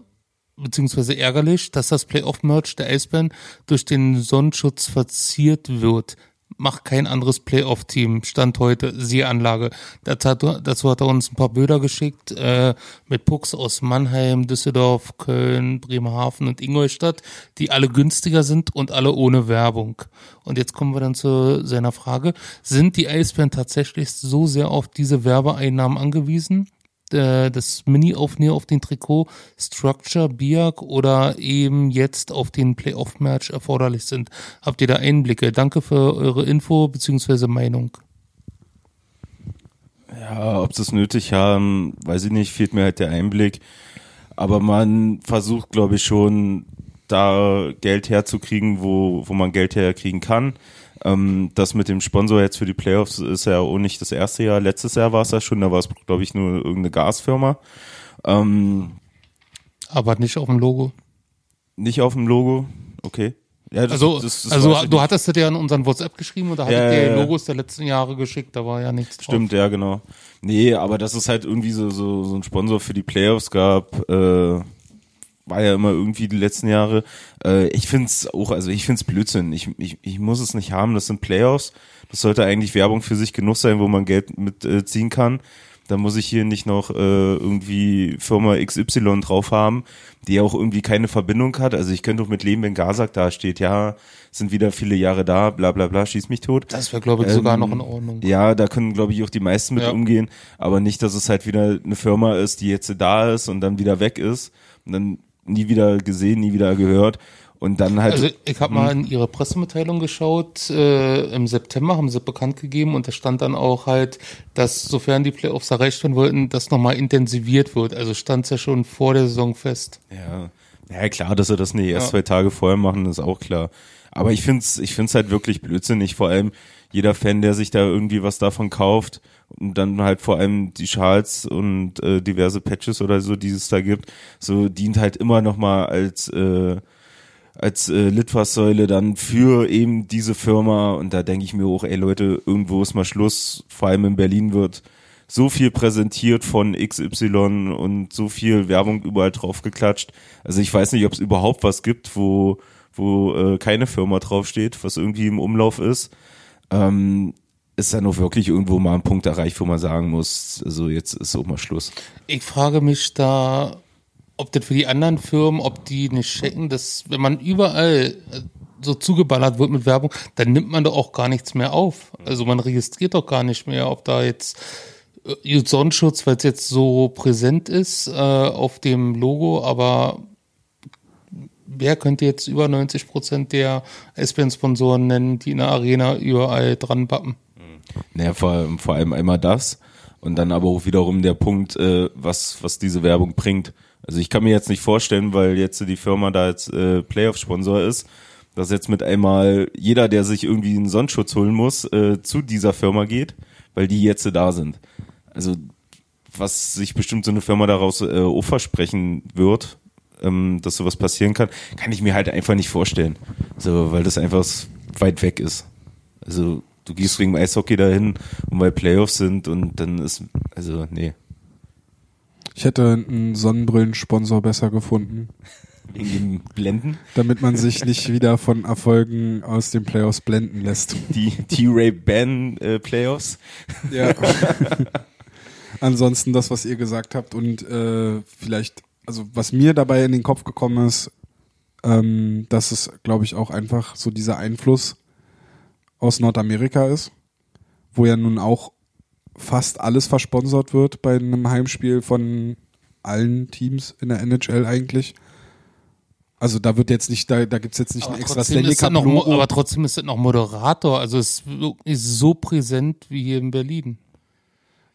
beziehungsweise ärgerlich, dass das Playoff-Merch der Eisbären durch den Sonnenschutz verziert wird. Macht kein anderes Playoff-Team. Stand heute, siehe Anlage. Hat, dazu hat er uns ein paar Bilder geschickt äh, mit Pucks aus Mannheim, Düsseldorf, Köln, Bremerhaven und Ingolstadt, die alle günstiger sind und alle ohne Werbung. Und jetzt kommen wir dann zu seiner Frage. Sind die Eisbären tatsächlich so sehr auf diese Werbeeinnahmen angewiesen? Äh, das Mini-Aufnäher auf den Trikot, Structure, Biak oder eben jetzt auf den Playoff-Match erforderlich sind. Habt ihr da Einblicke? Danke für eure Info bzw. Meinung. Ja, ob sie es nötig haben, weiß ich nicht, fehlt mir halt der Einblick. Aber man versucht, glaube ich, schon, da Geld herzukriegen, wo, wo man Geld herkriegen kann. Ähm, das mit dem Sponsor jetzt für die Playoffs ist ja auch nicht das erste Jahr. Letztes Jahr war es ja schon, da war es, glaube ich, nur irgendeine Gasfirma. Ähm, Aber nicht auf dem Logo. nicht auf dem Logo, okay. Ja, das- Also, das- das also du hattest das ja in unseren WhatsApp geschrieben und da hattet Ja, ihr ja, ja. Logos der letzten Jahre geschickt, da war ja nichts drauf. Stimmt, ja, genau. Nee, aber dass es halt irgendwie so, so, so ein Sponsor für die Playoffs gab, äh, war ja immer irgendwie die letzten Jahre. Äh, ich find's auch, also ich find's Blödsinn. Ich, ich, ich muss es nicht haben. Das sind Playoffs. Das sollte eigentlich Werbung für sich genug sein, wo man Geld mit äh, ziehen kann. Da muss ich hier nicht noch äh, irgendwie Firma XY drauf haben, die ja auch irgendwie keine Verbindung hat. Also ich könnte auch mit leben, wenn Gazak da steht. Ja, sind wieder viele Jahre da, bla bla bla, schieß mich tot. Das wäre, glaube ich, sogar Ähm, noch in Ordnung. Ja, da können, glaube ich, auch die meisten mit Ja. umgehen, aber nicht, dass es halt wieder eine Firma ist, die jetzt da ist und dann wieder weg ist und dann nie wieder gesehen, nie wieder gehört und dann halt Also ich habe mal in ihre Pressemitteilung geschaut. Äh, Im September haben sie bekannt gegeben und da stand dann auch halt, dass sofern die Playoffs erreicht werden wollten, das nochmal intensiviert wird. Also stand es ja schon vor der Saison fest. ja, ja klar, dass sie das nicht erst Ja. zwei Tage vorher machen, ist auch klar. Aber ich find's, ich find's halt wirklich blödsinnig. Vor allem jeder Fan, der sich da irgendwie was davon kauft und dann halt vor allem die Schals und äh, diverse Patches oder so, die es da gibt, so dient halt immer noch mal als äh, als äh, Litfaßsäule dann für eben diese Firma und da denke ich mir auch, ey Leute, irgendwo ist mal Schluss, vor allem in Berlin wird so viel präsentiert von XY und so viel Werbung überall drauf geklatscht. Also ich weiß nicht, ob es überhaupt was gibt, wo wo äh, keine Firma draufsteht, was irgendwie im Umlauf ist. Ähm, ist dann auch wirklich irgendwo mal ein Punkt erreicht, wo man sagen muss, also jetzt ist auch mal Schluss. Ich frage mich da, ob das für die anderen Firmen, ob die nicht checken, dass wenn man überall äh, so zugeballert wird mit Werbung, dann nimmt man doch auch gar nichts mehr auf. Also man registriert doch gar nicht mehr, ob da jetzt äh, gut, Sonnenschutz, weil es jetzt so präsent ist äh, auf dem Logo, aber wer könnte jetzt über 90 Prozent der S-Bahn-Sponsoren nennen, die in der Arena überall dran bappen? Naja, vor, vor allem einmal das und dann aber auch wiederum der Punkt, äh, was, was diese Werbung bringt. Also ich kann mir jetzt nicht vorstellen, weil jetzt die Firma da als äh, Playoff-Sponsor ist, dass jetzt mit einmal jeder, der sich irgendwie einen Sonnenschutz holen muss, äh, zu dieser Firma geht, weil die jetzt da sind. Also was sich bestimmt so eine Firma daraus äh, auch versprechen wird, ähm, dass sowas passieren kann, kann ich mir halt einfach nicht vorstellen. So, weil das einfach weit weg ist. Also du gehst wegen Eishockey dahin und weil Playoffs sind und dann ist, also nee, Ich hätte einen Sonnenbrillensponsor besser gefunden, wegen dem Blenden. damit man sich nicht wieder von Erfolgen aus den Playoffs blenden lässt. Die T-Ray-Ban äh, Playoffs. Ja. Ansonsten das, was ihr gesagt habt und äh, vielleicht, also was mir dabei in den Kopf gekommen ist, ähm, dass es, glaube ich, auch einfach so dieser Einfluss aus Nordamerika ist, wo ja nun auch fast alles versponsert wird bei einem Heimspiel von allen Teams in der NHL eigentlich. Also da wird jetzt nicht, da, da gibt's jetzt nicht Aber ein extra Stanley Cup noch, aber trotzdem ist es noch Moderator. Also es ist so präsent wie hier in Berlin.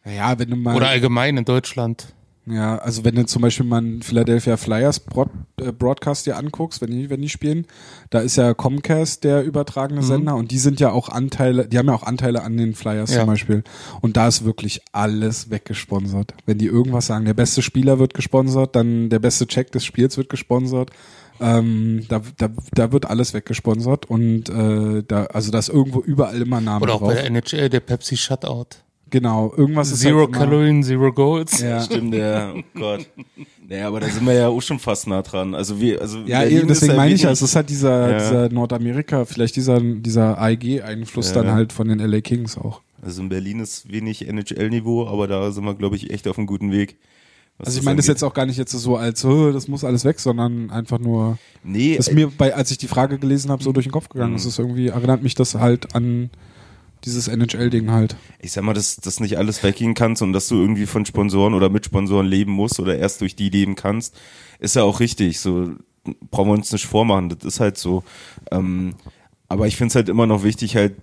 ja, wenn du mal Oder allgemein in Deutschland. Ja, also wenn du zum Beispiel mal einen Philadelphia Flyers Broad, äh, Broadcast dir anguckst, wenn die, wenn die spielen, da ist ja Comcast der Mhm. übertragene Sender und die sind ja auch Anteile, die haben ja auch Anteile an den Flyers Ja. zum Beispiel. Und da ist wirklich alles weggesponsert. Wenn die irgendwas sagen, der beste Spieler wird gesponsert, dann der beste Check des Spiels wird gesponsert. Ähm, da, da, da wird alles weggesponsert und äh, da, also da ist irgendwo überall immer Name Oder auch drauf. bei der NHL, der Pepsi Shutout. Genau, irgendwas ist Zero halt Kalorien, Zero Goals. Ja. Stimmt, ja, oh Gott. Naja, aber da sind wir ja auch schon fast nah dran. Also wir, also Ja, eben, deswegen meine ich ja, es ist halt dieser, Ja. dieser Nordamerika, vielleicht dieser, dieser AEG-Einfluss Ja. dann halt von den LA Kings auch. Also in Berlin ist wenig NHL-Niveau, aber da sind wir, glaube ich, echt auf einem guten Weg. Also ich meine das jetzt auch gar nicht jetzt so als, oh, das muss alles weg, sondern einfach nur, Nee, das ist mir bei, als ich die Frage gelesen habe, so durch den Kopf gegangen. Mhm. Es ist irgendwie, erinnert mich das halt an dieses NHL-Ding halt. ich sag mal, dass das nicht alles weggehen kannst und dass du irgendwie von Sponsoren oder mit Sponsoren leben musst oder erst durch die leben kannst, ist ja auch richtig. So brauchen wir uns nicht vormachen. Das ist halt so. Ähm, aber ich finde es halt immer noch wichtig, halt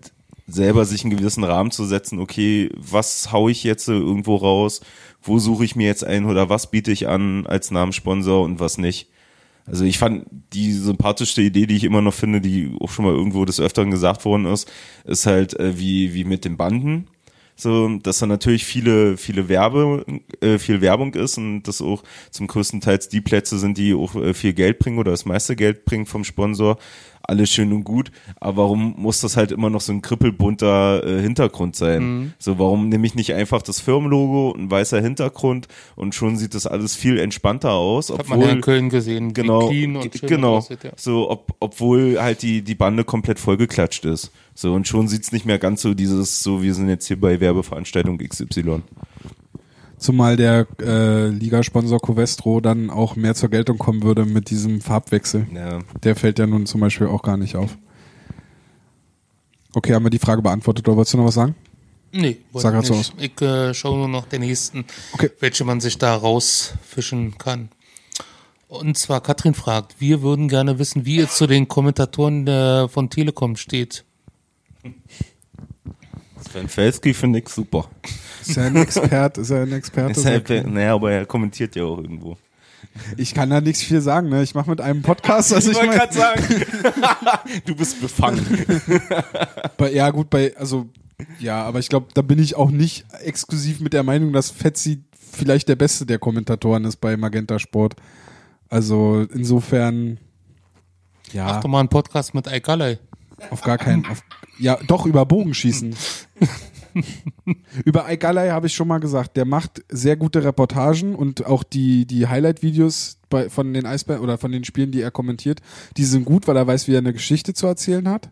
selber sich einen gewissen Rahmen zu setzen. Okay, was hau ich jetzt irgendwo raus? Wo suche ich mir jetzt ein oder was biete ich an als Namenssponsor und was nicht? Also ich fand die sympathischste Idee, die ich immer noch finde, die auch schon mal irgendwo des Öfteren gesagt worden ist, ist halt äh, wie, wie mit den Banden. So, dass da natürlich viele, viele Werbe, äh, viel Werbung ist und das auch zum größten Teils die Plätze sind, die auch äh, viel Geld bringen oder das meiste Geld bringen vom Sponsor. Alles schön und gut. Aber warum muss das halt immer noch so ein krippelbunter äh, Hintergrund sein? So, warum nehme ich nicht einfach das Firmenlogo, ein weißer Hintergrund und schon sieht das alles viel entspannter aus, Hat man ja in Köln gesehen, genau, genau, aussieht, ja. so ob, obwohl halt die die Bande komplett vollgeklatscht ist. So und schon sieht's nicht mehr ganz so dieses so wir sind jetzt hier bei Werbeveranstaltung XY. Zumal der äh, Ligasponsor Covestro dann auch mehr zur Geltung kommen würde mit diesem Farbwechsel. Ja. Der fällt ja nun zum Beispiel auch gar nicht auf. Okay, haben wir die Frage beantwortet oder wolltest du noch was sagen? Nee, grad ich so nicht. Ich äh, schaue nur noch den nächsten, Okay. welche man sich da rausfischen kann. Und zwar, Katrin fragt, wir würden gerne wissen, wie ihr zu den Kommentatoren der, von Telekom steht. Sven Felski finde ich super. Ist er ein Experte? Ist er ein Experte? Ist halt, naja, aber er kommentiert ja auch irgendwo. Ich kann da nichts viel sagen, ne? Ich mache mit einem Podcast, also ich, wollte mein, gerade sagen, du bist befangen. bei, ja gut, bei, also, ja, aber ich glaube, da bin ich auch nicht exklusiv mit der Meinung, dass Fetzi vielleicht der beste der Kommentatoren ist bei Magenta Sport. Also insofern, ja, Mach doch mal einen Podcast mit Aikalei. Auf gar keinen, auf, ja, doch über Bogenschießen. über Aigalai habe ich schon mal gesagt, der macht sehr gute Reportagen und auch die, die Highlight-Videos bei, von den Eisbären oder von den Spielen, die er kommentiert, die sind gut, weil er weiß, wie er eine Geschichte zu erzählen hat.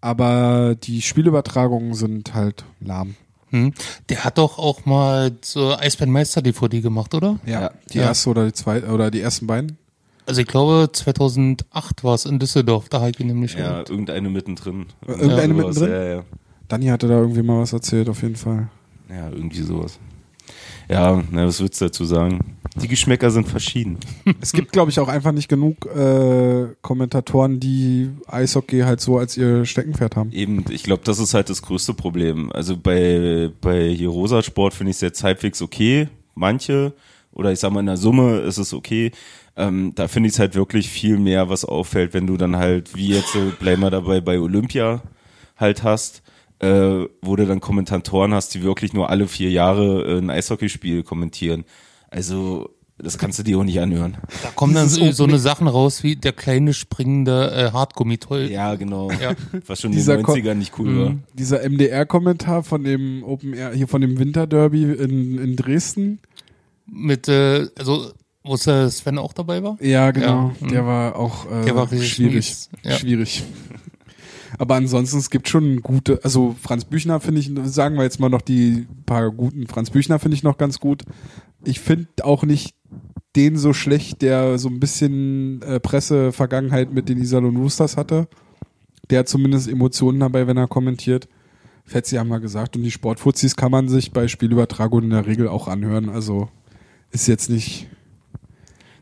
Aber die Spielübertragungen sind halt lahm. Hm? Der hat doch auch mal so Eisbärenmeister-DVD gemacht, oder? Ja, die Ja. erste oder die zweite oder die ersten beiden. Also ich glaube 2008 war es in Düsseldorf, da habe ich ihn nämlich Ja, gehört. irgendeine mittendrin. Irgendeine Ja, mittendrin? Ja, ja. Dani hatte da irgendwie mal was erzählt, auf jeden Fall. Ja, irgendwie sowas. Ja, na, was würdest du dazu sagen? Die Geschmäcker sind verschieden. Es gibt, glaube ich, auch einfach nicht genug äh, Kommentatoren, die Eishockey halt so als ihr Steckenpferd haben. Eben, ich glaube, das ist halt das größte Problem. Also bei, bei hier Rosa Sport finde ich es jetzt halbwegs okay. Manche, oder ich sag mal in der Summe ist es okay. Ähm, da finde ich es halt wirklich viel mehr, was auffällt, wenn du dann halt, wie jetzt, äh, bleiben wir dabei bei Olympia halt hast, äh, wo du dann Kommentatoren hast, die wirklich nur alle vier Jahre äh, ein Eishockeyspiel kommentieren. Also, das kannst du dir auch nicht anhören. Da kommen dann so, so eine Sachen raus wie der kleine springende äh, Hartgummitoll. Ja, genau. Ja. Was schon in Dieser den Ko- 90ern nicht cool war. Dieser MDR-Kommentar von dem Open Air, hier von dem Winterderby in, in Dresden. Mit, äh, also, wo Sven auch dabei war? Ja, genau. Ja, Der war auch äh, Der war schwierig. ja. Schwierig. Aber ansonsten, es gibt schon gute, also Franz Büchner finde ich, sagen wir jetzt mal noch die paar guten, Franz Büchner finde ich noch ganz gut. Ich finde auch nicht den so schlecht, der so ein bisschen äh, Pressevergangenheit mit den Iserlohn Roosters hatte. Der hat zumindest Emotionen dabei, wenn er kommentiert. Fetzi haben wir gesagt. Und die Sportfuzis kann man sich bei Spielübertragung in der Regel auch anhören. Also ist jetzt nicht,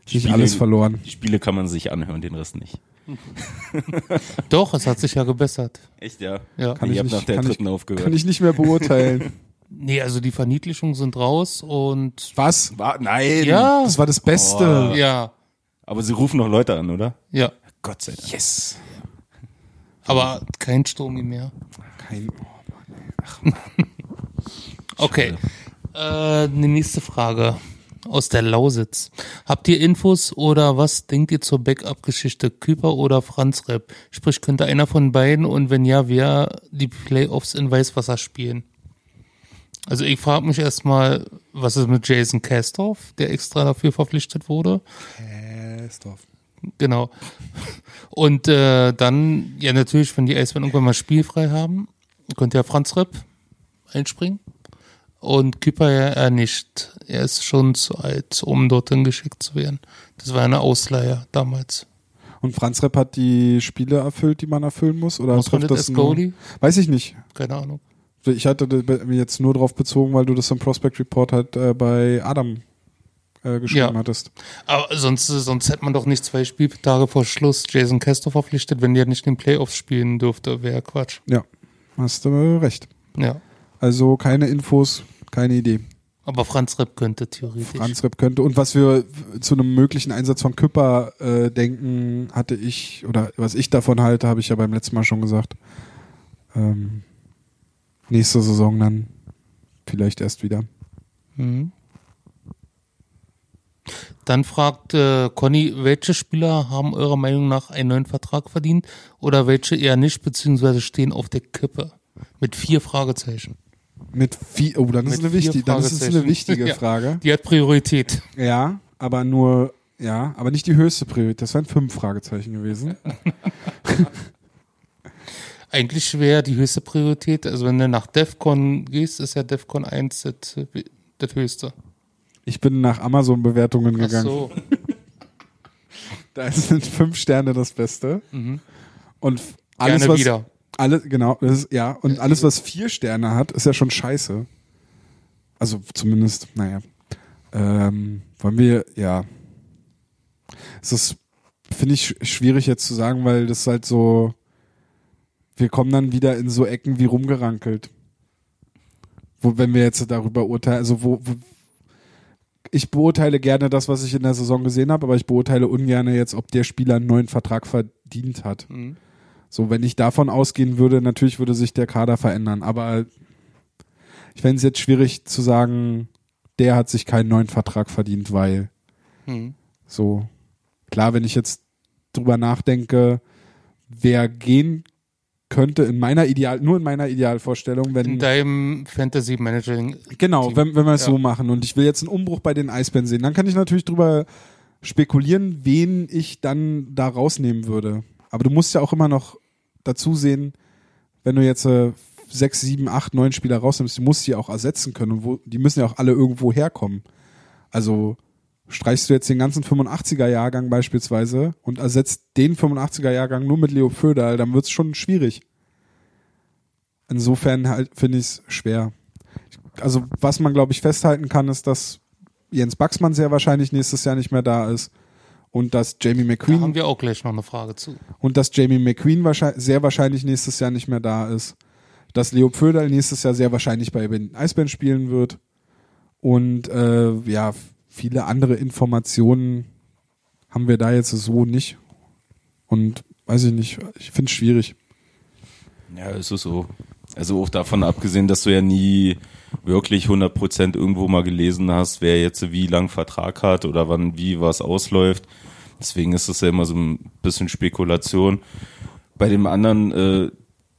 Spiele- alles verloren. Die Spiele kann man sich anhören, den Rest nicht. Doch, es hat sich ja gebessert. Echt, ja? Ja. Kann ich ich habe nicht- nach der kann ich- dritten aufgehört. Kann ich nicht mehr beurteilen. Nee, also die Verniedlichungen sind raus und Was? War, nein! ja, Das war das Beste. ja, Aber sie rufen noch Leute an, oder? ja. Gott sei Dank. Yes! Aber kein Sturmi mehr. Kein, Okay. Äh, die nächste Frage aus der Lausitz. Habt ihr Infos oder was denkt ihr zur Backup-Geschichte Küper oder Franz Repp? Sprich, könnte einer von beiden und wenn ja, wer die Playoffs in Weißwasser spielen? Also ich frage mich erstmal, was ist mit Jason Kastorf, der extra dafür verpflichtet wurde? Kastorf. Genau. Und äh, dann, ja natürlich, wenn die Eisbären irgendwann mal spielfrei haben, könnte ja Franz Ripp einspringen. Und Küper ja er nicht. Er ist schon zu alt, um dorthin geschickt zu werden. Das war eine Ausleihe damals. Und Franz Repp hat die Spiele erfüllt, die man erfüllen muss? Oder trifft konnte das Goalie? Weiß ich nicht. Keine Ahnung. Ich hatte mir jetzt nur darauf bezogen, weil du das im Prospect Report halt äh, bei Adam äh, geschrieben Ja. hattest. Aber sonst, sonst hätte man doch nicht zwei Spieltage vor Schluss Jason Castor verpflichtet, wenn der nicht in den Playoffs spielen dürfte. Wäre Quatsch. Ja, hast du recht. Ja. Also keine Infos, keine Idee. Aber Franz Repp könnte theoretisch. Franz Repp könnte. Und was wir zu einem möglichen Einsatz von Küpper äh, denken, hatte ich, oder was ich davon halte, habe ich ja beim letzten Mal schon gesagt. Ähm, nächste Saison dann vielleicht erst wieder. Mhm. Dann fragt äh, Conny, welche Spieler haben eurer Meinung nach einen neuen Vertrag verdient oder welche eher nicht, beziehungsweise stehen auf der Kippe? Mit vier Fragezeichen. Mit vier, oh, dann ist, eine, wichtig, dann ist es eine wichtige Ja. Frage. Die hat Priorität. Ja, aber nur, ja, aber nicht die höchste Priorität. Das wären fünf Fragezeichen gewesen. Eigentlich wäre die höchste Priorität, also wenn du nach DEFCON gehst, ist ja DEFCON 1 das, das höchste. Ich bin nach Amazon-Bewertungen Ach gegangen. so. Da sind fünf Sterne das Beste. Und f- alles, Mhm. Gerne was, wieder. Alle, genau, ist, ja, und alles, was vier Sterne hat, ist ja schon scheiße. Also zumindest, naja. Ähm, wollen wir, ja. Es ist, finde ich, sch- schwierig jetzt zu sagen, weil das halt so, wir kommen dann wieder in so Ecken wie rumgerankelt. Wo, wenn wir jetzt darüber urteilen, also wo, wo ich beurteile gerne das, was ich in der Saison gesehen habe, aber ich beurteile ungern jetzt, ob der Spieler einen neuen Vertrag verdient hat. Mhm. So, wenn ich davon ausgehen würde, natürlich würde sich der Kader verändern, aber ich fände es jetzt schwierig zu sagen, der hat sich keinen neuen Vertrag verdient, weil Mhm. so, klar, wenn ich jetzt drüber nachdenke, wer gehen könnte in meiner Ideal, nur in meiner Idealvorstellung, wenn In deinem Fantasy Managing. Genau, Team. wenn, wenn wir es Ja. so machen und ich will jetzt einen Umbruch bei den Eisbären sehen, dann kann ich natürlich drüber spekulieren, wen ich dann da rausnehmen würde. Aber du musst ja auch immer noch dazu sehen, wenn du jetzt äh, sechs, sieben, acht, neun Spieler rausnimmst, die musst du ja auch ersetzen können und wo, die müssen ja auch alle irgendwo herkommen. Also streichst du jetzt den ganzen 85er-Jahrgang beispielsweise und ersetzt den 85er-Jahrgang nur mit Leo Föderl, dann wird es schon schwierig. Insofern halt finde ich es schwer. Also was man glaube ich festhalten kann, ist, dass Jens Baxmann sehr wahrscheinlich nächstes Jahr nicht mehr da ist und dass Jamie Da McQueen haben wir auch gleich noch eine Frage zu. und dass Jamie McQueen wahrscheinlich, sehr wahrscheinlich nächstes Jahr nicht mehr da ist. Dass Leo Pföderl nächstes Jahr sehr wahrscheinlich bei den Eisbären spielen wird. Und äh, ja, viele andere Informationen haben wir da jetzt so nicht. Und weiß ich nicht, ich finde es schwierig. Ja, ist es so. Also auch davon abgesehen, dass du ja nie wirklich 100% irgendwo mal gelesen hast, wer jetzt wie lang Vertrag hat oder wann wie was ausläuft. Deswegen ist es ja immer so ein bisschen Spekulation. Bei dem anderen, äh,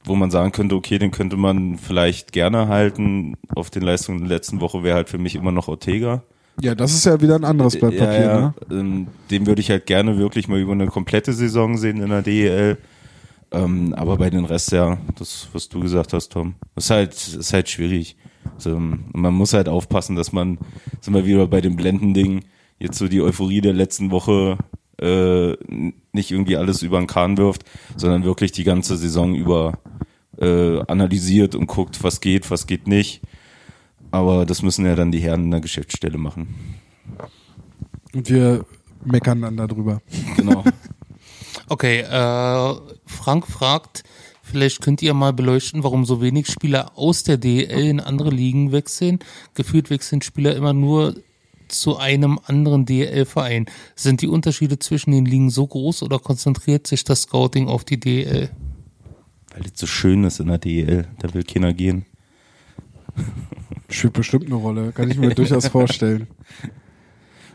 wo man sagen könnte, okay, den könnte man vielleicht gerne halten. Auf den Leistungen der letzten Woche wäre halt für mich immer noch Ortega. Ja, das ist ja wieder ein anderes Blatt Papier, ja, ja. ne? Ähm, den würde ich halt gerne wirklich mal über eine komplette Saison sehen in der DEL. Ähm, aber bei den Rest ja, das, was du gesagt hast, Tom, ist halt, ist halt schwierig. Also, man muss halt aufpassen, dass man, sind wir wieder bei dem Blendending, jetzt so die Euphorie der letzten Woche äh, nicht irgendwie alles über den Kahn wirft, sondern wirklich die ganze Saison über äh, analysiert und guckt, was geht, was geht nicht. Aber das müssen ja dann die Herren in der Geschäftsstelle machen. Und wir meckern dann darüber. Genau. Okay, äh, Frank fragt, vielleicht könnt ihr mal beleuchten, warum so wenig Spieler aus der DL in andere Ligen wechseln. Gefühlt wechseln Spieler immer nur zu einem anderen DL-Verein. Sind die Unterschiede zwischen den Ligen so groß oder konzentriert sich das Scouting auf die DL? Weil es so schön ist in der DEL, da will keiner gehen. Spielt bestimmt eine Rolle, kann ich mir durchaus vorstellen.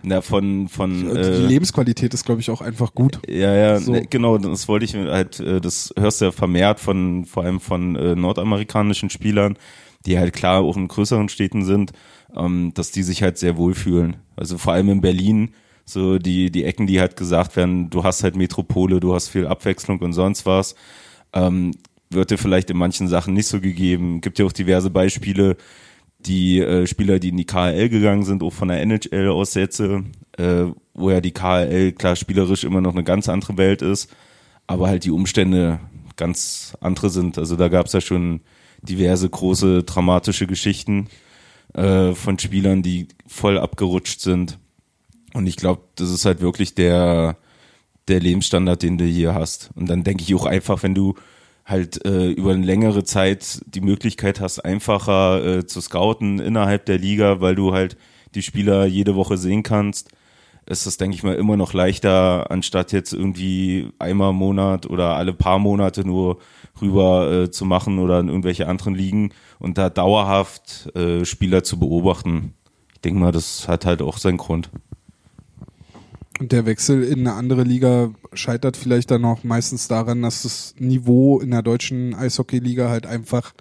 Na, von, von, die äh, Lebensqualität ist, glaube ich, auch einfach gut. ja, ja, so. ne, genau, das wollte ich halt, äh, das hörst du ja vermehrt von, vor allem von äh, nordamerikanischen Spielern, die halt klar auch in größeren Städten sind, ähm, dass die sich halt sehr wohlfühlen. Also vor allem in Berlin, so die, die Ecken, die halt gesagt werden, du hast halt Metropole, du hast viel Abwechslung und sonst was, ähm, wird dir vielleicht in manchen Sachen nicht so gegeben. Gibt ja auch diverse Beispiele, die äh, Spieler, die in die KHL gegangen sind, auch von der NHL Aussätze, äh, wo ja die KHL klar spielerisch immer noch eine ganz andere Welt ist, aber halt die Umstände ganz andere sind. Also da gab es ja schon diverse große dramatische Geschichten äh, von Spielern, die voll abgerutscht sind. Und ich glaube, das ist halt wirklich der, der Lebensstandard, den du hier hast. Und dann denke ich auch einfach, wenn du halt äh, über eine längere Zeit die Möglichkeit hast, einfacher äh, zu scouten innerhalb der Liga, weil du halt die Spieler jede Woche sehen kannst, ist das, denke ich mal, immer noch leichter, anstatt jetzt irgendwie einmal im Monat oder alle paar Monate nur rüber äh, zu machen oder in irgendwelche anderen Ligen und da dauerhaft äh, Spieler zu beobachten. Ich denke mal, das hat halt auch seinen Grund. Und der Wechsel in eine andere Liga scheitert vielleicht dann auch meistens daran, dass das Niveau in der deutschen Eishockey-Liga halt einfach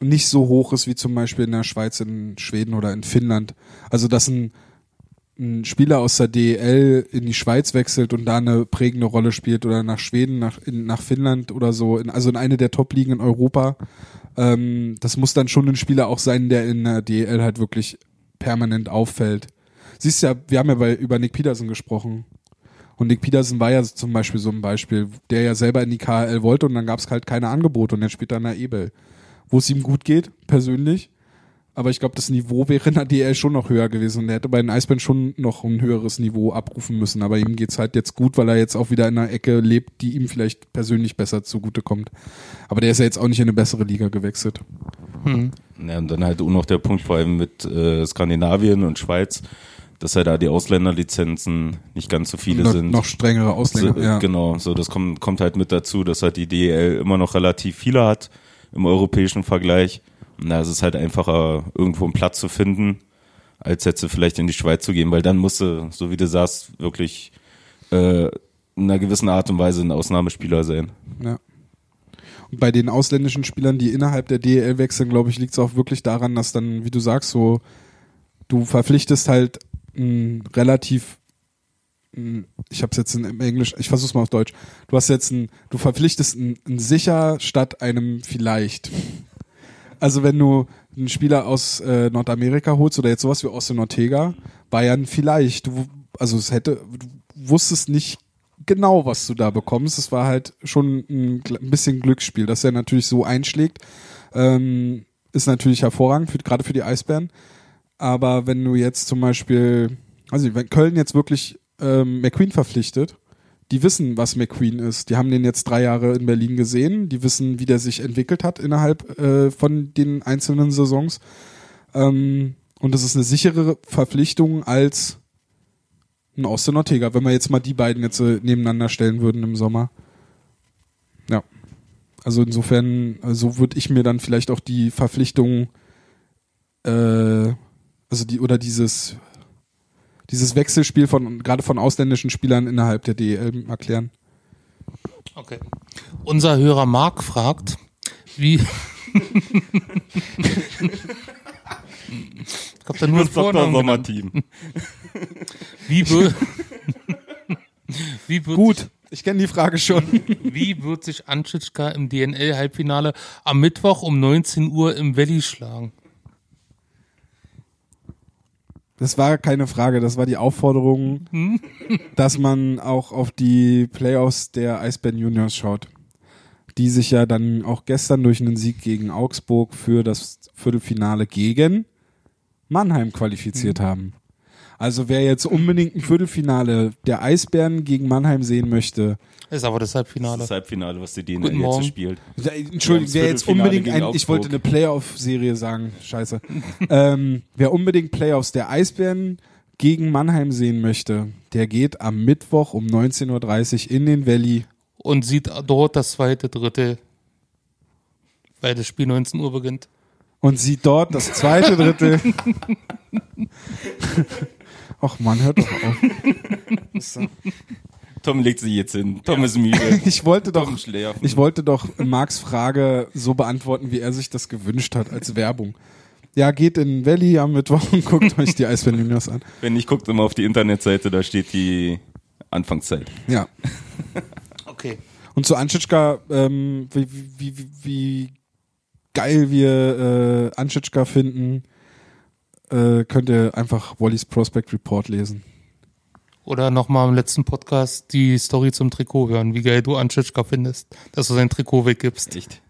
nicht so hoch ist wie zum Beispiel in der Schweiz, in Schweden oder in Finnland. Also dass ein, ein Spieler aus der DEL in die Schweiz wechselt und da eine prägende Rolle spielt oder nach Schweden, nach, in, nach Finnland oder so, in, also in eine der Top-Ligen in Europa. Ähm, das muss dann schon ein Spieler auch sein, der in der DEL halt wirklich permanent auffällt. Siehst ja, wir haben ja bei, über Nick Peterson gesprochen. Und Nick Peterson war ja zum Beispiel so ein Beispiel, der ja selber in die KHL wollte und dann gab es halt keine Angebote und dann spielt er in der Ebel. Wo es ihm gut geht, persönlich. Aber ich glaube, das Niveau wäre in der DL schon noch höher gewesen und er hätte bei den Eisbären schon noch ein höheres Niveau abrufen müssen. Aber ihm geht's halt jetzt gut, weil er jetzt auch wieder in einer Ecke lebt, die ihm vielleicht persönlich besser zugutekommt. Aber der ist ja jetzt auch nicht in eine bessere Liga gewechselt. Hm. Ja, und dann halt auch noch der Punkt vor allem mit äh, Skandinavien und Schweiz, dass ja da die Ausländerlizenzen nicht ganz so viele noch, sind. noch strengere Ausländer, so, ja. Genau, so das kommt, kommt halt mit dazu, dass halt die DEL immer noch relativ viele hat im europäischen Vergleich. Und da ist es halt einfacher, irgendwo einen Platz zu finden, als jetzt vielleicht in die Schweiz zu gehen, weil dann musst du, so wie du sagst, wirklich äh, in einer gewissen Art und Weise ein Ausnahmespieler sein. Ja. Und bei den ausländischen Spielern, die innerhalb der DEL wechseln, glaube ich, liegt es auch wirklich daran, dass dann, wie du sagst, so du verpflichtest halt ein relativ ich habe es jetzt in, im Englisch, ich versuch's mal auf Deutsch. Du hast jetzt ein, du verpflichtest ein, ein sicher statt einem vielleicht. Also wenn du einen Spieler aus äh, Nordamerika holst oder jetzt sowas wie Austin Ortega, Bayern vielleicht. Du, also es hätte, du wusstest nicht genau, was du da bekommst. Es war halt schon ein, ein bisschen Glücksspiel, dass er natürlich so einschlägt. Ähm, ist natürlich hervorragend, gerade für die Eisbären. Aber wenn du jetzt zum Beispiel, also wenn Köln jetzt wirklich ähm, McQueen verpflichtet, die wissen, was McQueen ist. Die haben den jetzt drei Jahre in Berlin gesehen. Die wissen, wie der sich entwickelt hat innerhalb äh, von den einzelnen Saisons. Ähm, und das ist eine sichere Verpflichtung als ein Austin Ortega, wenn wir jetzt mal die beiden jetzt äh, nebeneinander stellen würden im Sommer. Ja. Also insofern, äh, so würde ich mir dann vielleicht auch die Verpflichtung, äh, also die, oder dieses, dieses Wechselspiel von, gerade von ausländischen Spielern innerhalb der DEL erklären. Okay. Unser Hörer Marc fragt, wie. ich glaube, da nur einen Vornamen genannt. Sommerteam. Wie, wie, wird Gut, ich kenne die Frage schon. Sich, wie wird sich Anschitschka im DNL-Halbfinale am Mittwoch um 19 Uhr im Valley schlagen? Das war keine Frage, das war die Aufforderung, dass man auch auf die Playoffs der Eisbären Juniors schaut, die sich ja dann auch gestern durch einen Sieg gegen Augsburg für das Viertelfinale gegen Mannheim qualifiziert haben. Also wer jetzt unbedingt ein Viertelfinale der Eisbären gegen Mannheim sehen möchte, Ist aber das Halbfinale. Das Halbfinale, was die DNL jetzt spielt. Entschuldigung, wer jetzt unbedingt ein, ich wollte eine Playoff-Serie sagen, scheiße. ähm, wer unbedingt Playoffs der Eisbären gegen Mannheim sehen möchte, der geht am Mittwoch um 19.30 Uhr in den Valley. Und sieht dort das zweite, dritte, weil das Spiel 19 Uhr beginnt. und sieht dort das zweite Drittel. Ach man, hört doch auf. Tom legt sich jetzt hin. Tom ist müde. Ich wollte doch, ich wollte doch Marks Frage so beantworten, wie er sich das gewünscht hat, als Werbung. Ja, geht in Valley am Mittwoch und guckt euch die Eisbären Juniors an. Wenn nicht, guckt immer auf die Internetseite, da steht die Anfangszeit. Ja. Okay. Und zu Anschitschka, ähm, wie, wie, wie, wie geil wir äh, Anschitschka finden, äh, könnt ihr einfach Wallys Prospect Report lesen. Oder nochmal im letzten Podcast die Story zum Trikot hören, wie geil du Anschitschka findest, dass du sein Trikot weggibst. Echt?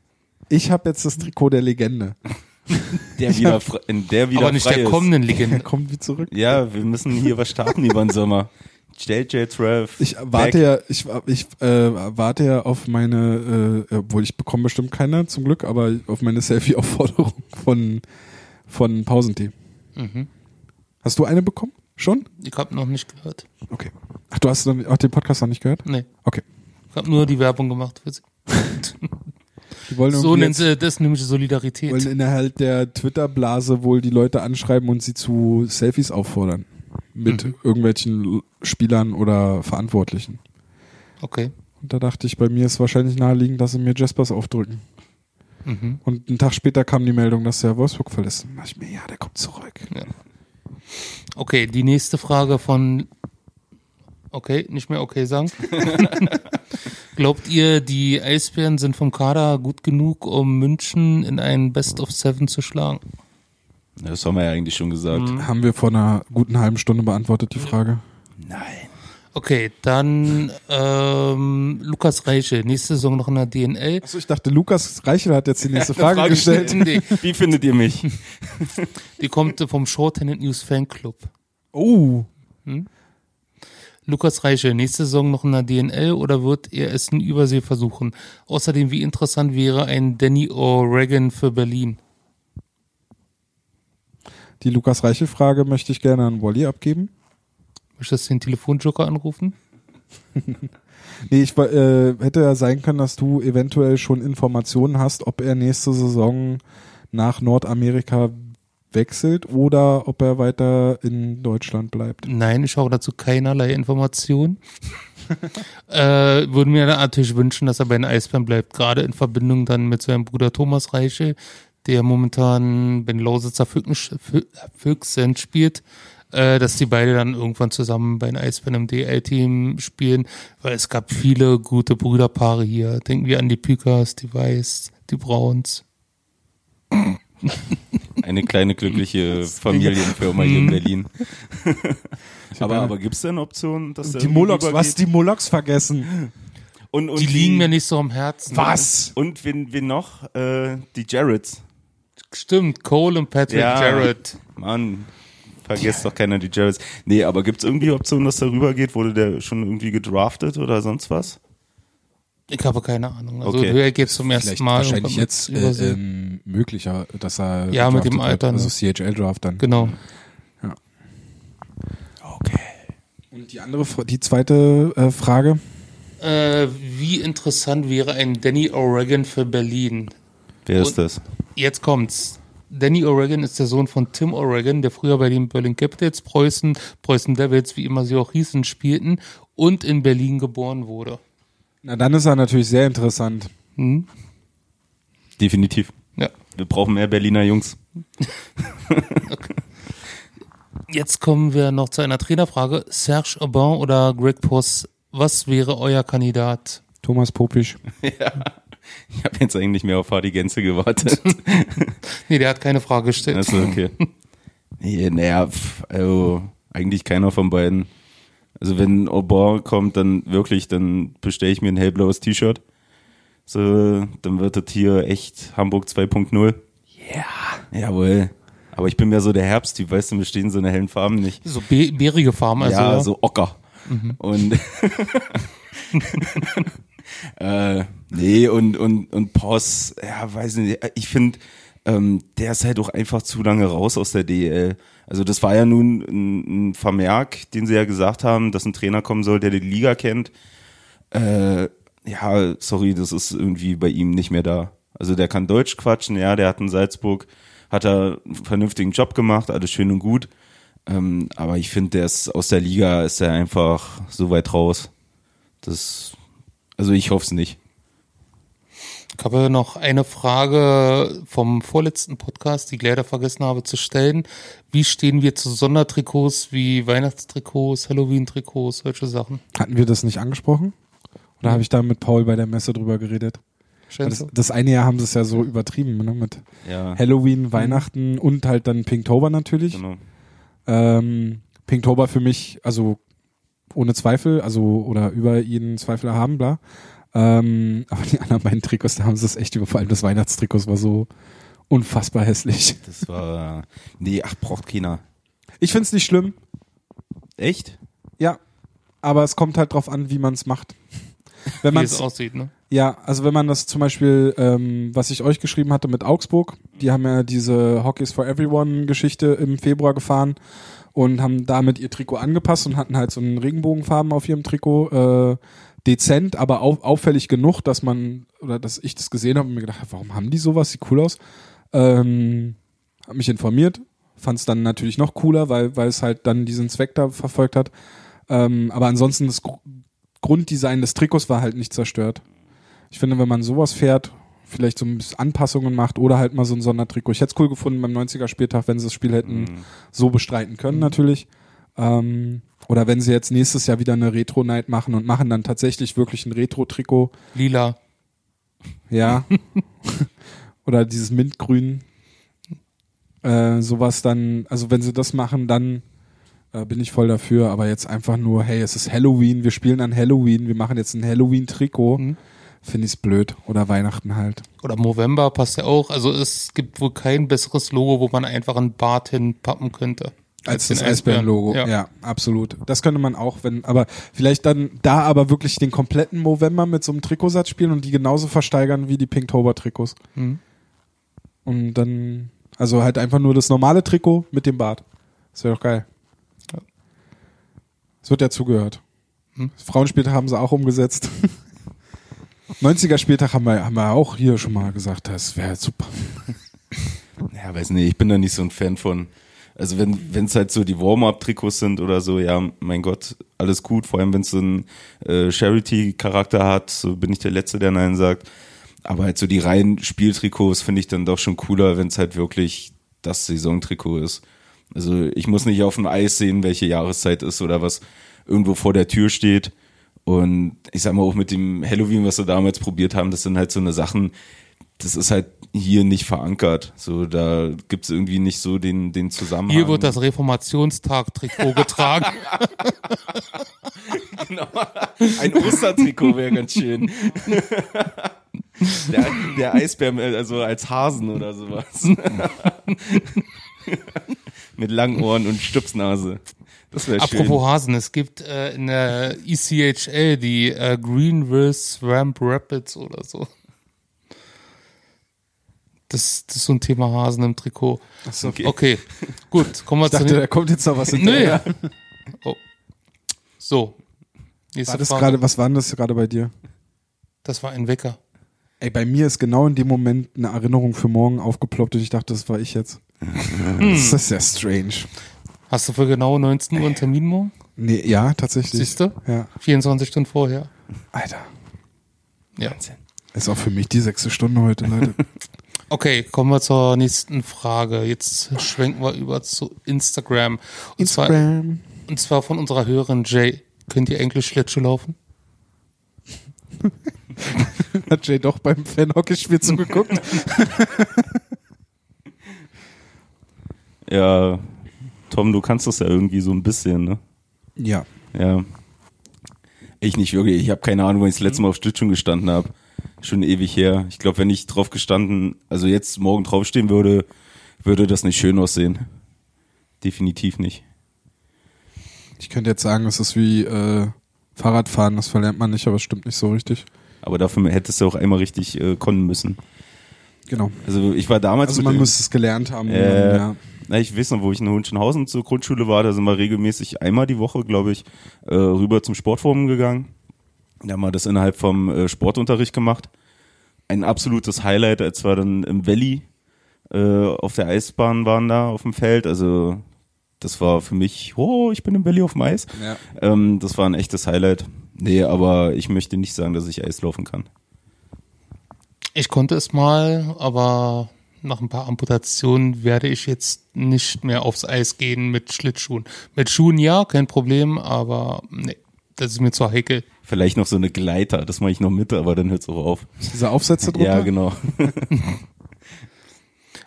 Ich habe jetzt das Trikot der Legende. Der wieder, fre- in der wieder Aber nicht frei der ist. kommenden Legende. kommt wie zurück. Ja, wir müssen hier was starten über den Sommer. JJ Trev. Ich warte ja, ich, ich äh, warte ja auf meine, äh, obwohl ich bekomme bestimmt keine zum Glück, aber auf meine Selfie-Aufforderung von, von Pausentee. Mhm. Hast du eine bekommen? Schon? Ich habe noch nicht gehört. Okay. Ach, du hast auch den Podcast noch nicht gehört? Nee, Okay. ich habe nur die Werbung gemacht für sie. Die wollen So nennt sie das nämlich Solidarität. wollen innerhalb der Twitter-Blase wohl die Leute anschreiben und sie zu Selfies auffordern. Mit Mhm. irgendwelchen Spielern oder Verantwortlichen. Okay. Und da dachte ich, bei mir ist wahrscheinlich naheliegend, dass sie mir Jaspers aufdrücken. Mhm. Und einen Tag später kam die Meldung, dass der Wolfsburg verlässt. Und da dachte ich mir, ja, der kommt zurück. Okay, die nächste Frage von. Okay, nicht mehr okay sagen. Glaubt ihr, die Eisbären sind vom Kader gut genug, um München in einen Best of Seven zu schlagen? Das haben wir ja eigentlich schon gesagt. Haben wir vor einer guten halben Stunde beantwortet, die Frage. Nein. Okay, dann ähm, Lukas Reiche, nächste Saison noch in der DNL. Achso, ich dachte, Lukas Reichel hat jetzt die nächste Frage, Frage gestellt. Nee, Wie findet ihr mich? die kommt vom Shorthanded News Fanclub. Oh, Lukas Reiche, nächste Saison noch in der DNL oder wird er es in Übersee versuchen? Außerdem, wie interessant wäre ein Danny O'Regan für Berlin? die Lukas Reichel-Frage möchte ich gerne an Wally abgeben. Möchtest du den Telefonjoker anrufen? Nee, ich äh, hätte ja sein können, dass du eventuell schon Informationen hast, ob er nächste Saison nach Nordamerika wechselt oder ob er weiter in Deutschland bleibt. Nein, ich habe dazu keinerlei Informationen. äh, würde mir natürlich wünschen, dass er bei den Eisbären bleibt, gerade in Verbindung dann mit seinem Bruder Thomas Reiche, der momentan bei den Lausitzer Füchsen, Fü- Füchsen spielt, äh, dass die beide dann irgendwann zusammen bei den Eisbären im DL-Team spielen, weil es gab viele gute Brüderpaare hier. Denken wir an die Pükas, die Weiß, die Brauns. Eine kleine glückliche Familienfirma hier in Berlin. aber eine- aber gibt es denn Optionen, dass Die Molochs, was die Molochs vergessen? und, und Die liegen mir nicht so am Herzen. Was? Und wen, wen noch? Äh, die Jarretts. Stimmt, Cole und Patrick Ja. Jarrett. Mann, vergesst doch keiner die Jarretts. Nee, aber gibt es irgendwie Optionen, dass der rübergeht? Wurde der schon irgendwie gedraftet oder sonst was? Ich habe keine Ahnung. Also Okay. er geht zum ersten Vielleicht Mal. wahrscheinlich jetzt äh, ähm, möglicher, dass er Ja, mit dem wird. Alter, ne? also CHL-Draft dann. Genau. Okay. Und die andere, die zweite äh, Frage. Äh, wie interessant wäre ein Danny O'Regan für Berlin? Wer ist Und- das? Jetzt kommt's. Danny O'Regan ist der Sohn von Tim O'Regan, der früher bei den Berlin Capitals, Preußen, Preußen Devils, wie immer sie auch hießen, spielten und in Berlin geboren wurde. Na, dann ist er natürlich sehr interessant. Hm? Definitiv. Ja. Wir brauchen mehr Berliner Jungs. Jetzt kommen wir noch zu einer Trainerfrage. Serge Aubin oder Greg Poss, was wäre euer Kandidat? Thomas Popisch. Ich habe jetzt eigentlich mehr auf Hardy Gänze gewartet. Nee, der hat keine Frage gestellt. Also okay. Nee, naja, also eigentlich keiner von beiden. Also wenn Aubin kommt, dann wirklich, dann bestelle ich mir ein hellblaues T-Shirt. So, dann wird das hier echt Hamburg 2.0. Ja. Jawohl. Aber ich bin mehr so der Herbsttyp, weißt du, mir stehen so eine hellen Farben nicht. So be bärige Farben, also. ja, so Ocker. Und äh, nee, und, und, und Poss, ja, weiß nicht, ich finde, ähm, der ist halt auch einfach zu lange raus aus der DEL. Also das war ja nun ein, ein Vermerk, den sie ja gesagt haben, dass ein Trainer kommen soll, der die Liga kennt. Äh, ja, sorry, das ist irgendwie bei ihm nicht mehr da. Also der kann Deutsch quatschen, ja, der hat in Salzburg, hat er einen vernünftigen Job gemacht, alles schön und gut. Ähm, aber ich finde, der ist aus der Liga ist er einfach so weit raus. Das, also ich hoffe es nicht. Ich habe noch eine Frage vom vorletzten Podcast, die ich leider vergessen habe zu stellen. Wie stehen wir zu Sondertrikots wie Weihnachtstrikots, Halloween-Trikots, solche Sachen? Hatten wir das nicht angesprochen? Oder habe ich da mit Paul bei der Messe drüber geredet? Das, das eine Jahr haben sie es ja so übertrieben, ne? Mit Ja, Halloween, Weihnachten und halt dann Pinktober natürlich. genau. Ähm, Pinktober für mich, also ohne Zweifel, also oder über jeden Zweifel haben, bla. Ähm, aber die anderen beiden Trikots, da haben sie es echt über, vor allem das Weihnachtstrikot war so unfassbar hässlich. Das war, nee, ach, braucht keiner. Ich find's nicht schlimm, Echt? ja, aber es kommt halt drauf an, wie man es macht. Wenn Wie man es aussieht, ne? Ja, also wenn man das zum Beispiel, ähm, was ich euch geschrieben hatte mit Augsburg, die haben ja diese Hockeys for Everyone Geschichte im Februar gefahren und haben damit ihr Trikot angepasst und hatten halt so einen Regenbogenfarben auf ihrem Trikot, äh, dezent, aber au auffällig genug, dass man, oder dass ich das gesehen habe und mir gedacht habe, warum haben die sowas? Sieht cool aus. Ähm, hab mich informiert, fand es dann natürlich noch cooler, weil, weil es halt dann diesen Zweck da verfolgt hat. Ähm, aber ansonsten das Gru Grunddesign des Trikots war halt nicht zerstört. Ich finde, wenn man sowas fährt, vielleicht so ein bisschen Anpassungen macht oder halt mal so ein Sondertrikot. Ich hätte es cool gefunden beim 90er Spieltag, wenn sie das Spiel hätten so bestreiten können, natürlich. Ähm, oder wenn sie jetzt nächstes Jahr wieder eine Retro-Night machen und machen dann tatsächlich wirklich ein Retro-Trikot, Lila. ja. oder dieses Mintgrün. Äh, sowas dann, also wenn sie das machen, dann äh, bin ich voll dafür. Aber jetzt einfach nur, hey, es ist Halloween, wir spielen an Halloween, wir machen jetzt ein Halloween-Trikot. Mhm. Finde ich's blöd. Oder Weihnachten halt. Oder Movember passt ja auch. Also es gibt wohl kein besseres Logo, wo man einfach einen Bart hinpappen könnte. Als den das Eisbären-Logo. Ja. Ja. absolut. Das könnte man auch, wenn, aber vielleicht dann da aber wirklich den kompletten Movember mit so einem Trikotsatz spielen und die genauso versteigern wie die Pinktober-Trikots. Mhm. Und dann, also halt einfach nur das normale Trikot mit dem Bart. Das wäre doch geil. Es wird ja zugehört. Hm. Frauenspieltag haben sie auch umgesetzt. 90er Spieltag haben wir, haben wir auch hier schon mal gesagt, das wäre super. Ja, weiß nicht, ich bin da nicht so ein Fan von. Also wenn es halt so die Warm-up-Trikots sind oder so, ja, mein Gott, alles gut. Vor allem wenn es so einen äh, Charity-Charakter hat, so bin ich der Letzte, der Nein sagt. Aber halt so die reinen Spieltrikots finde ich dann doch schon cooler, wenn es halt wirklich das Saisontrikot ist. Also ich muss nicht auf dem Eis sehen, welche Jahreszeit ist oder was irgendwo vor der Tür steht. Und ich sag mal auch mit dem Halloween, was wir damals probiert haben, das sind halt so eine Sachen, das ist halt hier nicht verankert. So, da gibt's irgendwie nicht so den, den Zusammenhang. Hier wird das Reformationstag-Trikot getragen. genau. Ein Ostertrikot wäre ganz schön. Der, der Eisbär, also als Hasen oder sowas. Mit langen Ohren und Stupsnase. Das wäre schön. Apropos Hasen, es gibt äh, in der ECHL die äh, Greenville Swamp Rapids oder so. Das, das ist so ein Thema Hasen im Trikot. Achso. Okay. Okay, gut, kommen wir Ich zu dachte, da kommt jetzt noch was hinterher. Oh. So. Nächste War das Frage. gerade, was war denn das gerade bei dir? das war ein Wecker. Ey, bei mir ist genau in dem Moment eine Erinnerung für morgen aufgeploppt und ich dachte, das war ich jetzt. das ist ja strange. Hast du für genau 19 Uhr einen Termin morgen? Nee, ja, tatsächlich. Siehst du? Ja. 24 Stunden vorher. Alter. Ja. Ist auch für mich die sechste Stunde heute, Leute. Okay, kommen wir zur nächsten Frage. Jetzt schwenken wir über zu Instagram. Und, Zwar, Instagram. und zwar von unserer Hörerin Jay. Könnt ihr eigentlich Schlittschuh laufen? Hat Jay doch beim Fanhockeyspiel zugeguckt? Ja, Tom, du kannst das ja irgendwie so ein bisschen, ne? ja. Ja. Ich nicht wirklich. Ich habe keine Ahnung, wann ich das letzte Mal auf Schlittschuhen gestanden habe. Schon ewig her. Ich glaube, wenn ich drauf gestanden, also jetzt morgen draufstehen würde, würde das nicht schön aussehen. Definitiv nicht. Ich könnte jetzt sagen, es ist wie äh, Fahrradfahren, das verlernt man nicht, aber es stimmt nicht so richtig. Aber dafür hättest du auch einmal richtig äh, können müssen. Genau. Also ich war damals Also man muss es gelernt haben. Äh, ja. Na, ich weiß noch, wo ich in Hohenschönhausen zur Grundschule war, da sind wir regelmäßig einmal die Woche, glaube ich, äh, rüber zum Sportforum gegangen. Da haben wir das innerhalb vom äh, Sportunterricht gemacht. Ein absolutes Highlight, als wir dann im Valley äh, auf der Eisbahn waren da auf dem Feld. Also das war für mich, oh, ich bin im Valley auf dem Eis. Ja. Ähm, das war ein echtes Highlight. Nee, aber ich möchte nicht sagen, dass ich Eis laufen kann. Ich konnte es mal, aber nach ein paar Amputationen werde ich jetzt nicht mehr aufs Eis gehen mit Schlittschuhen. Mit Schuhen ja, kein Problem, aber nee, das ist mir zu heikel. Vielleicht noch so eine Gleiter, das mache ich noch mit, aber dann hört es auch auf. Diese Aufsätze drunter? Ja, genau.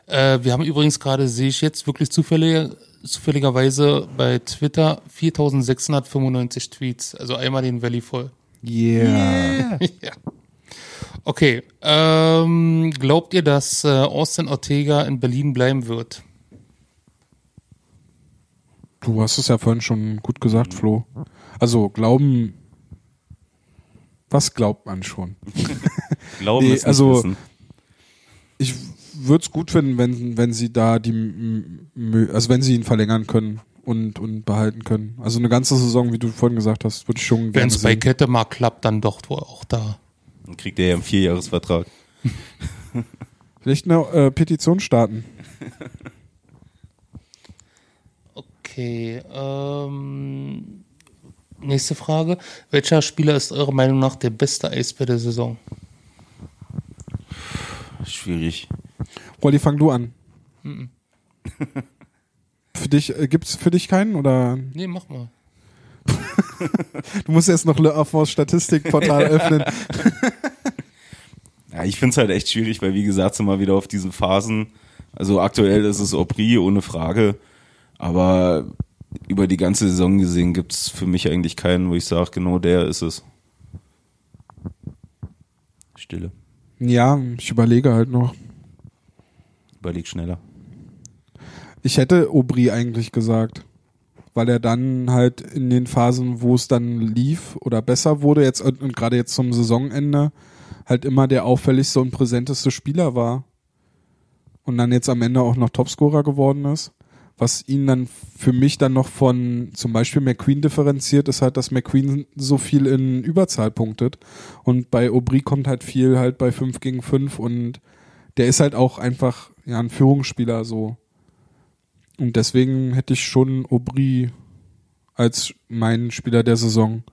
Äh, wir haben übrigens gerade, sehe ich jetzt wirklich zufällig, zufälligerweise bei Twitter 4695 Tweets, also einmal den Valley voll. Yeah. ja. Okay, ähm, glaubt ihr, dass äh, Austin Ortega in Berlin bleiben wird? Du hast es ja vorhin schon gut gesagt, Flo. Also glauben, was glaubt man schon? Glauben Nee, ist nicht also- wissen. Ich würde es gut finden, wenn, wenn sie da die, also wenn sie ihn verlängern können und, und behalten können. Also eine ganze Saison, wie du vorhin gesagt hast, würde ich schon Wenn gerne es bei. Kette mal klappt, dann doch wohl auch da. Dann kriegt er ja einen Vierjahresvertrag. Vielleicht eine äh, Petition starten. Okay, ähm, nächste Frage. Welcher Spieler ist eurer Meinung nach der beste Eisbär der Saison? Schwierig. Wally, fang du an. für dich, äh, gibt's für dich keinen oder? Nee, mach mal. Du musst jetzt noch Le Affons Statistikportal öffnen. Ja, ich finde es halt echt schwierig, weil wie gesagt, sind wir wieder auf diesen Phasen. Also aktuell ist es Aubry, ohne Frage. Aber über die ganze Saison gesehen gibt's für mich eigentlich keinen, wo ich sage, genau der ist es. Stille. Ja, ich überlege halt noch. Überleg schneller. Ich hätte Aubry eigentlich gesagt. Weil er dann halt in den Phasen, wo es dann lief oder besser wurde, jetzt und, und gerade jetzt zum Saisonende, halt immer der auffälligste und präsenteste Spieler war. Und dann jetzt am Ende auch noch Topscorer geworden ist. Was ihn dann für mich dann noch von zum Beispiel McQueen differenziert, ist halt, dass McQueen so viel in Überzahl punktet. Und bei Aubry kommt halt viel halt bei 5 gegen 5 und der ist halt auch einfach ja ein Führungsspieler so. Und deswegen hätte ich schon Aubry als meinen Spieler der Saison.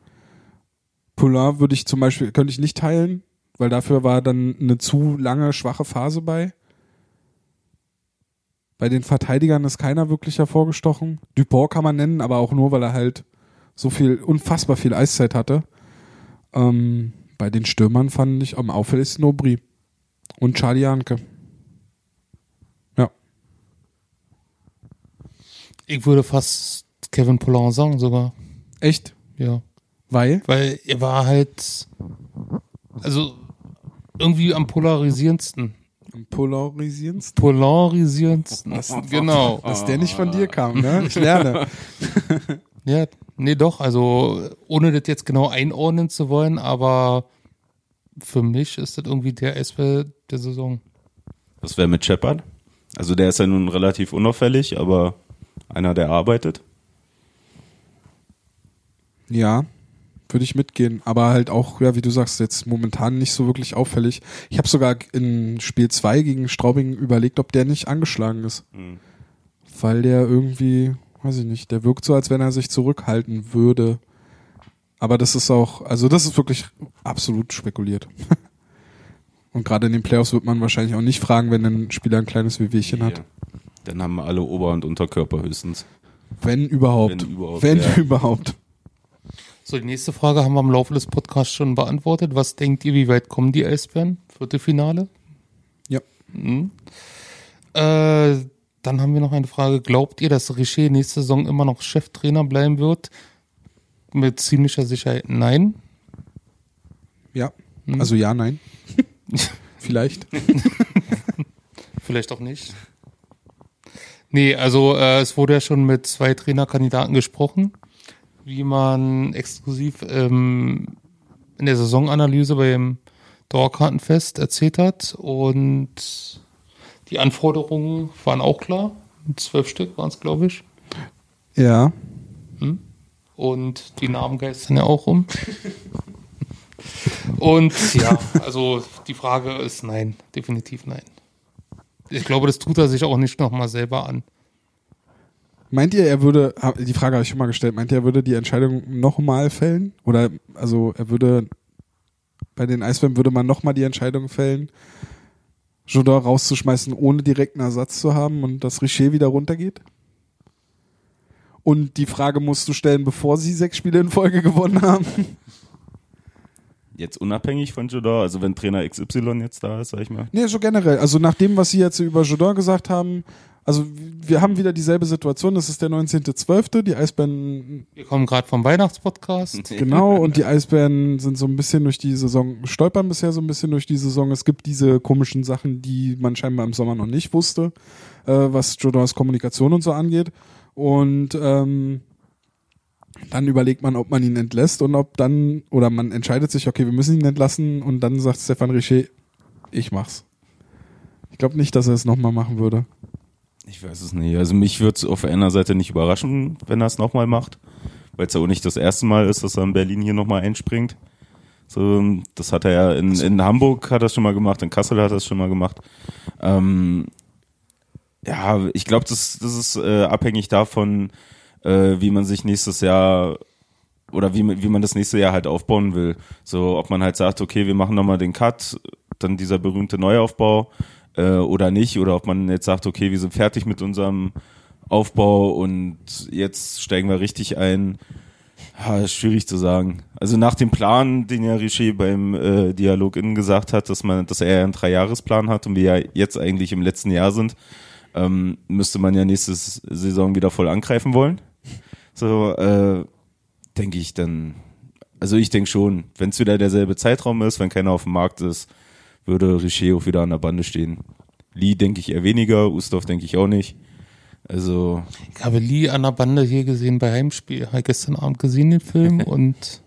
Poulain würde ich zum Beispiel, könnte ich nicht teilen, weil dafür war dann eine zu lange schwache Phase bei. Bei den Verteidigern ist keiner wirklich hervorgestochen. Dupont kann man nennen, aber auch nur, weil er halt so viel, unfassbar viel Eiszeit hatte. Ähm, bei den Stürmern fand ich am auffälligsten Aubry. Und Charlie Janke. Ich würde fast Kevin Poulin sagen sogar. Echt? Ja. Weil? Weil er war halt, also irgendwie am polarisierendsten. Am polarisierendsten. Polarisierendsten. genau. Dass der nicht von dir kam, ne? Ich lerne. Ja, nee, doch. Also, ohne das jetzt genau einordnen zu wollen, aber für mich ist das irgendwie der Eisbär der Saison. Was wäre mit Shepard? Also der ist ja nun relativ unauffällig, aber einer, der arbeitet. Ja, würde ich mitgehen. Aber halt auch, ja, wie du sagst, jetzt momentan nicht so wirklich auffällig. Ich habe sogar in Spiel 2 gegen Straubing überlegt, ob der nicht angeschlagen ist. Weil der irgendwie, weiß ich nicht, der wirkt so, als wenn er sich zurückhalten würde. Aber das ist auch, also das ist wirklich absolut spekuliert. Und gerade in den Playoffs wird man wahrscheinlich auch nicht fragen, wenn ein Spieler ein kleines Wehwehchen hat. Dann haben wir alle Ober- und Unterkörper höchstens. Wenn überhaupt. Wenn überhaupt, Wenn ja. überhaupt. So, die nächste Frage haben wir im Laufe des Podcasts schon beantwortet. Was denkt ihr, wie weit kommen die Eisbären? Viertelfinale? Ja. Mhm. Äh, dann haben wir noch eine Frage. Glaubt ihr, dass Richer nächste Saison immer noch Cheftrainer bleiben wird? Mit ziemlicher Sicherheit nein. Ja. Also ja, nein. Vielleicht. Vielleicht auch nicht. Nee, also äh, es wurde ja schon mit zwei Trainerkandidaten gesprochen, wie man exklusiv ähm, in der Saisonanalyse beim Dauerkartenfest erzählt hat. Und die Anforderungen waren auch klar. Zwölf Stück waren es, glaube ich. Ja. Und die Namen geistern ja auch um. Und ja, also die Frage ist nein, definitiv nein. Ich glaube, das tut er sich auch nicht nochmal selber an. Meint ihr, er würde, die Frage habe ich schon mal gestellt, meint ihr, er würde die Entscheidung nochmal fällen? Oder, also, er würde, bei den Eisbären würde man nochmal die Entscheidung fällen, Jodor rauszuschmeißen, ohne direkten Ersatz zu haben und dass Richer wieder runtergeht? Und die Frage musst du stellen, bevor sie sechs Spiele in Folge gewonnen haben. Jetzt unabhängig von Jodor, also wenn Trainer XY jetzt da ist, sag ich mal. Nee, so generell. Also nach dem, was Sie jetzt über Jodor gesagt haben, also wir haben wieder dieselbe Situation. Es ist der 19.12. Die Eisbären Wir kommen gerade vom Weihnachtspodcast. Genau, und die Eisbären sind so ein bisschen durch die Saison, stolpern bisher so ein bisschen durch die Saison. Es gibt diese komischen Sachen, die man scheinbar im Sommer noch nicht wusste, äh, was Jodors Kommunikation und so angeht. Und ähm, dann überlegt man, ob man ihn entlässt und ob dann, oder man entscheidet sich, okay, wir müssen ihn entlassen und dann sagt Stefan Richer, ich mach's. Ich glaube nicht, dass er es nochmal machen würde. Ich weiß es nicht. Also mich würde es auf einer Seite nicht überraschen, wenn er es nochmal macht, weil es ja auch nicht das erste Mal ist, dass er in Berlin hier nochmal einspringt. So, das hat er ja in, in Hamburg hat er schon mal gemacht, in Kassel hat er es schon mal gemacht. Ähm, ja, ich glaube, das, das ist äh, abhängig davon, äh, wie man sich nächstes Jahr oder wie, wie man das nächste Jahr halt aufbauen will. So, ob man halt sagt, okay, wir machen nochmal den Cut, dann dieser berühmte Neuaufbau äh, oder nicht, oder ob man jetzt sagt, okay, wir sind fertig mit unserem Aufbau und jetzt steigen wir richtig ein. Ist schwierig zu sagen. Also nach dem Plan, den ja Richer beim äh, Dialog innen gesagt hat, dass man, dass er einen Dreijahresplan hat und wir ja jetzt eigentlich im letzten Jahr sind, ähm, müsste man ja nächste Saison wieder voll angreifen wollen. So, äh, denke ich dann, also ich denke schon, wenn es wieder derselbe Zeitraum ist, wenn keiner auf dem Markt ist, würde Richer auch wieder an der Bande stehen. Lee denke ich eher weniger, Ustorf denke ich auch nicht. Also, Ich habe Lee an der Bande hier gesehen bei Heimspiel. Habe gestern Abend gesehen den Film und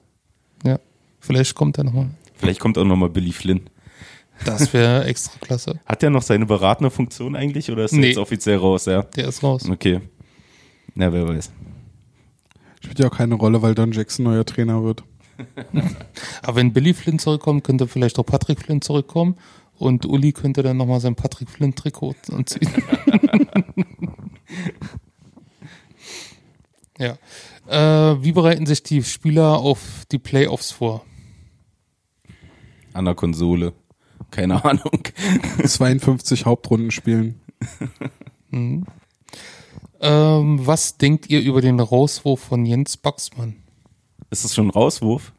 ja, vielleicht kommt er nochmal. vielleicht kommt auch nochmal Billy Flynn. Das wäre extra klasse. Hat der noch seine beratende Funktion eigentlich oder ist er Nee. jetzt offiziell raus, ja? Der ist raus. Okay. Na, wer weiß. Spielt ja auch keine Rolle, weil Don Jackson neuer Trainer wird. Aber wenn Billy Flynn zurückkommt, könnte vielleicht auch Patrick Flynn zurückkommen und Uli könnte dann nochmal sein Patrick Flynn Trikot anziehen. ja. Äh, wie bereiten sich die Spieler auf die Playoffs vor? An der Konsole. Keine Ahnung. 52 Hauptrunden spielen. Ähm, was denkt ihr über den Rauswurf von Jens Baxmann? Ist das schon ein Rauswurf?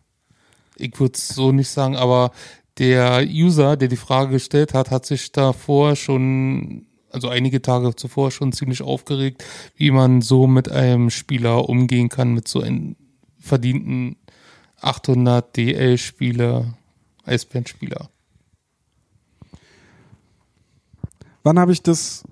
Ich würde es so nicht sagen, aber der User, der die Frage gestellt hat, hat sich davor schon, also einige Tage zuvor schon ziemlich aufgeregt, wie man so mit einem Spieler umgehen kann, mit so einem verdienten 800 DL-Spieler, Eisbären-Spieler. Wann habe ich das?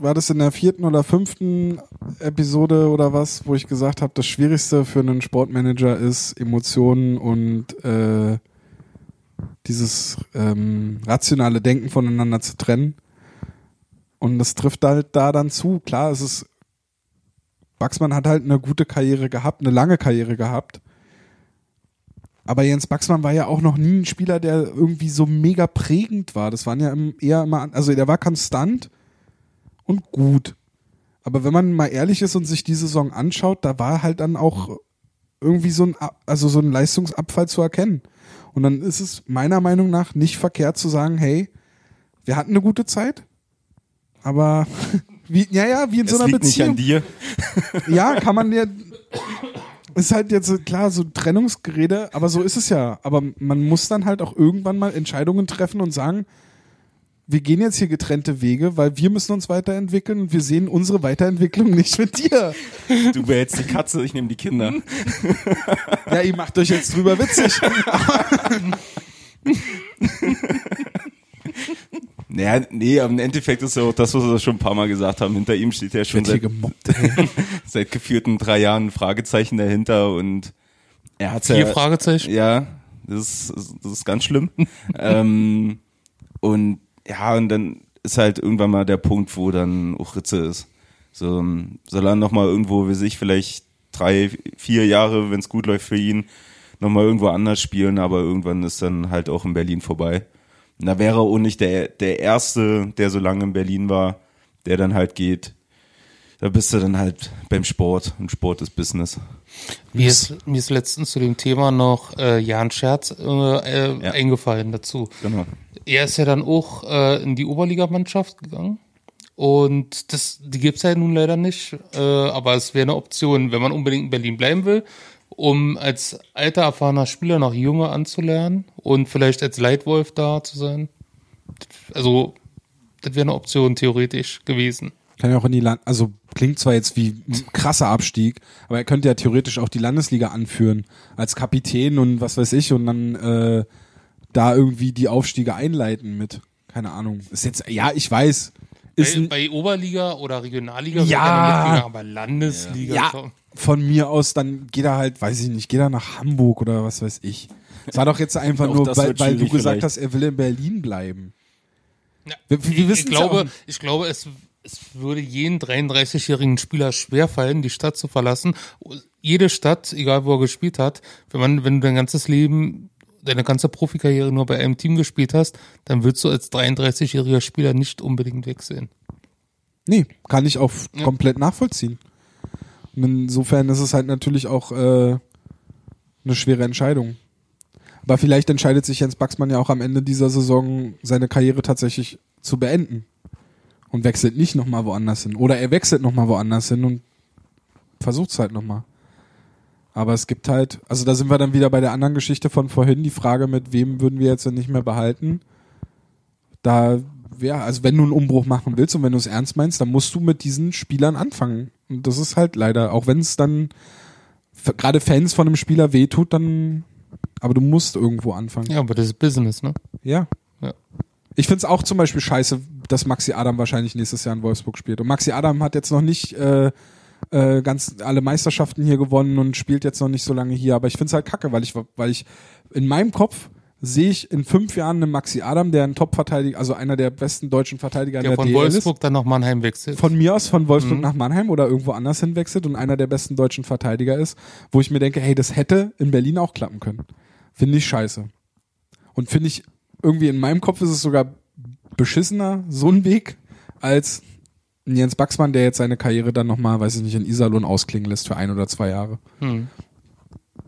War das in der vierten oder fünften Episode oder was, wo ich gesagt habe, das Schwierigste für einen Sportmanager ist Emotionen und äh, dieses ähm, rationale Denken voneinander zu trennen. Und das trifft halt da dann zu. Klar, es ist Baxmann hat halt eine gute Karriere gehabt, eine lange Karriere gehabt. Aber Jens Baxmann war ja auch noch nie ein Spieler, der irgendwie so mega prägend war. Das waren ja eher immer, also der war konstant und gut. Aber wenn man mal ehrlich ist und sich die Saison anschaut, da war halt dann auch irgendwie so ein, also so ein Leistungsabfall zu erkennen. Und dann ist es meiner Meinung nach nicht verkehrt zu sagen, hey, wir hatten eine gute Zeit, aber wie, ja, ja, wie in Es so einer liegt nicht Beziehung an dir. ja, kann man ja. Ist halt jetzt klar so Trennungsgerede, aber so ist es ja. Aber man muss dann halt auch irgendwann mal Entscheidungen treffen und sagen, wir gehen jetzt hier getrennte Wege, weil wir müssen uns weiterentwickeln und wir sehen unsere Weiterentwicklung nicht mit dir. Du behältst die Katze, ich nehme die Kinder. Ja, ihr macht euch jetzt drüber witzig. Naja, nee, aber im Endeffekt ist ja auch das, was wir schon ein paar Mal gesagt haben. Hinter ihm steht ja schon seit, gemobbt. seit geführten drei Jahren ein Fragezeichen dahinter und er hat Vier ja, Fragezeichen. ja, das ist, das ist ganz schlimm. ähm, und ja, und dann ist halt irgendwann mal der Punkt, wo dann auch Ritze ist. So, soll er nochmal irgendwo, wie sich vielleicht drei, vier Jahre, wenn es gut läuft für ihn, nochmal irgendwo anders spielen, aber irgendwann ist dann halt auch in Berlin vorbei. Und da wäre er auch nicht der, der Erste, der so lange in Berlin war, der dann halt geht. da bist du dann halt beim Sport und Sport ist Business. Mir ist, mir ist letztens zu dem Thema noch äh, Jan Scherz äh, äh, Ja. eingefallen dazu. Genau. Er ist ja dann auch äh, in die Oberligamannschaft gegangen. Und das, die gibt's ja nun leider nicht. Äh, aber es wäre eine Option, wenn man unbedingt in Berlin bleiben will, um als alter, erfahrener Spieler noch Junge anzulernen und vielleicht als Leitwolf da zu sein. Also, das wäre eine Option theoretisch gewesen. Kann ja auch in die Land, also klingt zwar jetzt wie ein krasser Abstieg, aber er könnte ja theoretisch auch die Landesliga anführen als Kapitän und was weiß ich und dann äh, da irgendwie die Aufstiege einleiten mit. Keine Ahnung. Ist jetzt, ja, ich weiß. Ist Bei, bei Oberliga oder Regionalliga Ja. er mitgegangen, aber Landesliga. ja, von mir aus, dann geht er halt, weiß ich nicht, geht er nach Hamburg oder was weiß ich. Es war doch jetzt einfach nur, weil, weil du gesagt vielleicht. hast, er will in Berlin bleiben. Ja. Wir, wir ich glaube, ja auch, ich glaube, es, es würde jeden 33-jährigen Spieler schwerfallen, die Stadt zu verlassen. Jede Stadt, egal wo er gespielt hat, wenn man, wenn du dein ganzes Leben, deine ganze Profikarriere nur bei einem Team gespielt hast, dann würdest du als 33-jähriger Spieler nicht unbedingt wechseln. Nee, kann ich auch Ja. komplett nachvollziehen. Und insofern ist es halt natürlich auch äh, eine schwere Entscheidung. Aber vielleicht entscheidet sich Jens Baxmann ja auch am Ende dieser Saison, seine Karriere tatsächlich zu beenden. Und wechselt nicht nochmal woanders hin. Oder er wechselt nochmal woanders hin und versucht es halt nochmal. Aber es gibt halt, also da sind wir dann wieder bei der anderen Geschichte von vorhin, die Frage, mit wem würden wir jetzt denn nicht mehr behalten? Da, ja, also wenn du einen Umbruch machen willst und wenn du es ernst meinst, dann musst du mit diesen Spielern anfangen. Und das ist halt leider, auch wenn es dann gerade Fans von einem Spieler wehtut, dann, aber du musst irgendwo anfangen. Ja, aber das ist Business, ne? Ja. Ja. Ich find's auch zum Beispiel scheiße, dass Maxi Adam wahrscheinlich nächstes Jahr in Wolfsburg spielt. Und Maxi Adam hat jetzt noch nicht äh, äh, ganz alle Meisterschaften hier gewonnen und spielt jetzt noch nicht so lange hier. Aber ich find's halt kacke, weil ich, weil ich in meinem Kopf sehe ich in fünf Jahren einen Maxi Adam, der ein Top-Verteidiger, also einer der besten deutschen Verteidiger in Ja, der von DL Wolfsburg dann nach Mannheim wechselt. ist. Von mir aus von Wolfsburg Mhm. nach Mannheim oder irgendwo anders hinwechselt und einer der besten deutschen Verteidiger ist, wo ich mir denke, hey, das hätte in Berlin auch klappen können. Finde ich scheiße. Und finde ich, irgendwie in meinem Kopf ist es sogar beschissener, so ein Weg, als Jens Baxmann, der jetzt seine Karriere dann nochmal, weiß ich nicht, in Iserlohn ausklingen lässt für ein oder zwei Jahre. Hm.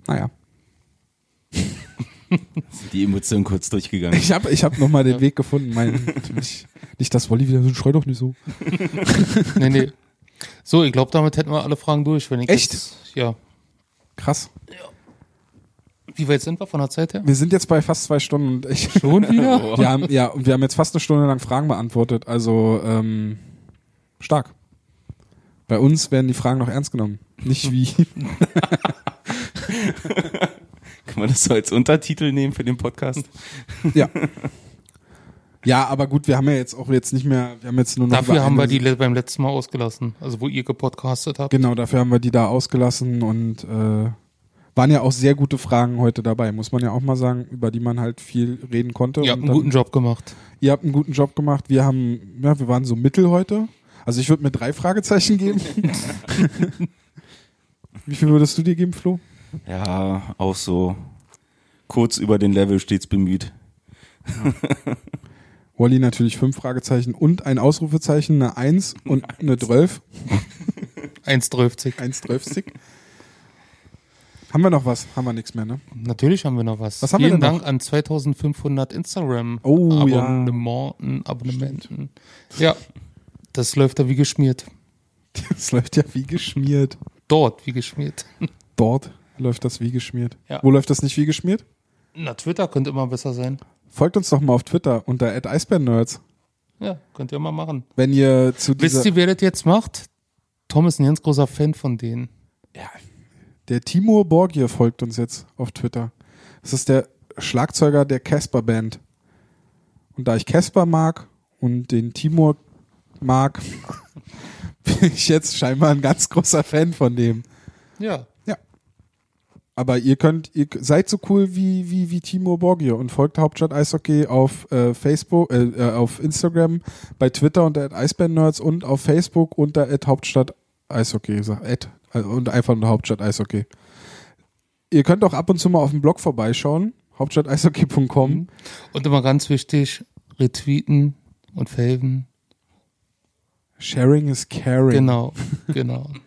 Naja. Sind die Emotionen kurz durchgegangen. Ich habe ich hab nochmal den Weg gefunden. Mein, nicht, nicht, dass Wolli wieder so, schrei doch nicht so. Nee, nee. So, ich glaube, damit hätten wir alle Fragen durch. Wenn ich Echt? Jetzt, ja. Krass. Wie weit sind wir von der Zeit her? Wir sind jetzt bei fast zwei Stunden und ich, Schon wieder? wir haben, ja, und wir haben jetzt fast eine Stunde lang Fragen beantwortet. Also, ähm, stark. Bei uns werden die Fragen noch ernst genommen. Nicht wie, Kann man das so als Untertitel nehmen für den Podcast? ja. Ja, aber gut, wir haben ja jetzt auch jetzt nicht mehr, wir haben jetzt nur noch Dafür haben wir die beim letzten Mal ausgelassen. Also, wo ihr gepodcastet habt. Genau, dafür haben wir die da ausgelassen und äh, waren ja auch sehr gute Fragen heute dabei, muss man ja auch mal sagen, über die man halt viel reden konnte. Ihr habt einen dann- guten Job gemacht. Ihr habt einen guten Job gemacht. Wir haben, ja, wir waren so mittel heute. Also ich würde mir drei Fragezeichen geben. Wie viel würdest du dir geben, Flo? Ja, auch so kurz über den Level stets bemüht. Wally natürlich fünf Fragezeichen und ein Ausrufezeichen, eine Eins und eine Drölf. 1,30. Eins Drölfzig. Haben wir noch was? Haben wir nichts mehr, ne? Natürlich haben wir noch was. Was haben wir Vielen denn Dank an 2500 Instagram Oh, ja. Abonnementen, Abonnementen. Ja, das läuft da wie geschmiert. Das läuft ja wie geschmiert. Dort wie geschmiert. Dort läuft das wie geschmiert. Ja. Wo läuft das nicht wie geschmiert? Na, Twitter könnte immer besser sein. Folgt uns doch mal auf Twitter unter @eisbärennerds. Ja, könnt ihr mal machen. Wenn ihr zu Wisst ihr, wer das jetzt macht? Tom ist ein ganz großer Fan von denen. Der Timur Borgier folgt uns jetzt auf Twitter. Das ist der Schlagzeuger der Casper Band. Und da ich Casper mag und den Timur mag, bin ich jetzt scheinbar ein ganz großer Fan von dem. Ja. Ja. Aber ihr könnt, ihr seid so cool wie, wie, wie Timur Borgier und folgt Hauptstadt Eishockey auf äh, Facebook, äh, äh, auf Instagram, bei Twitter unter Eisbärennerds und auf Facebook unter Hauptstadt Eishockey. Sag, und einfach unter Hauptstadt Eishockey. Ihr könnt auch ab und zu mal auf dem Blog vorbeischauen, hauptstadteishockey.com. Und immer ganz wichtig, retweeten und faven. Sharing is caring. Genau, genau.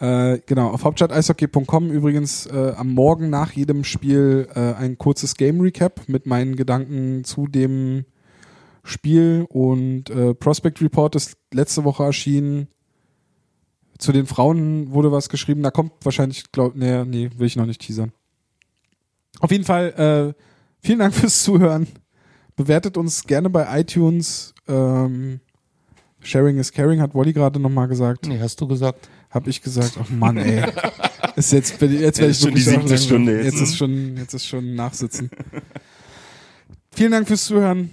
Äh, genau, auf hauptstadt-eishockey.com übrigens äh, am Morgen nach jedem Spiel äh, ein kurzes Game Recap mit meinen Gedanken zu dem Spiel und äh, Prospect Report ist letzte Woche erschienen. Zu den Frauen wurde was geschrieben, da kommt wahrscheinlich, glaub, nee, nee, will ich noch nicht teasern. Auf jeden Fall, äh, vielen Dank fürs Zuhören. Bewertet uns gerne bei iTunes. Ähm, Sharing is caring, hat Wally gerade nochmal gesagt. Nee, hast du gesagt. Hab ich gesagt, oh Mann, ey. Ist jetzt, jetzt werde ich schon die siebte Stunde jetzt, Jetzt ist schon, jetzt ist schon Nachsitzen. Vielen Dank fürs Zuhören.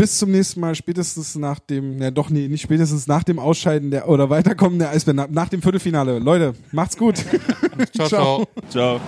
Bis zum nächsten Mal, spätestens nach dem, ja doch, nee, nicht spätestens nach dem Ausscheiden der, oder Weiterkommen der Eisbären, nach, dem Viertelfinale. Leute, macht's gut. Ciao, Ciao. ciao. Ciao.